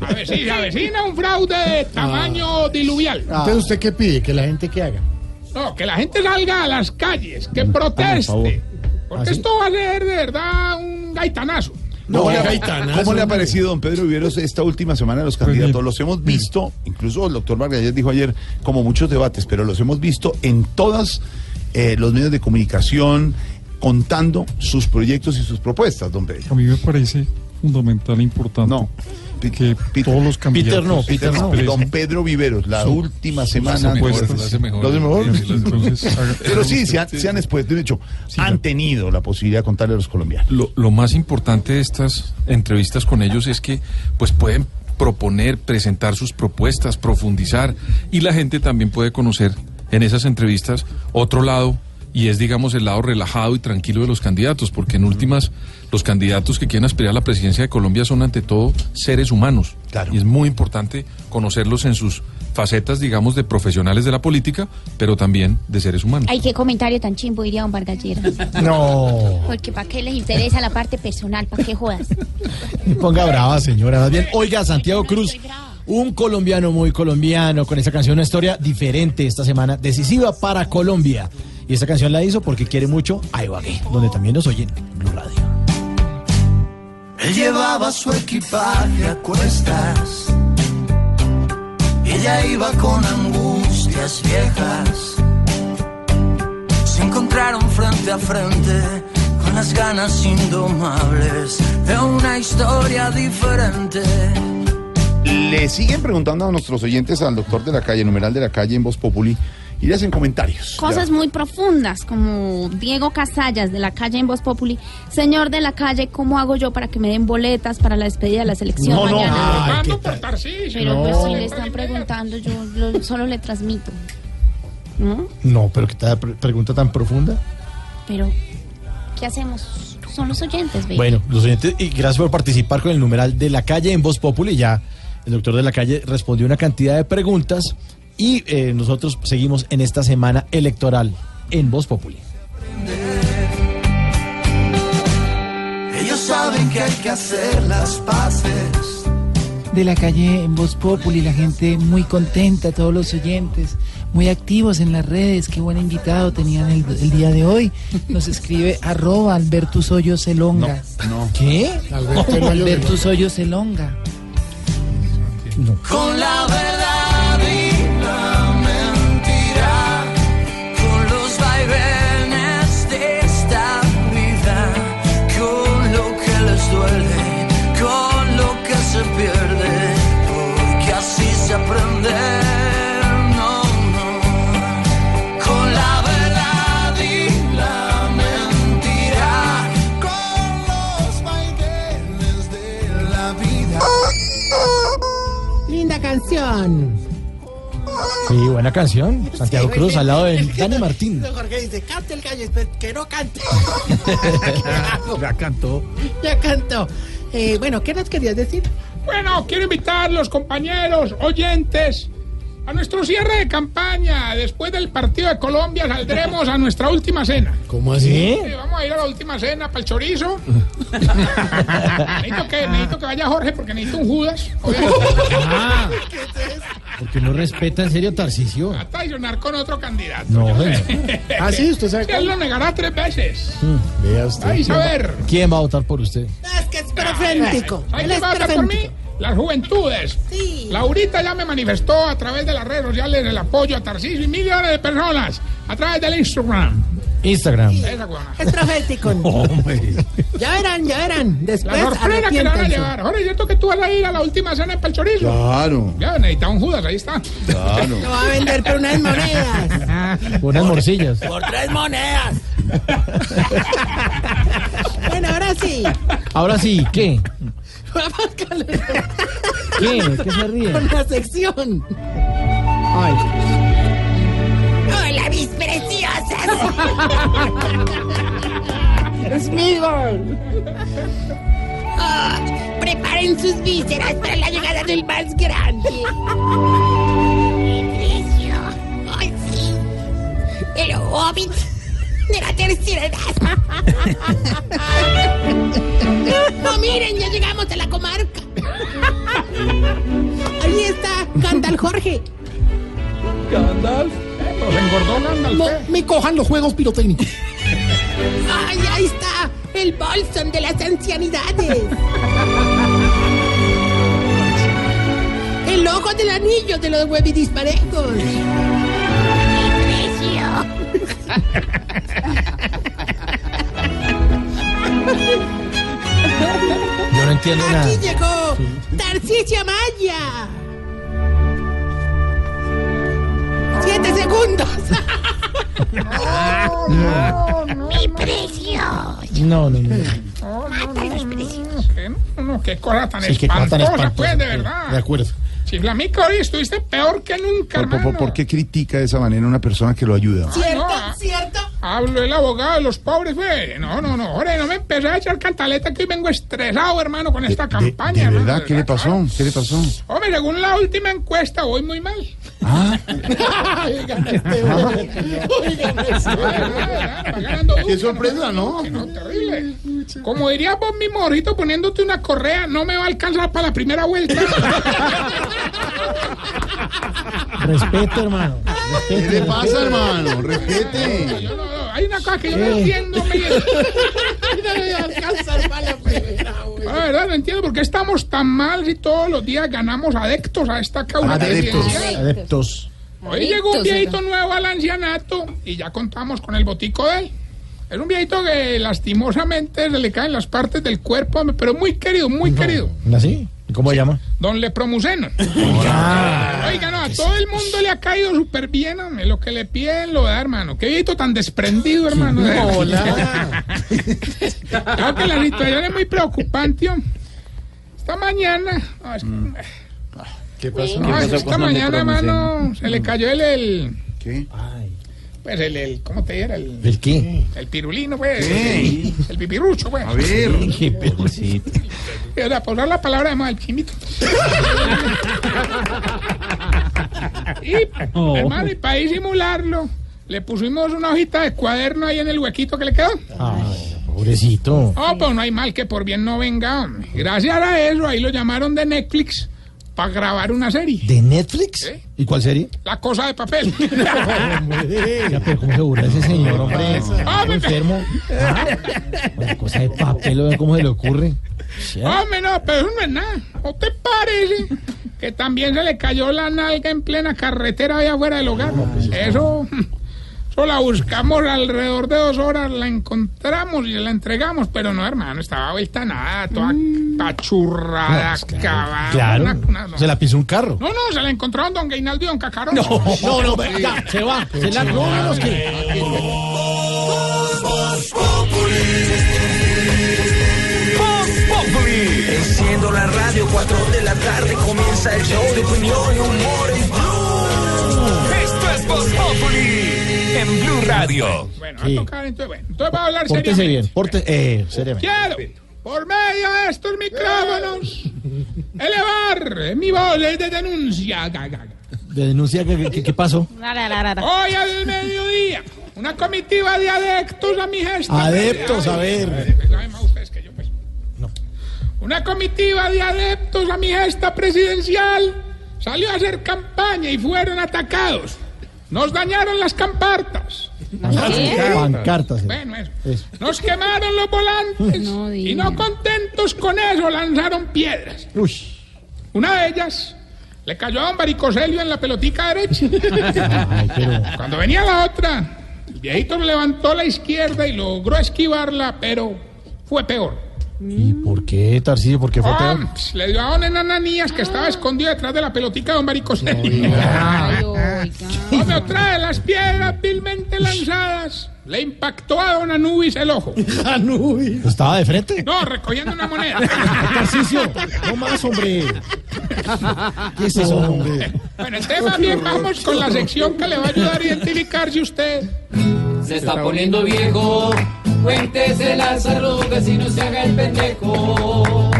A ver si se avecina un fraude de tamaño diluvial. Entonces, ¿usted qué pide? Que la gente que haga. No, que la gente salga a las calles, que proteste. Porque ¿Ah, sí? esto va a ser de verdad un gaitanazo. ¿Cómo, le, ha- cómo le ha parecido, don Pedro Viveros, esta última semana los candidatos? Los hemos visto, incluso el doctor Vargas dijo ayer, como muchos debates, pero los hemos visto en todos los medios de comunicación contando sus proyectos y sus propuestas, don Pedro. A mí me parece fundamental e importante No, que todos los candidatos no, Peter no. Don Pedro Viveros, la última semana. propuestas. ¿Lo hace mejor? Entonces, [laughs] Pero sí, se han, se han expuesto, de hecho, han tenido la posibilidad de contarle a los colombianos. Lo, lo más importante de estas entrevistas con ellos es que pues pueden proponer, presentar sus propuestas, profundizar y la gente también puede conocer en esas entrevistas otro lado y es digamos el lado relajado y tranquilo de los candidatos, porque en últimas los candidatos que quieren aspirar a la presidencia de Colombia son ante todo seres humanos. Claro. Y es muy importante conocerlos en sus facetas, digamos, de profesionales de la política, pero también de seres humanos. Ay, qué comentario tan chimbo diría don Vargas Lleras. No. Porque para qué les interesa la parte personal, para qué jodas. Me ponga brava, señora. Más bien, oiga, Santiago Cruz, un colombiano muy colombiano, con esa canción, una historia diferente esta semana, decisiva para Colombia. Y esta canción la hizo porque quiere mucho a Ibagué, donde también nos oyen en Blue Radio. Él llevaba su equipaje a cuestas. Ella iba con angustias viejas. Se encontraron frente a frente con las ganas indomables de una historia diferente. Le siguen preguntando a nuestros oyentes al doctor de la calle, numeral de la calle en Voz Populi, y le hacen comentarios. Cosas Ya. muy profundas, como Diego Casallas de la calle en Voz Populi. Señor de la calle, ¿cómo hago yo para que me den boletas para la despedida de la selección No, no, mañana? ay, Votando por Tarcisio. Pero pues si le están preguntando, yo lo- solo le transmito. ¿No? No, pero que tal pre- pregunta tan profunda. Pero, ¿qué hacemos? Son los oyentes, baby. Bueno, los oyentes, y gracias por participar con el numeral de la calle en Voz Populi. Ya el doctor de la calle respondió una cantidad de preguntas y eh, nosotros seguimos en esta semana electoral en Voz Populi. Ellos saben que hay que hacer las paces. de la calle en Voz Populi, la gente muy contenta, todos los oyentes, muy activos en las redes, qué buen invitado tenían el, el día de hoy. Nos escribe [laughs] arroba Albertus Hoyos Celonga. No. ¿Qué? Albertus Hoyos Celonga. Con la verdad Canción. Sí, buena canción. [laughs] Santiago Sí, Cruz al lado de. Dani Martín. Jorge dice, cante el gallo, que no cante. [laughs] Ya cantó. ya cantó. Eh, bueno, ¿qué nos querías decir? Bueno, quiero invitar los compañeros, oyentes, a nuestro cierre de campaña. Después del partido de Colombia saldremos a nuestra última cena. ¿Cómo así? Sí, vamos a ir a la última cena para el chorizo. [laughs] necesito, que, necesito que vaya Jorge porque necesito un Judas. Ah, porque no respeta en serio Tarcisio. A traicionar con otro candidato. No. [laughs] Ah, sí, usted sabe Él lo negará tres veces. Mm, Vea usted. Ay, a ver. ¿Quién va a votar por usted? Es que es perféntico. ¿Sabe Él quién es va a votar por mí? Las juventudes. Sí. Laurita ya me manifestó a través de las redes sociales el apoyo a Tarcisio y millones de personas a través del Instagram. Instagram. Esa huevona. Es profético. [laughs] Hombre. Ya verán, ya verán. Después La que le van a llevar. Ahora es cierto que tú vas a ir a la última cena de Palchorizo. Claro. Ya, necesitaba un Judas, ahí está. Claro. Lo va a vender por unas monedas. [laughs] Unas morcillas. Por tres monedas. bueno, ahora sí. Ahora sí, ¿qué? ¿Qué? ¿Qué se ríe? Con la sección. Ay. Hola, mis preciosas. Es mi gol. Ah, preparen sus vísceras para la llegada del más grande. [laughs] Mi precio. Ay, sí. El hobbit [laughs] No, miren, ya llegamos a la comarca. [laughs] Ahí está Gandalf Jorge. Gandalf. Nos engordó Gandalf. No eh. me cojan los juegos pirotécnicos. Ay, ahí está el Bolson de las ancianidades. El ojo del anillo de los huevidisparejos. Yo no entiendo nada. Aquí llegó Tarcisio Maya. Siete segundos. Mi [laughs] precio. No, no, no. ¿Qué? No, no, qué cosa tan Sí, qué cosa tan espantosa, espantosa. pues, de verdad. De acuerdo. Chiflamico, hoy estuviste peor que nunca, ¿Por, por- por qué critica de esa manera a una persona que lo ayuda? ¿Cierto? no. ¿Cierto? Hablo el abogado de los pobres, güey. No, no, no. Ahora no me empecé a echar cantaleta que hoy vengo estresado, hermano, con esta ¿De, campaña. de hermano, verdad? ¿Qué le pasó? ¿Qué le pasó? Hombre, según la última encuesta, voy muy mal. Ah, [laughs] Oigan este. Oigan este qué sorpresa, ¿no? Que no, terrible. Como diría vos mi morrito poniéndote una correa, no me va a alcanzar para la primera vuelta. Respeto, hermano. ¿Qué le pasa, hermano? Respete. No- no, hay una cosa que yo [laughs] no Eh. entiendo, Miguel. No la primera, güey. La verdad, no entiendo por qué estamos tan mal si todos los días ganamos adeptos a esta causa Adeptos. Adeptos. Hoy llegó un viejito nuevo al ancianato y ya contamos con el botico de él. Es un viejito que lastimosamente se le caen las partes del cuerpo, pero muy querido, muy querido. ¿Así? ¿Y cómo se llama? Don Lepromuceno. [laughs] Ah. Oiga, no, a todo el mundo le ha caído súper bien, hombre. Lo que le piden lo da, hermano. Qué viejito tan desprendido, hermano. Hola. [laughs] Creo que la situación es muy preocupante, hombre. Esta mañana... no, es- ¿Qué pasó? no, que esta mañana, hermano, se le cayó el... el ¿Qué? Pues el, el... ¿Cómo te dijera? El, ¿El qué? el pirulino, pues. ¿Qué? El pipirucho, pues. A ver. O sea, por usar la palabra de mal chimito. [laughs] y, hermano, y para disimularlo, le pusimos una hojita de cuaderno ahí en el huequito que le quedó. Ay, pobrecito. Oh, pues no hay mal que por bien no venga. hombre. Gracias a eso, ahí lo llamaron de Netflix para grabar una serie. ¿De Netflix? ¿Sí? ¿Y cuál serie? La cosa de papel. [laughs] Ya, pero ¿cómo se burla ese señor, hombre? Ah, me- enfermo. Ah, Una cosa de papel, ¿cómo se le ocurre? Hombre, no, pero eso no es nada. ¿No te parece que también se le cayó la nalga en plena carretera allá afuera del hogar? Eso, eso la buscamos alrededor de dos horas, la encontramos y la entregamos, pero no, hermano, estaba vuelta a nada, toda pachurrada, No, pues acabada. Claro. una- una- no. Se la pisó un carro. No, no, se la encontraron don Gainaldo y don Cacarón. No, no, ya, se va. Se la no, no, es que- Enciendo la radio, 4 de la tarde comienza el show de opinión y humor en Blue. Esto es Voz Populi en Blue Radio. Bueno, Sí. a tocar entonces, bueno, entonces va a hablar Pórtese seriamente. bien. Porte, eh, seriamente. Quiero, por medio de estos micrófonos, elevar mi voz de denuncia. De denuncia, ¿qué, qué- qué pasó? Hoy al mediodía, una comitiva de adeptos a mi gesta. Adeptos, a ver. Saben más ustedes que yo, pues. Una comitiva de adeptos a mi gesta presidencial salió a hacer campaña y fueron atacados. Nos dañaron las campartas. Pancartas. eh. Bueno, eso. Eso. Nos quemaron los volantes y no contentos con eso lanzaron piedras. Uy. Una de ellas le cayó a don Baricoselio en la pelotica derecha. [laughs] Ay, pero. Cuando venía la otra, el viejito levantó la izquierda y logró esquivarla, pero fue peor. ¿Y por qué, Tarcillo? ¿Por qué fue Ah, peor? pues, le dio a don Ananías que estaba escondido detrás de la pelotica de don Maricoselli. Hombre, otra de las piedras vilmente lanzadas le impactó a don Anubis el ojo. [laughs] Anubis. ¿Estaba de frente? No, recogiendo una moneda. [laughs] Tarcicio, no más, hombre. ¿Qué es eso, hombre? Bueno, entonces bien vamos con la sección que le va a ayudar a identificar si usted... Se está poniendo viejo, cuéntese las arrugas y no se haga el pendejo.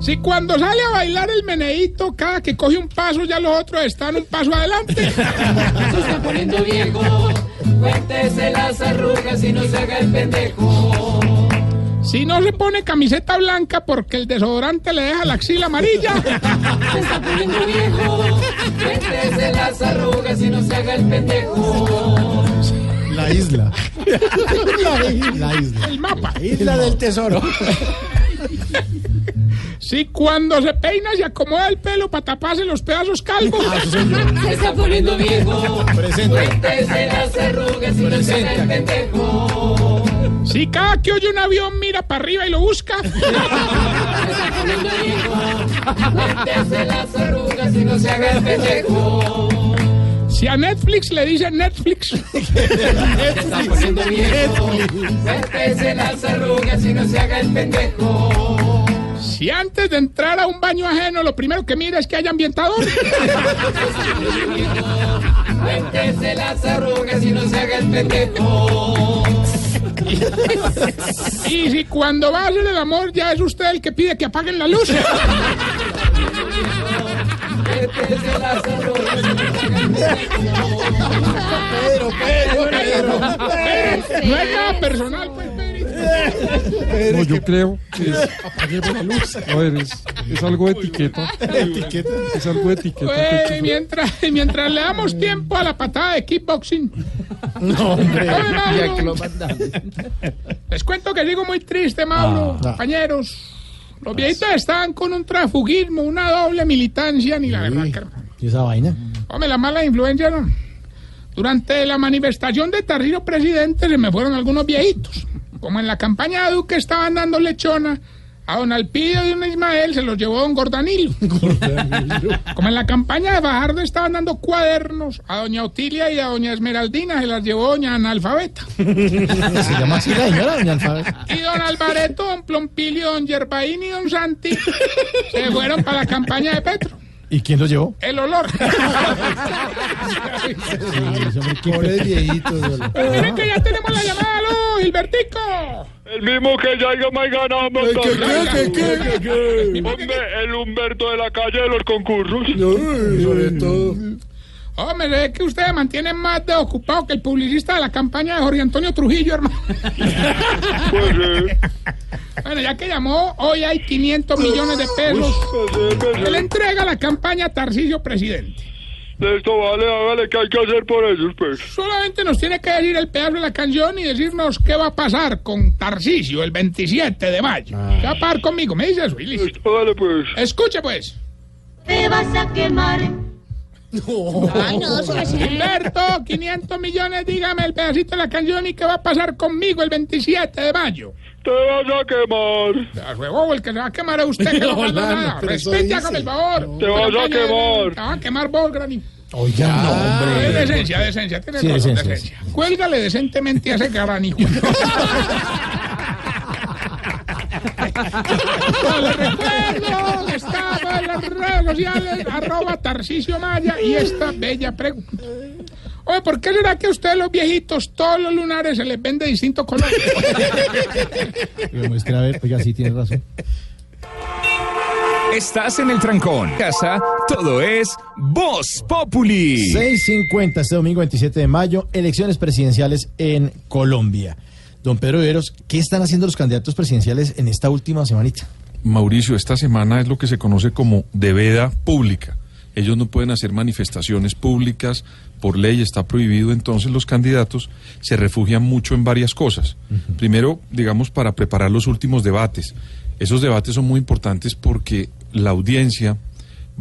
Si cuando sale a bailar el meneíto, cada que coge un paso, ya los otros están un paso adelante. [laughs] Se está poniendo viejo, cuéntese las arrugas y no se haga el pendejo. Si no se pone camiseta blanca porque el desodorante le deja la axila amarilla. [laughs] Se está poniendo viejo, cuéntese las arrugas y no se haga el pendejo. La isla. [laughs] La isla. El mapa. Isla del tesoro. [laughs] Si cuando se peina y acomoda el pelo para taparse los pedazos calvos. [laughs] Se está poniendo viejo, cuéntese las arrugas y no se haga el pendejo. Si cada que oye un avión mira para arriba y lo busca. Se está poniendo viejo, cuéntese las arrugas y no se haga el pendejo. Si a Netflix le dicen Netflix. Cuéntese las [laughs] arrugas y no se haga el pendejo. Si antes de entrar a un baño ajeno lo primero que mira es que haya ambientador. Cuéntese las [laughs] arrugas y no se haga el pendejo. Y si cuando va a hacer el amor ya es usted el que pide que apaguen la luz. [laughs] Pedro, Pedro, Pedro. No es nada personal, pues, Pedrito. No, yo creo que es, a ver, es, es algo de etiqueta. Etiqueta. Es algo de etiqueta. Pues, que- mientras, mientras le damos tiempo a la patada de kickboxing. No, hombre. Ya que lo mandaron. Les cuento que digo muy triste, Mauro, Ah. compañeros. Los viejitos estaban con un transfugismo, una doble militancia, ni la verdad que... ¿Y esa vaina? Hombre, la mala influencia, ¿no? Durante la manifestación de Tarrino Presidente se me fueron algunos viejitos. Como en la campaña de Duque estaban dando lechona, a don Alpidio y don Ismael se los llevó don [laughs] Gordanilo. Como en la campaña de Fajardo estaban dando cuadernos, a doña Otilia y a doña Esmeraldina se las llevó doña analfabeta. [laughs] Se llama así la señora, doña Alfabet. Y don Alvareto, don Plompilio, don Yerbaín y don Santi se fueron para la campaña de Petro. ¿Y quién lo llevó? El olor. [laughs] Pobre viejito. Pero miren que ya tenemos la llamada, aló, Gilbertico. El mismo que ya más ganado, ¿Qué, qué, qué, qué, qué, qué? Hombre, el Humberto de la calle de los concursos. Sobre todo. Hombre, ve que ustedes mantienen más de ocupado que el publicista de la campaña de Jorge Antonio Trujillo, hermano. Pues sí. Bueno, ya que llamó, hoy hay 500 millones de pesos. Se le entrega la campaña a Tarcisio Presidente. Esto vale, hágale, ¿qué hay que hacer por eso, pues? Solamente nos tiene que decir el pedazo de la canción y decirnos qué va a pasar con Tarcisio el 27 de mayo. ¿Qué va a pasar conmigo? Me dice eso y listo. Esto vale, pues. Escuche, pues. Te vas a quemar. Ay, no, Gilberto, 500 millones, dígame el pedacito de la canción y qué va a pasar conmigo el 27 de mayo. Te vas a quemar. Huevo, el que se va a quemar es usted, que no [laughs] No, nada. hágame el favor. Te vas a quemar. Te vas a quemar vos, Grani. Oiga, no, Es hombre. decencia, decencia, tienes Sí, razón, decencia, decencia. Cuélgale decentemente a ese granijo. Les [laughs] [laughs] recuerdo que estamos en las redes sociales, arroba Tarcisio Maya y esta bella pregunta. Oye, ¿por qué será que a ustedes los viejitos todos los lunares se les ven de distinto color? Me muestre a ver, oiga, sí tiene razón. Estás en el trancón. Casa, todo es Voz Populi. 6.50 este domingo 27 de mayo, elecciones presidenciales en Colombia. Don Pedro Viveros, ¿qué están haciendo los candidatos presidenciales en esta última semanita? Mauricio, esta semana es lo que se conoce como de veda pública. Ellos no pueden hacer manifestaciones públicas, por ley está prohibido, entonces los candidatos se refugian mucho en varias cosas. Primero, digamos, para preparar los últimos debates. Esos debates son muy importantes porque la audiencia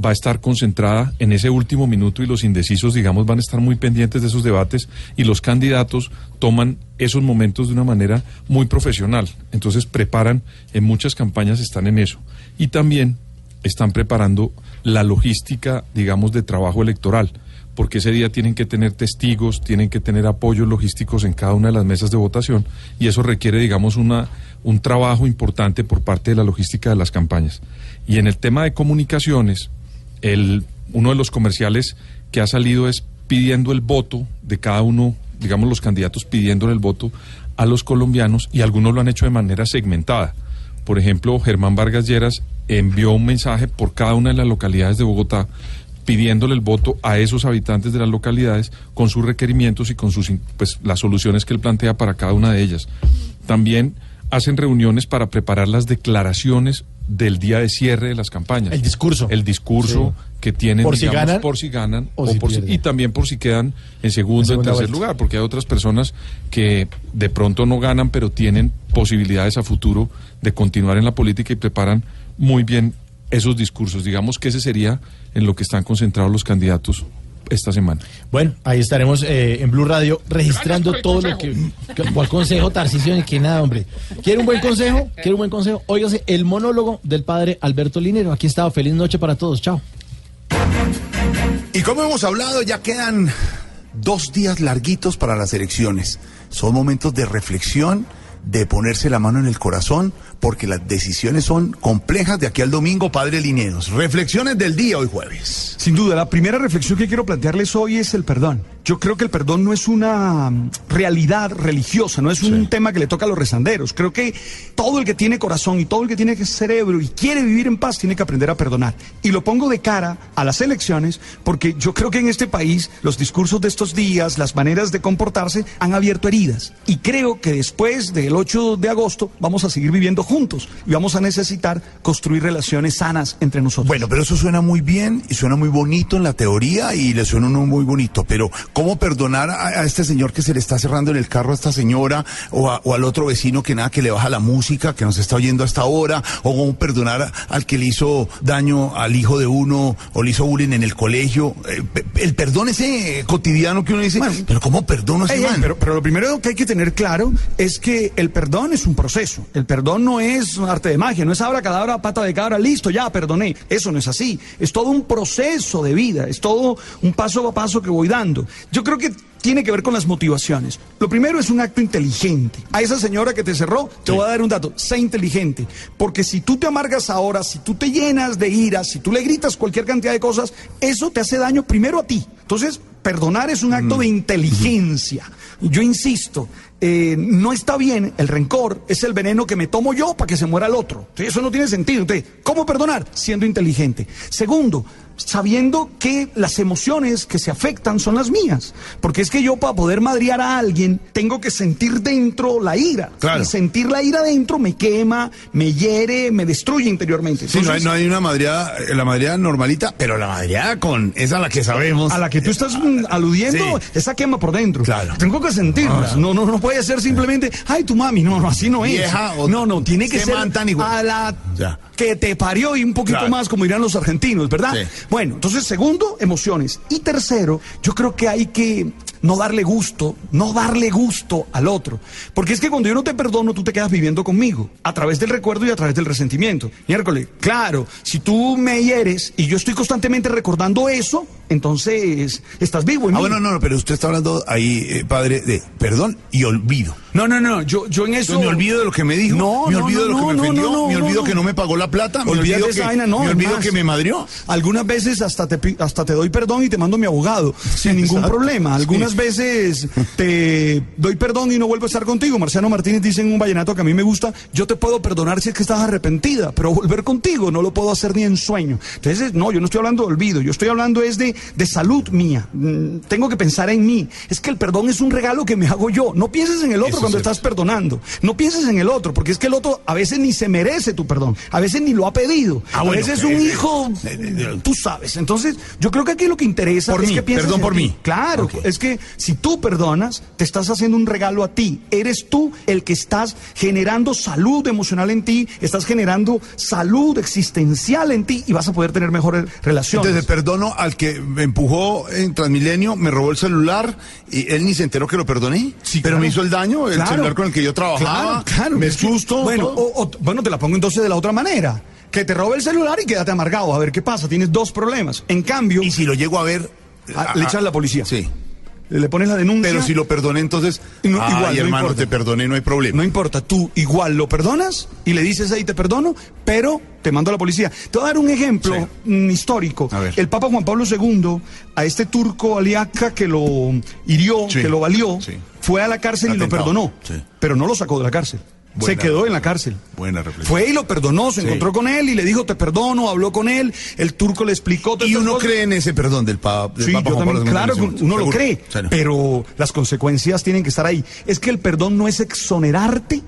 va a estar concentrada en ese último minuto y los indecisos, digamos, van a estar muy pendientes de esos debates y los candidatos toman esos momentos de una manera muy profesional. Entonces preparan, en muchas campañas están en eso. Y también están preparando la logística, digamos, de trabajo electoral porque ese día tienen que tener testigos, tienen que tener apoyos logísticos en cada una de las mesas de votación y eso requiere, digamos, una, un trabajo importante por parte de la logística de las campañas. Y en el tema de comunicaciones, el, uno de los comerciales que ha salido es pidiendo el voto de cada uno, digamos, los candidatos pidiéndole el voto a los colombianos y algunos lo han hecho de manera segmentada. Por ejemplo, Germán Vargas Lleras envió un mensaje por cada una de las localidades de Bogotá pidiéndole el voto a esos habitantes de las localidades con sus requerimientos y con sus pues las soluciones que él plantea para cada una de ellas. También hacen reuniones para preparar las declaraciones del día de cierre de las campañas. El discurso. El discurso que tienen, Por si ganan por si ganan o o si por si- y también por si quedan en segundo, En en tercer lugar, porque hay otras personas que de pronto no ganan, pero tienen posibilidades a futuro de continuar en la política y preparan muy bien esos discursos. Digamos que ese sería en lo que están concentrados los candidatos esta semana. Bueno, ahí estaremos eh, en Blue Radio registrando todo lo que. que- ¿Cuál consejo, Tarcisio? Ni que nada, hombre. ¿Quiere un buen consejo? ¿Quiere un buen consejo? Óigase, el monólogo del padre Alberto Linero. Aquí está. Feliz noche para todos. Chao. Y como hemos hablado, ya quedan dos días larguitos para las elecciones. Son momentos de reflexión, de ponerse la mano en el corazón, porque las decisiones son complejas de aquí al domingo, Padre Lineros. Reflexiones del día hoy jueves. Sin duda, la primera reflexión que quiero plantearles hoy es el perdón. Yo creo que el perdón no es una mm, realidad religiosa, no es un tema que le toca a los rezanderos. Creo que todo el que tiene corazón y todo el que tiene cerebro y quiere vivir en paz tiene que aprender a perdonar. Y lo pongo de cara a las elecciones porque yo creo que en este país los discursos de estos días, las maneras de comportarse han abierto heridas. Y creo que después del 8 de agosto vamos a seguir viviendo juntos y vamos a necesitar construir relaciones sanas entre nosotros. Bueno, pero eso suena muy bien y suena muy bonito en la teoría y le suena uno muy bonito, pero ¿cómo perdonar a, a este señor que se le está cerrando en el carro a esta señora o, a- o al otro vecino que nada, que le baja la música, que nos está oyendo hasta ahora, o cómo perdonar al que le hizo daño al hijo de uno o le hizo bullying en el colegio? Eh, el perdón ese cotidiano que uno dice, pero ¿cómo perdono a ese ey, man? pero, pero lo primero que hay que tener claro es que el perdón es un proceso. El perdón no es un arte de magia, no es abra cadabra, pata de cabra, listo, ya perdoné. Eso no es así. Es todo un proceso de vida, es todo un paso a paso que voy dando. Yo creo que tiene que ver con las motivaciones. Lo primero es un acto inteligente. A esa señora que te cerró, te voy a dar un dato, sé inteligente. Porque si tú te amargas ahora, si tú te llenas de ira, si tú le gritas cualquier cantidad de cosas, eso te hace daño primero a ti. Entonces, perdonar es un acto de inteligencia. Yo insisto, eh, no está bien, el rencor es el veneno que me tomo yo para que se muera el otro. Eso no tiene sentido. Entonces, ¿cómo perdonar? Siendo inteligente. Segundo, sabiendo que las emociones que se afectan son las mías. Porque es que yo para poder madrear a alguien tengo que sentir dentro la ira. Claro. Y sentir la ira dentro me quema, me hiere, me destruye interiormente. Sí, no hay, no hay una madreada, eh, la madreada normalita, pero la madreada con esa a la que sabemos. A la que tú estás mm, aludiendo, esa quema por dentro. Claro. Tengo que sentirla. No, no, no puede ser simplemente, ay, tu mami. No, no, así no es. Vieja o- no, no, tiene que ¿Qué ser a la Ya. Que te parió y un poquito Claro. más, como dirán los argentinos, ¿verdad? Sí. Bueno, entonces, segundo, emociones. Y tercero, yo creo que hay que no darle gusto, no darle gusto al otro. Porque es que cuando yo no te perdono, tú te quedas viviendo conmigo, a través del recuerdo y a través del resentimiento. Miércoles, claro, si tú me hieres y yo estoy constantemente recordando eso, entonces estás vivo en Ah, mí. bueno, no, no, pero usted está hablando ahí, eh, padre, de perdón y olvido. No, no, no, yo, yo en eso... me olvido de lo que me dijo, No, me no, olvido de lo que me ofendió, me olvido que no me pagó la plata, me Olvídate olvido que, esa vaina, no, me olvido más. que me madrió. Algunas veces hasta te, hasta te doy perdón y te mando mi abogado, sin [laughs] ningún problema. Algunas Sí. veces te doy perdón y no vuelvo a estar contigo. Marciano Martínez dice en un vallenato que a mí me gusta, yo te puedo perdonar si es que estás arrepentida, pero volver contigo no lo puedo hacer ni en sueño. Entonces, no, yo no estoy hablando de olvido, yo estoy hablando es de, de salud mía. Mm, Tengo que pensar en mí. Es que el perdón es un regalo que me hago yo. No pienses en el otro Eso cuando es estás perdonando. No pienses en el otro, porque es que el otro a veces ni se merece tu perdón. A veces ni lo ha pedido. Ah, a bueno, veces eh, un eh, hijo, tú sabes. Entonces, yo creo que aquí lo que interesa Por es mí, que pienses perdón por mí. Claro, es que si tú perdonas, te estás haciendo un regalo a ti. Eres tú el que estás generando salud emocional en ti, estás generando salud existencial en ti y vas a poder tener mejores relaciones. Entonces perdono al que me empujó en Transmilenio, me robó el celular y él ni se enteró que lo perdoné. pero claro. me hizo el daño, el Claro. celular con el que yo trabajaba. Claro, claro. Me susto. Bueno, o- o- bueno, te la pongo entonces de la otra manera. Que te robe el celular y quédate amargado. A ver qué pasa. Tienes dos problemas. En cambio. Y si lo llego a ver. le echas a la policía. Sí. Le pones la denuncia. Pero si lo perdoné, entonces. No, Ay, igual, no hermano, importa. te perdoné, no hay problema. No importa, tú igual lo perdonas y le dices ahí te perdono, pero te mando a la policía. Te voy a dar un ejemplo mm, histórico. El Papa Juan Pablo II, a este turco aliaca que lo hirió, Sí, que lo valió, sí. fue a la cárcel y lo perdonó, Sí. pero no lo sacó de la cárcel. Buena se quedó en la cárcel. Buena reflexión. Fue y lo perdonó, se Sí. encontró con él y le dijo te perdono, habló con él, el turco le explicó. Y uno cosas. cree en ese perdón del, pa- del Sí, Papa yo Juan también, claro, uno lo cree, pero las consecuencias tienen que estar ahí. Es que el perdón no es exonerarte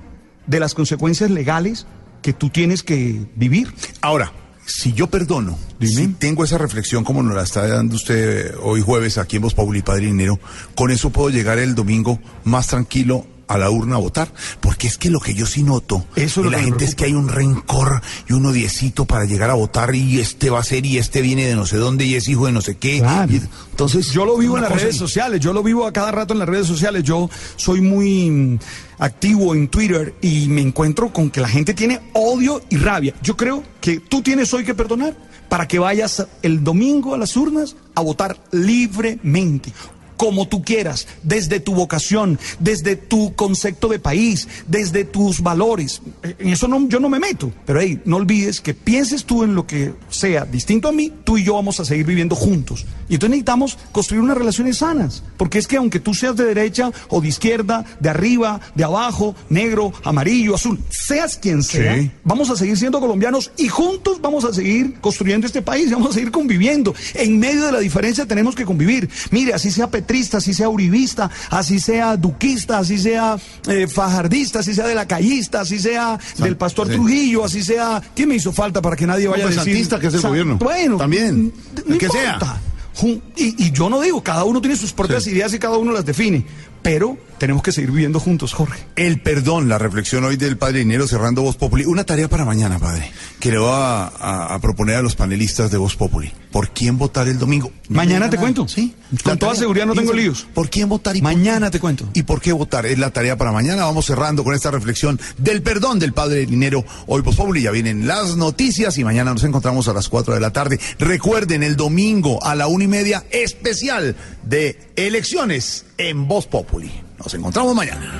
de las consecuencias legales que tú tienes que vivir. Ahora, si yo perdono, si tengo esa reflexión como nos la está dando usted hoy jueves aquí en Voz Pauli Padrinero, con eso puedo llegar el domingo más tranquilo a la urna a votar, porque es que lo que yo sí noto Eso es de la gente es que hay un rencor y un odiecito para llegar a votar y este va a ser y este viene de no sé dónde y es hijo de no sé qué. Y- entonces yo lo vivo en las redes y- sociales, yo lo vivo a cada rato en las redes sociales, yo soy muy mm, activo en Twitter y me encuentro con que la gente tiene odio y rabia. Yo creo que tú tienes hoy que perdonar para que vayas el domingo a las urnas a votar libremente. Como tú quieras, desde tu vocación, desde tu concepto de país, desde tus valores. En eso no, yo no me meto. Pero hey, no olvides que pienses tú en lo que sea distinto a mí, tú y yo vamos a seguir viviendo juntos. Y entonces necesitamos construir unas relaciones sanas. Porque es que aunque tú seas de derecha o de izquierda, de arriba, de abajo, negro, amarillo, azul, seas quien sea, Sí. vamos a seguir siendo colombianos y juntos vamos a seguir construyendo este país, vamos a seguir conviviendo. En medio de la diferencia tenemos que convivir. Mire, así sea así sea uribista, así sea duquista, así sea eh, fajardista, así sea de la callista, así sea del pastor sí. Trujillo, así sea... ¿Qué me hizo falta para que nadie No, vaya pues, a decir... santista, que es el gobierno. Bueno, También, no el que importa. sea. Y, y yo no digo, cada uno tiene sus propias Sí. ideas y cada uno las define, pero tenemos que seguir viviendo juntos, Jorge. El perdón, la reflexión hoy del padre Dinero cerrando Voz Populi. Una tarea para mañana, padre, que le voy a, proponer a los panelistas de Voz Populi. ¿Por quién votar el domingo? Mañana te cuento. Sí. Con toda seguridad no tengo líos. ¿Por quién votar? Y Mañana te cuento. ¿Y por qué votar? Es la tarea para mañana. Vamos cerrando con esta reflexión del perdón del padre Dinero. Hoy Voz Populi ya vienen las noticias y mañana nos encontramos a las 4 de la tarde. Recuerden, el domingo a la una y media especial de elecciones en Voz Populi. Nos encontramos mañana.